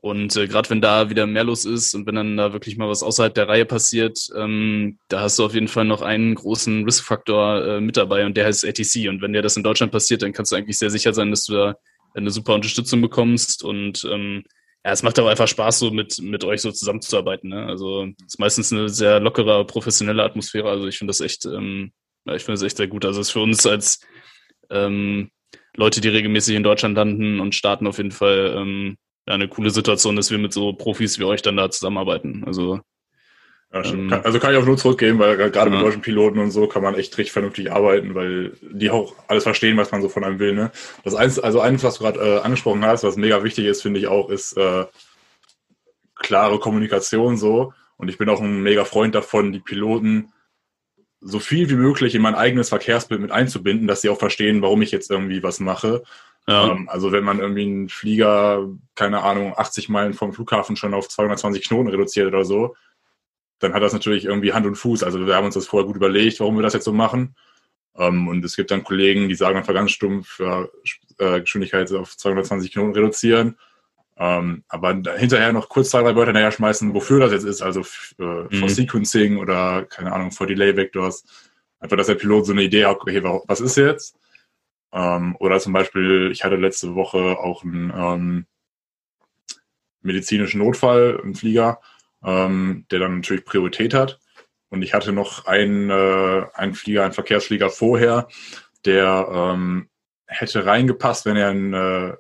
Und äh, gerade wenn da wieder mehr los ist und wenn dann da wirklich mal was außerhalb der Reihe passiert, ähm, da hast du auf jeden Fall noch einen großen Riskfaktor äh, mit dabei und der heißt ATC. Und wenn dir das in Deutschland passiert, dann kannst du eigentlich sehr sicher sein, dass du da eine super Unterstützung bekommst und ähm, ja, es macht aber einfach Spaß, so mit, mit euch so zusammenzuarbeiten. Ne? Also es ist meistens eine sehr lockere, professionelle Atmosphäre. Also ich finde das echt, ähm, ja, ich finde das echt sehr gut. Also es ist für uns als ähm, Leute, die regelmäßig in Deutschland landen und starten, auf jeden Fall ähm, ja, eine coole Situation, dass wir mit so Profis wie euch dann da zusammenarbeiten. Also ja, ähm, also kann ich auch nur zurückgeben, weil gerade ja. mit deutschen Piloten und so kann man echt richtig vernünftig arbeiten, weil die auch alles verstehen, was man so von einem will. Ne? Das eins, also eins, was du gerade äh, angesprochen hast, was mega wichtig ist, finde ich auch, ist äh, klare Kommunikation so. Und ich bin auch ein mega Freund davon, die Piloten so viel wie möglich in mein eigenes Verkehrsbild mit einzubinden, dass sie auch verstehen, warum ich jetzt irgendwie was mache. Ja. Ähm, also wenn man irgendwie einen Flieger, keine Ahnung, 80 Meilen vom Flughafen schon auf 220 Knoten reduziert oder so, dann hat das natürlich irgendwie Hand und Fuß. Also wir haben uns das vorher gut überlegt, warum wir das jetzt so machen. Ähm, und es gibt dann Kollegen, die sagen einfach ganz stumpf, ja, äh, Geschwindigkeit auf 220 Knoten reduzieren. Ähm, aber hinterher noch kurz zwei, drei Wörter näher schmeißen, wofür das jetzt ist, also äh, mhm. for Sequencing oder keine Ahnung, for Delay Vectors. Einfach, dass der Pilot so eine Idee hat, okay, was ist jetzt? Ähm, oder zum Beispiel, ich hatte letzte Woche auch einen ähm, medizinischen Notfall im Flieger ähm, der dann natürlich Priorität hat. Und ich hatte noch einen, äh, einen Flieger, einen Verkehrsflieger vorher, der ähm, hätte reingepasst, wenn er einen äh,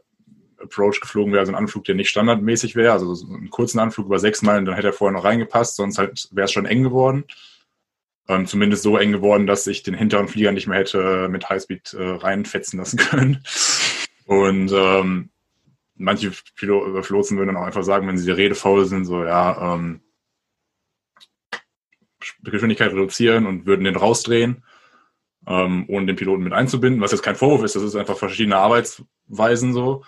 Approach geflogen wäre, also ein Anflug, der nicht standardmäßig wäre, also so einen kurzen Anflug über sechs Meilen, dann hätte er vorher noch reingepasst, sonst halt wäre es schon eng geworden. Ähm, zumindest so eng geworden, dass ich den hinteren Flieger nicht mehr hätte mit Highspeed äh, reinfetzen lassen [LAUGHS] können. Und ähm, manche Piloten würden dann auch einfach sagen, wenn sie redefaul sind, so, ja, ähm, Geschwindigkeit reduzieren und würden den rausdrehen, ähm, ohne den Piloten mit einzubinden, was jetzt kein Vorwurf ist, das ist einfach verschiedene Arbeitsweisen so.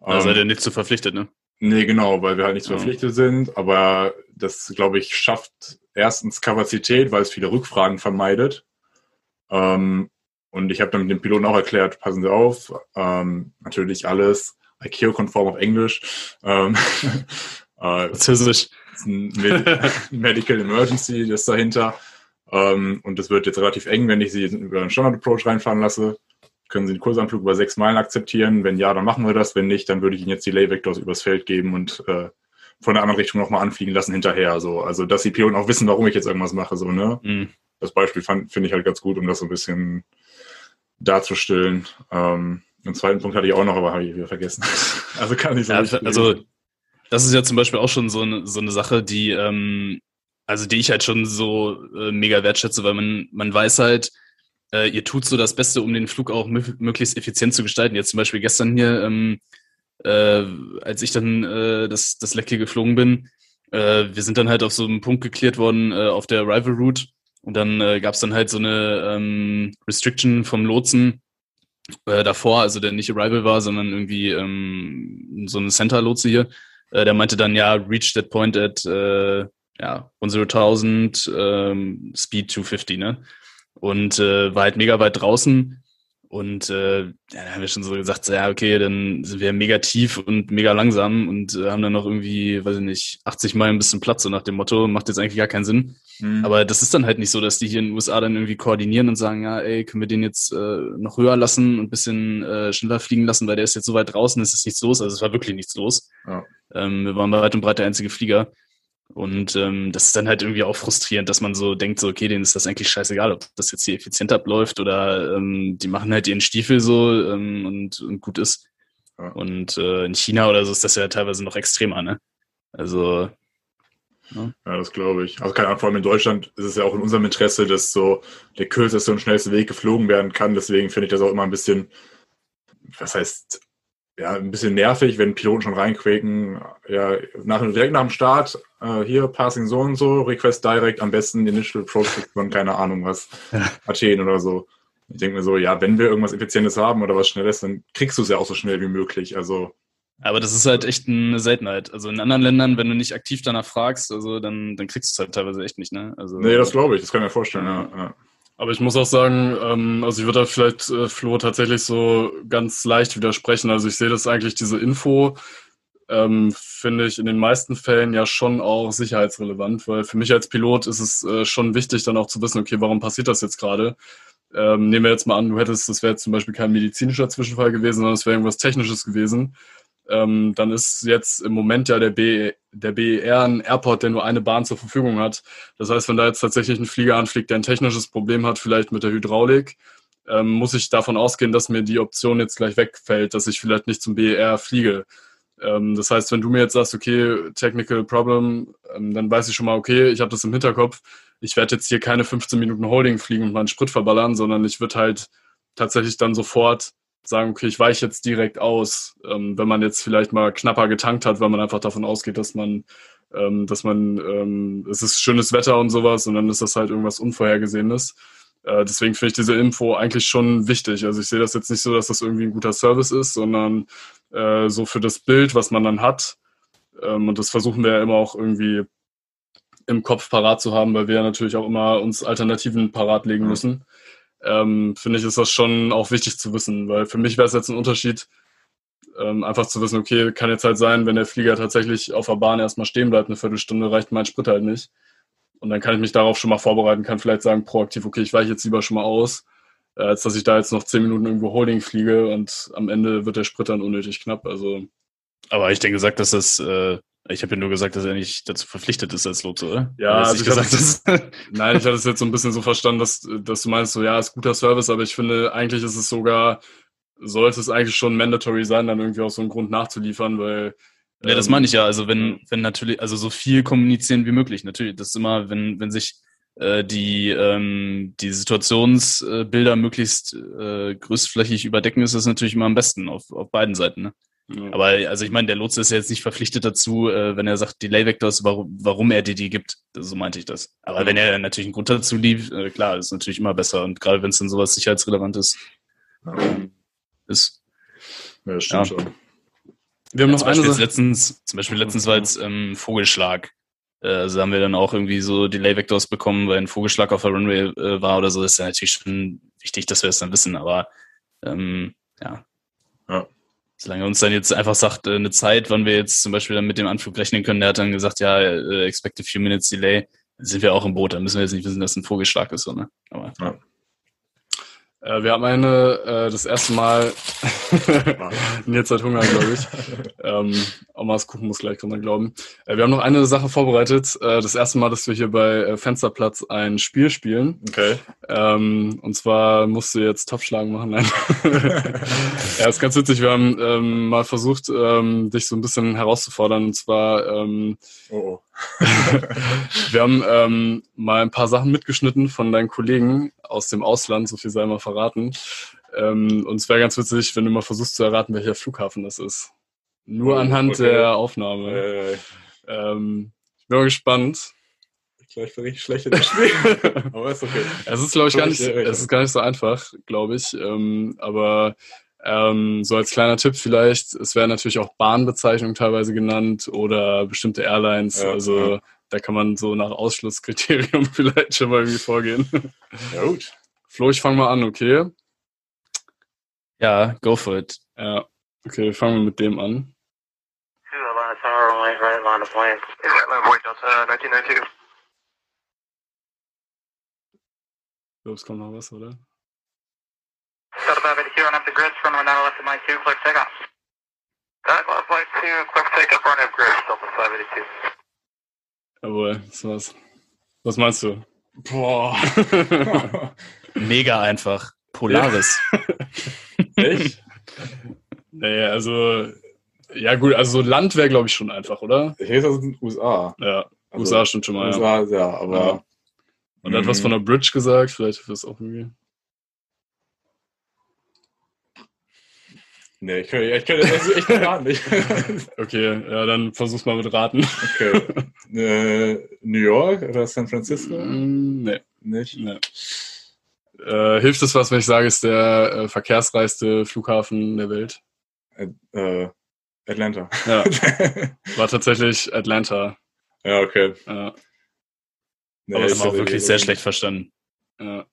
Da ähm, seid ihr nicht zu verpflichtet, ne? Nee, genau, weil wir halt nicht zu verpflichtet sind, aber das, glaube ich, schafft erstens Kapazität, weil es viele Rückfragen vermeidet. Ähm, und ich habe dann mit dem Piloten auch erklärt, passen Sie auf, ähm, natürlich alles ICAO-konform auf Englisch. Ähm, [LAUGHS] äh, Französisch. Ist [LAUGHS] Medical Emergency, das dahinter. Ähm, und das wird jetzt relativ eng, wenn ich sie über einen Standard-Approach reinfahren lasse. können Sie den Kursanflug über sechs Meilen akzeptieren? Wenn ja, dann machen wir das. Wenn nicht, dann würde ich Ihnen jetzt Delay Vectors übers Feld geben und äh, von der anderen Richtung nochmal anfliegen lassen hinterher. So. Also, dass die Piloten auch wissen, warum ich jetzt irgendwas mache. So, ne? Mhm. Das Beispiel finde ich halt ganz gut, um das so ein bisschen darzustellen. Ähm, den zweiten Punkt hatte ich auch noch, aber habe ich wieder vergessen. [LAUGHS] also kann ich so Ja, also das ist ja zum Beispiel auch schon so eine, so eine Sache, die, ähm, also die ich halt schon so äh, mega wertschätze, weil man, man weiß halt, äh, ihr tut so das Beste, um den Flug auch mö- möglichst effizient zu gestalten. Jetzt zum Beispiel gestern hier, ähm, äh, als ich dann äh, das, das Leck hier geflogen bin, äh, wir sind dann halt auf so einen Punkt geklärt worden äh, auf der Rival Route und dann äh, gab es dann halt so eine ähm, Restriction vom Lotsen äh, davor, also der nicht Arrival war, sondern irgendwie ähm, so ein Center-Lotse hier, äh, der meinte dann, ja, reach that point at äh, ja, 1000, ähm, Speed 250, ne? Und äh, war halt mega weit draußen. Und äh, ja, da haben wir schon so gesagt, so, ja, okay, dann sind wir mega tief und mega langsam und äh, haben dann noch irgendwie, weiß ich nicht, 80 Meilen bis zum Platz, so nach dem Motto, macht jetzt eigentlich gar keinen Sinn. Mhm. Aber das ist dann halt nicht so, dass die hier in den USA dann irgendwie koordinieren und sagen, ja, ey, können wir den jetzt äh, noch höher lassen und ein bisschen äh, schneller fliegen lassen, weil der ist jetzt so weit draußen, es ist nichts los. Also es war wirklich nichts los. Ja. Ähm, wir waren bei weit und breit der einzige Flieger. Und ähm, das ist dann halt irgendwie auch frustrierend, dass man so denkt, so, okay, denen ist das eigentlich scheißegal, ob das jetzt hier effizient abläuft oder ähm, die machen halt ihren Stiefel so ähm, und, und gut ist. Ja. Und äh, in China oder so ist das ja teilweise noch extremer, ne? Also, Ja, das glaube ich. Also keine Ahnung, vor allem in Deutschland ist es ja auch in unserem Interesse, dass so der kürzeste und schnellste Weg geflogen werden kann. Deswegen finde ich das auch immer ein bisschen, was heißt, ja, ein bisschen nervig, wenn Piloten schon reinquäken, ja, nach, direkt nach dem Start, äh, hier, Passing so und so, Request Direct, am besten Initial Approach von keine Ahnung was, Ja. Athen oder so. Ich denke mir so, ja, wenn wir irgendwas Effizientes haben oder was Schnelles, dann kriegst du es ja auch so schnell wie möglich. Also, Aber das ist halt echt eine Seltenheit. Also in anderen Ländern, wenn du nicht aktiv danach fragst, also dann, dann kriegst du es halt teilweise echt nicht, ne? Also, nee, das glaube ich, das kann ich mir vorstellen, ja. ja. Aber ich muss auch sagen, ähm, also ich würde da vielleicht äh, Flo tatsächlich so ganz leicht widersprechen. Also ich sehe das eigentlich, diese Info, ähm, finde ich in den meisten Fällen ja schon auch sicherheitsrelevant, weil für mich als Pilot ist es äh, schon wichtig, dann auch zu wissen, okay, warum passiert das jetzt gerade? Ähm, nehmen wir jetzt mal an, du hättest, das wäre zum Beispiel kein medizinischer Zwischenfall gewesen, sondern es wäre irgendwas Technisches gewesen. Ähm, dann ist jetzt im Moment ja der, B, der BER ein Airport, der nur eine Bahn zur Verfügung hat. Das heißt, wenn da jetzt tatsächlich ein Flieger anfliegt, der ein technisches Problem hat, vielleicht mit der Hydraulik, ähm, muss ich davon ausgehen, dass mir die Option jetzt gleich wegfällt, dass ich vielleicht nicht zum BER fliege. Ähm, das heißt, wenn du mir jetzt sagst, okay, Technical Problem, ähm, dann weiß ich schon mal, okay, ich habe das im Hinterkopf. Ich werde jetzt hier keine 15 Minuten Holding fliegen und meinen Sprit verballern, sondern ich würde halt tatsächlich dann sofort sagen, okay, ich weiche jetzt direkt aus, ähm, wenn man jetzt vielleicht mal knapper getankt hat, weil man einfach davon ausgeht, dass man, ähm, dass man, ähm, es ist schönes Wetter und sowas und dann ist das halt irgendwas Unvorhergesehenes. Äh, deswegen finde ich diese Info eigentlich schon wichtig. Also ich sehe das jetzt nicht so, dass das irgendwie ein guter Service ist, sondern äh, so für das Bild, was man dann hat. Ähm, und das versuchen wir ja immer auch irgendwie im Kopf parat zu haben, weil wir ja natürlich auch immer uns Alternativen parat legen Mhm. Ähm, finde ich, ist das schon auch wichtig zu wissen, weil für mich wäre es jetzt ein Unterschied, ähm, einfach zu wissen, okay, kann jetzt halt sein, wenn der Flieger tatsächlich auf der Bahn erstmal stehen bleibt, eine Viertelstunde reicht mein Sprit halt nicht. Und dann kann ich mich darauf schon mal vorbereiten, kann vielleicht sagen, proaktiv, okay, ich weiche jetzt lieber schon mal aus, äh, als dass ich da jetzt noch zehn Minuten irgendwo Holding fliege und am Ende wird der Sprit dann unnötig knapp. Also Aber ich denke gesagt, dass das, äh, ich habe ja nur gesagt, dass er nicht dazu verpflichtet ist als Lotse, oder? Ja, also ich gesagt, dass, [LAUGHS] Nein, ich hatte es jetzt so ein bisschen so verstanden, dass, dass du meinst, so ja, ist guter Service, aber ich finde, eigentlich ist es sogar, sollte es eigentlich schon mandatory sein, dann irgendwie auch so einen Grund nachzuliefern, weil. Ja, das ähm, meine ich ja. Also wenn, wenn natürlich, also so viel kommunizieren wie möglich. Natürlich, das ist immer, wenn, wenn sich äh, die, ähm, die Situationsbilder möglichst äh, größtflächig überdecken, ist das natürlich immer am besten auf, auf beiden Seiten. Ne? Ja. Aber also ich meine, der Lotse ist ja jetzt nicht verpflichtet dazu, äh, wenn er sagt, Delay Vectors, warum, warum er dir die gibt. So meinte ich das. Aber wenn er natürlich einen Grund dazu lief, äh, klar, ist natürlich immer besser. Und gerade wenn es dann sowas sicherheitsrelevantes ähm, ist. Ja, das stimmt Ja. schon. Wir haben Ja, noch zum eine Sache. letztens, zum Beispiel letztens war jetzt ähm, Vogelschlag. Äh, also haben wir dann auch irgendwie so Delay Vectors bekommen, weil ein Vogelschlag auf der Runway äh, war oder so. Das ist ja natürlich schon wichtig, dass wir das dann wissen. Aber ähm, ja. Ja. Solange uns dann jetzt einfach sagt, äh, eine Zeit, wann wir jetzt zum Beispiel dann mit dem Anflug rechnen können, der hat dann gesagt, ja, äh, expect a few minutes delay, sind wir auch im Boot. Dann müssen wir jetzt nicht wissen, dass ein Vogelschlag ist. So, ne? Aber Äh, wir haben eine, äh, das erste Mal, [LAUGHS] Nils hat Hunger, glaube ich. Ähm, Omas Kuchen muss gleich kommen, glauben. Äh, wir haben noch eine Sache vorbereitet. Äh, das erste Mal, dass wir hier bei äh, Fensterplatz ein Spiel spielen. Okay. Ähm, und zwar musst du jetzt Topfschlagen machen. Nein. [LAUGHS] ja, ist ganz witzig. Wir haben ähm, mal versucht, ähm, dich so ein bisschen herauszufordern. Und zwar, ähm, Oh, oh. [LAUGHS] wir haben ähm, mal ein paar Sachen mitgeschnitten von deinen Kollegen aus dem Ausland, so viel sei mal verraten. Ähm, und es wäre ganz witzig, wenn du mal versuchst zu erraten, welcher Flughafen das ist. Nur Oh, anhand okay. der Aufnahme. Äh, Ähm, ich bin mal gespannt. gleich bin ich schlecht in dem Spiel. [LAUGHS] Aber ist okay. Es ist, glaube ich, gar nicht, äh, es ist gar nicht so einfach, glaube ich. Ähm, aber ähm, so als kleiner Tipp vielleicht, es werden natürlich auch Bahnbezeichnungen teilweise genannt oder bestimmte Airlines. Ja, also ja. da kann man so nach Ausschlusskriterium [LAUGHS] vielleicht schon mal irgendwie vorgehen. Ja, gut. Flo, ich fange mal an, okay? Ja, go for it. Ja, okay, fangen wir mit dem an. Two Atlanta Tower, runway right, line of plane. Is Atlanta Voice Delta 1992? Ich glaube, es kommt noch was, oder? Delta 582 on up the grid, runway now left of my 2, clear takeoff. Delta Flight 2, clear takeoff, run up grid, Delta 582. Jawohl, das war's. Was meinst du? Boah. [LAUGHS] Mega einfach. Polaris. Echt? nee, also, ja gut, also so Land wäre, glaube ich, schon einfach, oder? Ich hätte das in den USA. Ja, Also, USA stimmt schon mal, ja. USA, ja, aber. Ja. Und er hat was von der Bridge gesagt, vielleicht ist das auch irgendwie. Nee, ich kann, ich kann das echt gar nicht. [LAUGHS] Okay, ja, dann versuch's mal mit Raten. Okay. Äh, New York oder San Francisco? Mm, nee, Nicht? nee. Äh, hilft es was, wenn ich sage, ist der äh, verkehrsreichste Flughafen der Welt? Äh, Atlanta. Ja, [LAUGHS] war tatsächlich Atlanta. ja, okay. Ja, Nee, Aber das ist auch wirklich sehr schlecht verstanden. ja.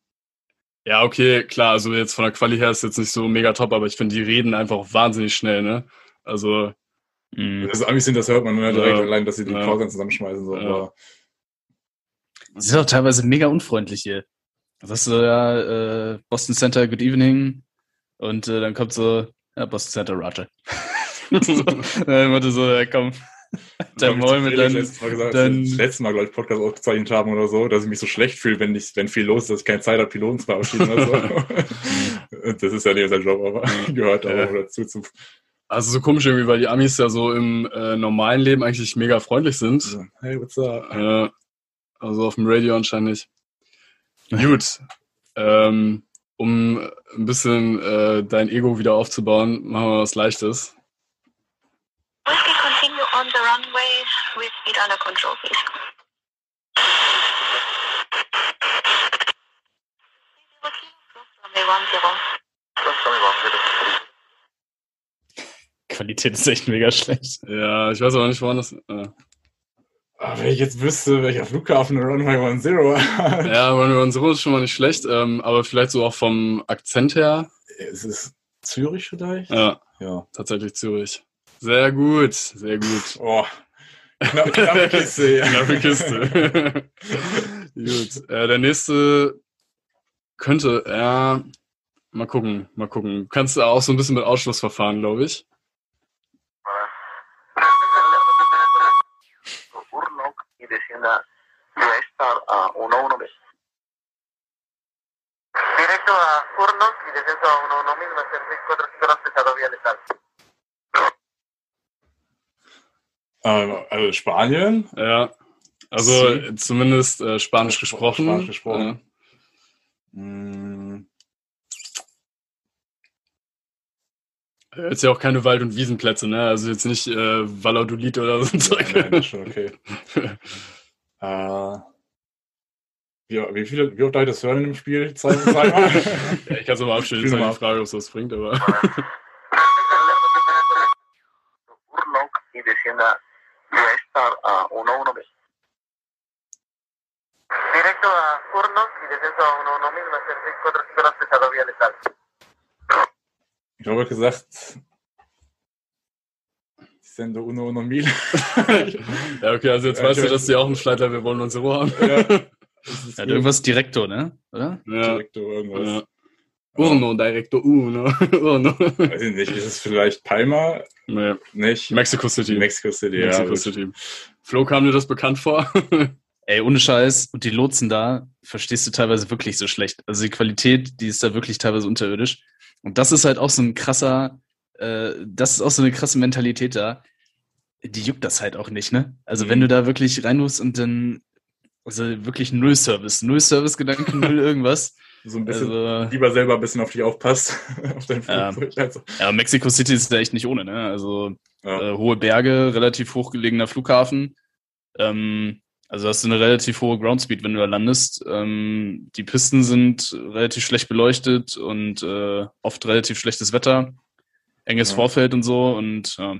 Ja, okay, klar, also jetzt von der Quali her ist jetzt nicht so mega top, aber ich finde, die reden einfach wahnsinnig schnell, ne? Also, Mhm. Das Amis sind, das hört man nur direkt Ja. allein, dass sie die Ja. Pausen zusammenschmeißen. So. Ja. Aber Sie sind auch teilweise mega unfreundlich hier. Das ist so, ja, äh, Boston Center, good evening. Und äh, dann kommt so, ja, Boston Center, Roger. so, [LAUGHS] [LAUGHS] dann wurde so, ja, komm, zu mit Felix dann, letztes Mal gesagt, dann- das letzte Mal, glaube ich, Podcast aufgezeichnet haben oder so, dass ich mich so schlecht fühle, wenn, ich, wenn viel los ist, dass ich keine Zeit habe, Piloten zu verabschieden oder so. [LAUGHS] Das ist ja nicht sein Job, aber gehört Ja. auch dazu. Zu, also so komisch irgendwie, weil die Amis ja so im äh, normalen Leben eigentlich mega freundlich sind. hey, what's up? Ja, also auf dem Radio anscheinend nicht. Gut. Ähm, um ein bisschen äh, dein Ego wieder aufzubauen, machen wir was Leichtes. Whiskey continue on the runway speed under control, please. 10. Qualität ist echt mega schlecht. Ja, ich weiß aber nicht, woran das. Äh, Aber Ah, wenn ich jetzt wüsste, welcher Flughafen der Runway 10 hat. ja, Runway One Zero ist schon mal nicht schlecht, ähm, aber vielleicht so auch vom Akzent her. Es ist Zürich vielleicht? Ja, Ja. tatsächlich Zürich. Sehr gut, sehr gut. Oh. Knappe, [LAUGHS] Kiste, ja. Knappe Kiste. [LAUGHS] Gut. Äh, der nächste könnte, ja, mal gucken, mal gucken. Kannst du auch so ein bisschen mit Ausschlussverfahren, glaube ich. Urlaub in der China, estar uno uno mismo. Derecho a turnos y descenso a uno uno mismo, hacer 6, 4, Ähm, also Spanien. Ja. Also Sie- zumindest äh, Spanisch Spanisch gesprochen. Spanisch gesprochen. Hm, Äh, jetzt ja auch keine Wald- und Wiesenplätze, ne? Also jetzt nicht äh, Valladolid oder so ein Zeug. nein, das ist schon okay. [LAUGHS] äh, wie, wie viele, wie oft darf ich das hören im Spiel? Zwei, zweimal? [LAUGHS] ja, ich kann es nochmal abstellen, nochmal die Frage, ob es was bringt, aber. [LAUGHS] Y descienda Star a 11B. Directo a Urlog y descenso a 11 más el 64 pesado vía letal. ich habe gesagt, Sendo Uno Uno Mil. [LAUGHS] ja, okay, also jetzt Ja, weißt du, ich- dass die auch einen Flight Level wollen und so haben. ja. [LAUGHS] Ja, irgendwas Direktor, ne? Oder? Ja, direkt irgendwas. Ja. Uno, Director Uno. [LAUGHS] Uno. Weiß ich nicht, ist es vielleicht Palma? Nee. Nicht? Mexico City. Mexico City, Mexico ja. gut. City. Flo, kam dir das bekannt vor? [LAUGHS] Ey, ohne Scheiß. Und die Lotsen da verstehst du teilweise wirklich so schlecht. Also die Qualität, die ist da wirklich teilweise unterirdisch. Und das ist halt auch so ein krasser, äh, das ist auch so eine krasse Mentalität da. Die juckt das halt auch nicht, ne? Also Mhm. wenn du da wirklich rein musst und dann, also wirklich null Service, null Service-Gedanken, null [LAUGHS] irgendwas. So ein bisschen, Also, lieber selber ein bisschen auf dich aufpasst, [LAUGHS] auf dein Ja. Flugzeug. Also, ja, Mexico City ist da echt nicht ohne, ne? Also ja. äh, hohe Berge, relativ hochgelegener Flughafen. Ähm, also hast du eine relativ hohe Groundspeed, wenn du da landest. Ähm, die Pisten sind relativ schlecht beleuchtet und äh, oft relativ schlechtes Wetter, enges Ja. Vorfeld und so. Und ja,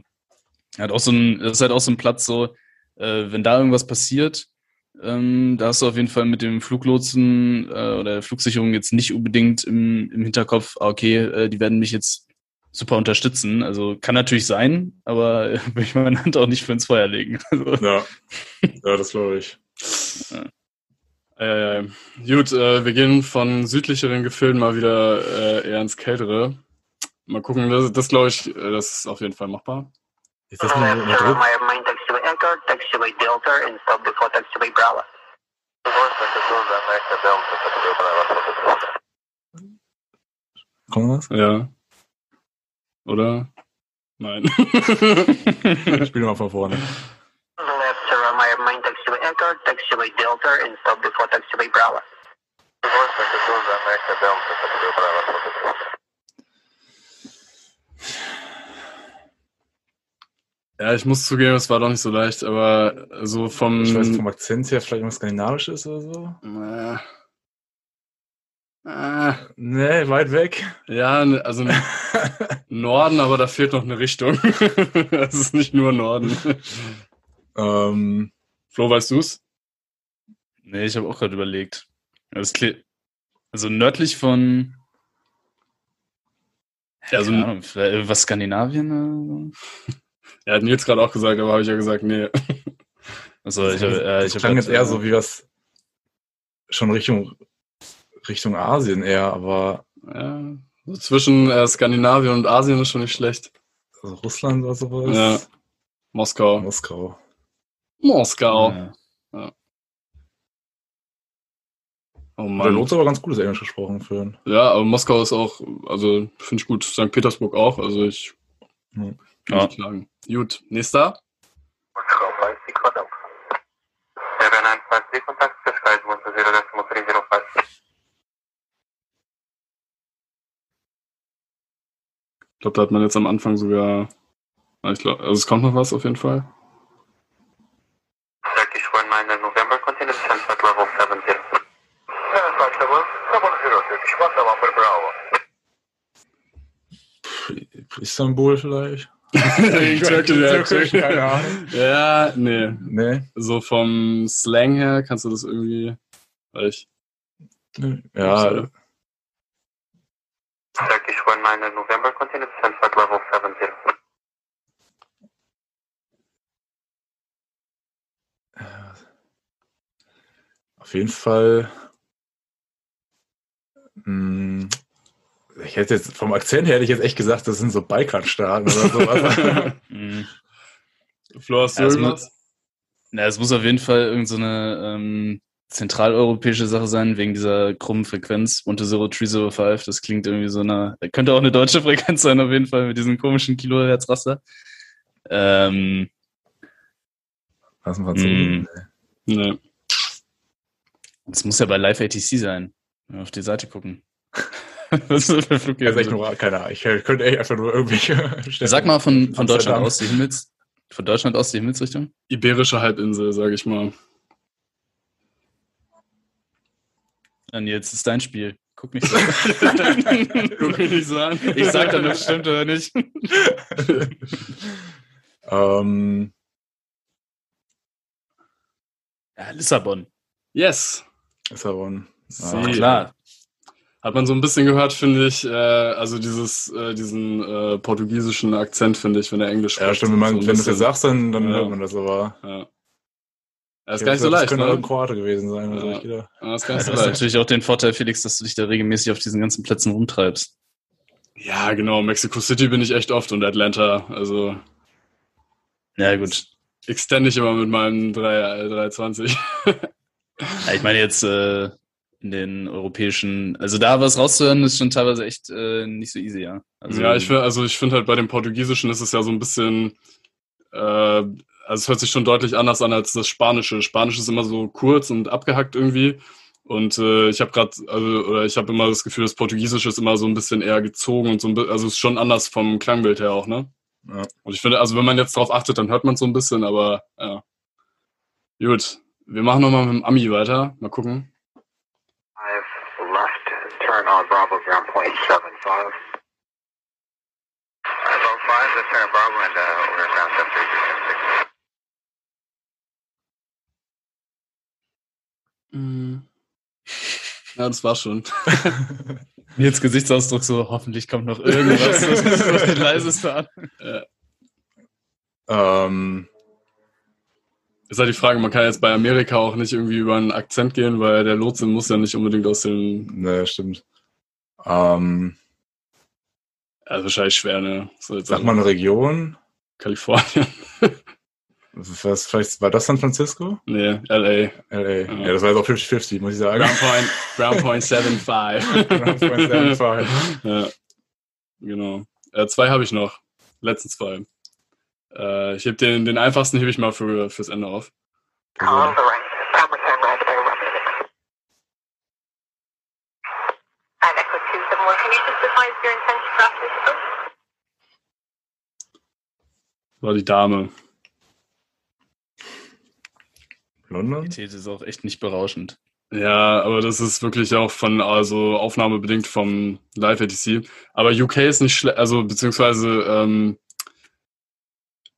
hat auch so ein, das ist halt auch so ein Platz, so, äh, wenn da irgendwas passiert, ähm, da hast du auf jeden Fall mit dem Fluglotsen äh, oder der Flugsicherung jetzt nicht unbedingt im, im Hinterkopf, ah, okay, äh, die werden mich jetzt super unterstützen. Also kann natürlich sein, aber äh, [LAUGHS] will ich meine Hand auch nicht für ins Feuer legen. [LAUGHS] Also, ja. ja, das glaube ich. äh, gut, äh, wir gehen von südlicheren Gefilden mal wieder äh, eher ins Kältere. Mal gucken, das, das glaube ich, äh, das ist auf jeden Fall machbar. Ist das mal Left mit to Druck? my main taxiway Echo, taxiway Delta, and stop before taxiway Bravo. Kommt das? Ja. Oder? Nein. Spiel mal von vorne. Left to my main taxiway Echo, taxiway Delta, and stop before taxiway Bravo. Ja, ich muss zugeben, es war doch nicht so leicht, aber so vom. Ich weiß vom Akzent her vielleicht irgendwas Skandinavisches oder so. Äh, äh, Nee, weit weg. ja, also [LAUGHS] Norden, aber da fehlt noch eine Richtung. [LAUGHS] Es ist nicht nur Norden. ähm, Flo, weißt du's? nee, ich habe auch gerade überlegt. Also nördlich von Ja, also- Ahnung, irgendwas Skandinavien oder so? Er hat Nils gerade auch gesagt, aber habe ich ja gesagt, nee. [LAUGHS] Also ich, hab, äh, ich klang grad, jetzt eher äh, so wie was schon Richtung Richtung Asien eher, aber Ja, so zwischen äh, Skandinavien und Asien ist schon nicht schlecht. also Russland oder sowas. Ja. Moskau. Moskau. Moskau. Ja. Oh Der Mann. Lotse aber ganz gutes Englisch gesprochen für ihn. Ja, aber Moskau ist auch, also finde ich gut. St. Petersburg auch, also ich Hm. Kann Ja. nicht klagen. Gut, nächster. Ich glaube, da hat man jetzt am Anfang sogar, ah, ich glaub, also es kommt noch was auf jeden Fall. Turkish 19 November, continue descent at level 70. Pff, Istanbul vielleicht? Türkisch, ja, keine Ahnung. Ja, nee. Nee. So vom Slang her kannst du das irgendwie, weil ich, Ja, Turkish 19 November, continue descent at level 70. auf jeden Fall. Hm, ich hätte jetzt vom Akzent her hätte ich jetzt echt gesagt, das sind so Balkanstaaten oder sowas. [LAUGHS] Mhm. Flo, hast du Ja, es irgendwas? Na, es muss auf jeden Fall irgendeine so ähm, zentraleuropäische Sache sein, wegen dieser krummen Frequenz. 10305, das klingt irgendwie so eine, könnte auch eine deutsche [LAUGHS] Frequenz sein, auf jeden Fall, mit diesem komischen Kilohertz-Raster. Ähm, Was ein Franzosen. Nee. das muss ja bei Live ATC sein. Wenn wir auf die Seite gucken. Was ist das für Ja, ist echt nur, keine Ahnung. Ich könnte echt einfach nur irgendwelche Städte- [LAUGHS] Sag mal von, von Deutschland aus die Himmels, von Deutschland aus die Himmelsrichtung. Iberische Halbinsel, sage ich mal. Und jetzt ist dein Spiel. Guck mich [LAUGHS] so. [LAUGHS] Guck mich nicht so an. ich sag dann, ob es stimmt oder nicht. ähm, Ja, Lissabon. Yes. Sie. Ah, Klar. Hat man so ein bisschen gehört, finde ich, äh, also dieses, äh, diesen äh, portugiesischen Akzent, finde ich, wenn er Englisch Ja, stimmt, wenn, so man, ein wenn du das sagst, dann, dann Ja. hört man das aber. Ja. Das ist gar nicht so das leicht, könnte auch ein ne? Kroate gewesen sein. Also Ja. ich gedacht. Das ist gar Ja, nicht du so hast leicht. natürlich auch den Vorteil, Felix, dass du dich da regelmäßig auf diesen ganzen Plätzen rumtreibst. Ja, genau. Mexico City bin ich echt oft und Atlanta. Also Ja, gut. extende ich immer mit meinem 3, 320. Ja, ich meine jetzt äh, in den europäischen, also da was rauszuhören, ist schon teilweise echt äh, nicht so easy, ja. Also, ja, ich finde, also ich finde halt bei dem Portugiesischen ist es ja so ein bisschen, äh, also es hört sich schon deutlich anders an als das Spanische. Spanisch ist immer so kurz und abgehackt irgendwie. Und äh, ich habe gerade, also, oder ich habe immer das Gefühl, das Portugiesische ist immer so ein bisschen eher gezogen und so ein bisschen, also es ist schon anders vom Klangbild her auch, ne? Ja. Und ich finde, also wenn man jetzt drauf achtet, dann hört man es so ein bisschen, aber ja. Gut, wir machen nochmal mit dem Ami weiter. Mal gucken. On Bravo, ground point seven five. Oh five, let's turn Bravo and uh, we're ground seven three two six. Ja, das war schon. [LAUGHS] Jetzt Gesichtsausdruck so, hoffentlich kommt noch irgendwas, [LAUGHS] das ist so das leiseste an. Ähm, Ist halt die Frage, man kann jetzt bei Amerika auch nicht irgendwie über einen Akzent gehen, weil der Lotse muss ja nicht unbedingt aus dem, ne, stimmt. Ähm, also wahrscheinlich schwer, ne? So jetzt sag mal eine Region. Kalifornien. [LAUGHS] Was, vielleicht war das San Francisco? nee, LA. LA. Ja. Ja, das war jetzt auch 50-50, muss ich sagen. Ground Point, Ground [LAUGHS] Point 75. Ground Point 75. [LAUGHS] ja, genau. Äh, zwei habe ich noch. Letzten zwei. Äh, ich heb den, den einfachsten hebe ich mal für, fürs Ende auf. On the right, time return right there, left six. And Echo 271, can you just advise your intent to cross this road? War die Dame. London? Die These ist auch echt nicht berauschend. Ja, aber das ist wirklich auch von, also aufnahmebedingt vom Live-ATC. Aber UK ist nicht schlecht, also beziehungsweise, ähm,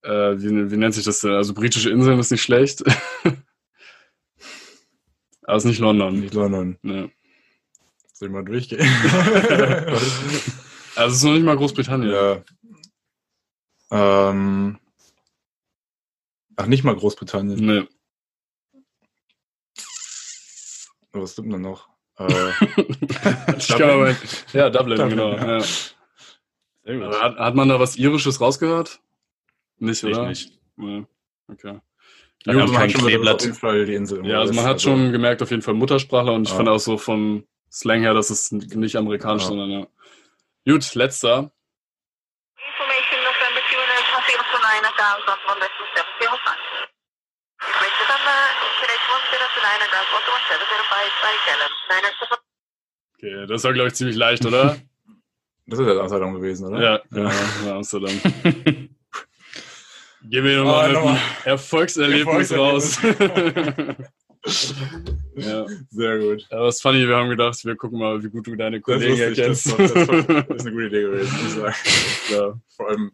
äh, wie, wie nennt sich das denn? Also britische Inseln ist nicht schlecht. [LAUGHS] aber es ist nicht London. Nicht London. Ne. Soll ich mal durchgehen? [LAUGHS] Also es ist noch nicht mal Großbritannien. ja. Ähm, ach, nicht mal Großbritannien. Ne. Oh, was stimmt denn noch? Äh, [LAUGHS] Ich aber, ja, Dublin, Dublin, genau. ja. Ja. Sehr gut. Aber hat, hat man da was Irisches rausgehört? Nicht, Ich oder? nicht. Nee. Okay. Aber man hat schon auf jeden Fall die Insel. Ja, also man hat schon gemerkt, auf jeden Fall Muttersprachler und ich Ja. fand auch so vom Slang her, dass es nicht amerikanisch, Ja. sondern ja. Gut, letzter. Information November 2 and passing up to 9000 on this 705. Reach on the Kinetic 109 and ground 11705 by Kellum. 907. Okay, das war, glaube ich, ziemlich leicht, oder? [LAUGHS] Das ist ja Amsterdam gewesen, oder? ja, genau, ja, Amsterdam. [LAUGHS] Gehen wir nochmal Oh, mit nochmal. einem Erfolgserlebnis raus. [LAUGHS] ja. Sehr gut. Aber es ist funny, wir haben gedacht, wir gucken mal, wie gut du deine Kollegen lustig, das, erkennst. das, das, das ist eine gute Idee gewesen, muss ich sagen. [LAUGHS] ja. Vor allem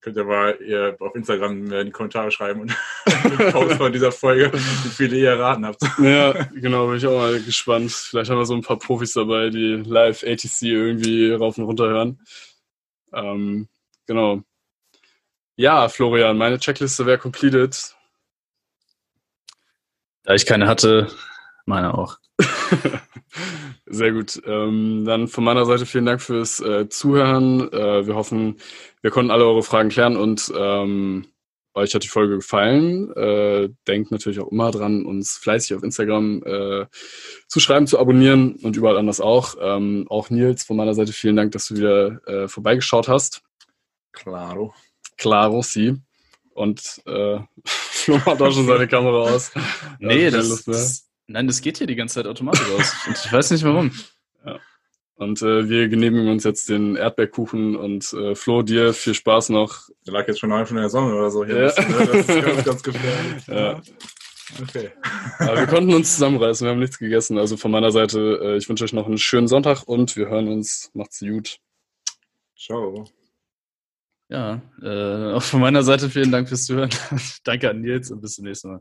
könnt ihr mal ihr auf Instagram in die Kommentare schreiben und [LAUGHS] den Post von dieser Folge, wie viele ihr erraten habt. Ja, genau, bin ich auch mal gespannt. Vielleicht haben wir so ein paar Profis dabei, die live ATC irgendwie rauf und runter hören. Ähm, genau. Ja, Florian, meine Checkliste wäre completed. Da ich keine hatte, meine auch. [LAUGHS] Sehr gut. Ähm, dann von meiner Seite vielen Dank fürs äh, Zuhören. Äh, wir hoffen, wir konnten alle eure Fragen klären und ähm, euch hat die Folge gefallen. Äh, denkt natürlich auch immer dran, uns fleißig auf Instagram äh, zu schreiben, zu abonnieren und überall anders auch. Ähm, auch Nils, von meiner Seite vielen Dank, dass du wieder äh, vorbeigeschaut hast. Klaro. Claro, sie. Und äh, [LAUGHS] Flo macht auch schon seine Kamera aus. [LAUGHS] Nee, Ja, das, das, nein, das geht hier die ganze Zeit automatisch aus. [LAUGHS] Und ich weiß nicht warum. Und äh, wir genehmigen uns jetzt den Erdbeerkuchen und äh, Flo, dir viel Spaß noch. Der lag jetzt schon eine von der Sonne oder so hier. Ja. Das, ne, das ist ganz, ganz gefährlich. Ja. Okay. Aber wir konnten uns zusammenreißen, wir haben nichts gegessen. Also von meiner Seite, äh, ich wünsche euch noch einen schönen Sonntag und wir hören uns. Macht's gut. Ciao. Ja, äh, auch von meiner Seite vielen Dank fürs Zuhören. [LAUGHS] Danke an Nils und bis zum nächsten Mal.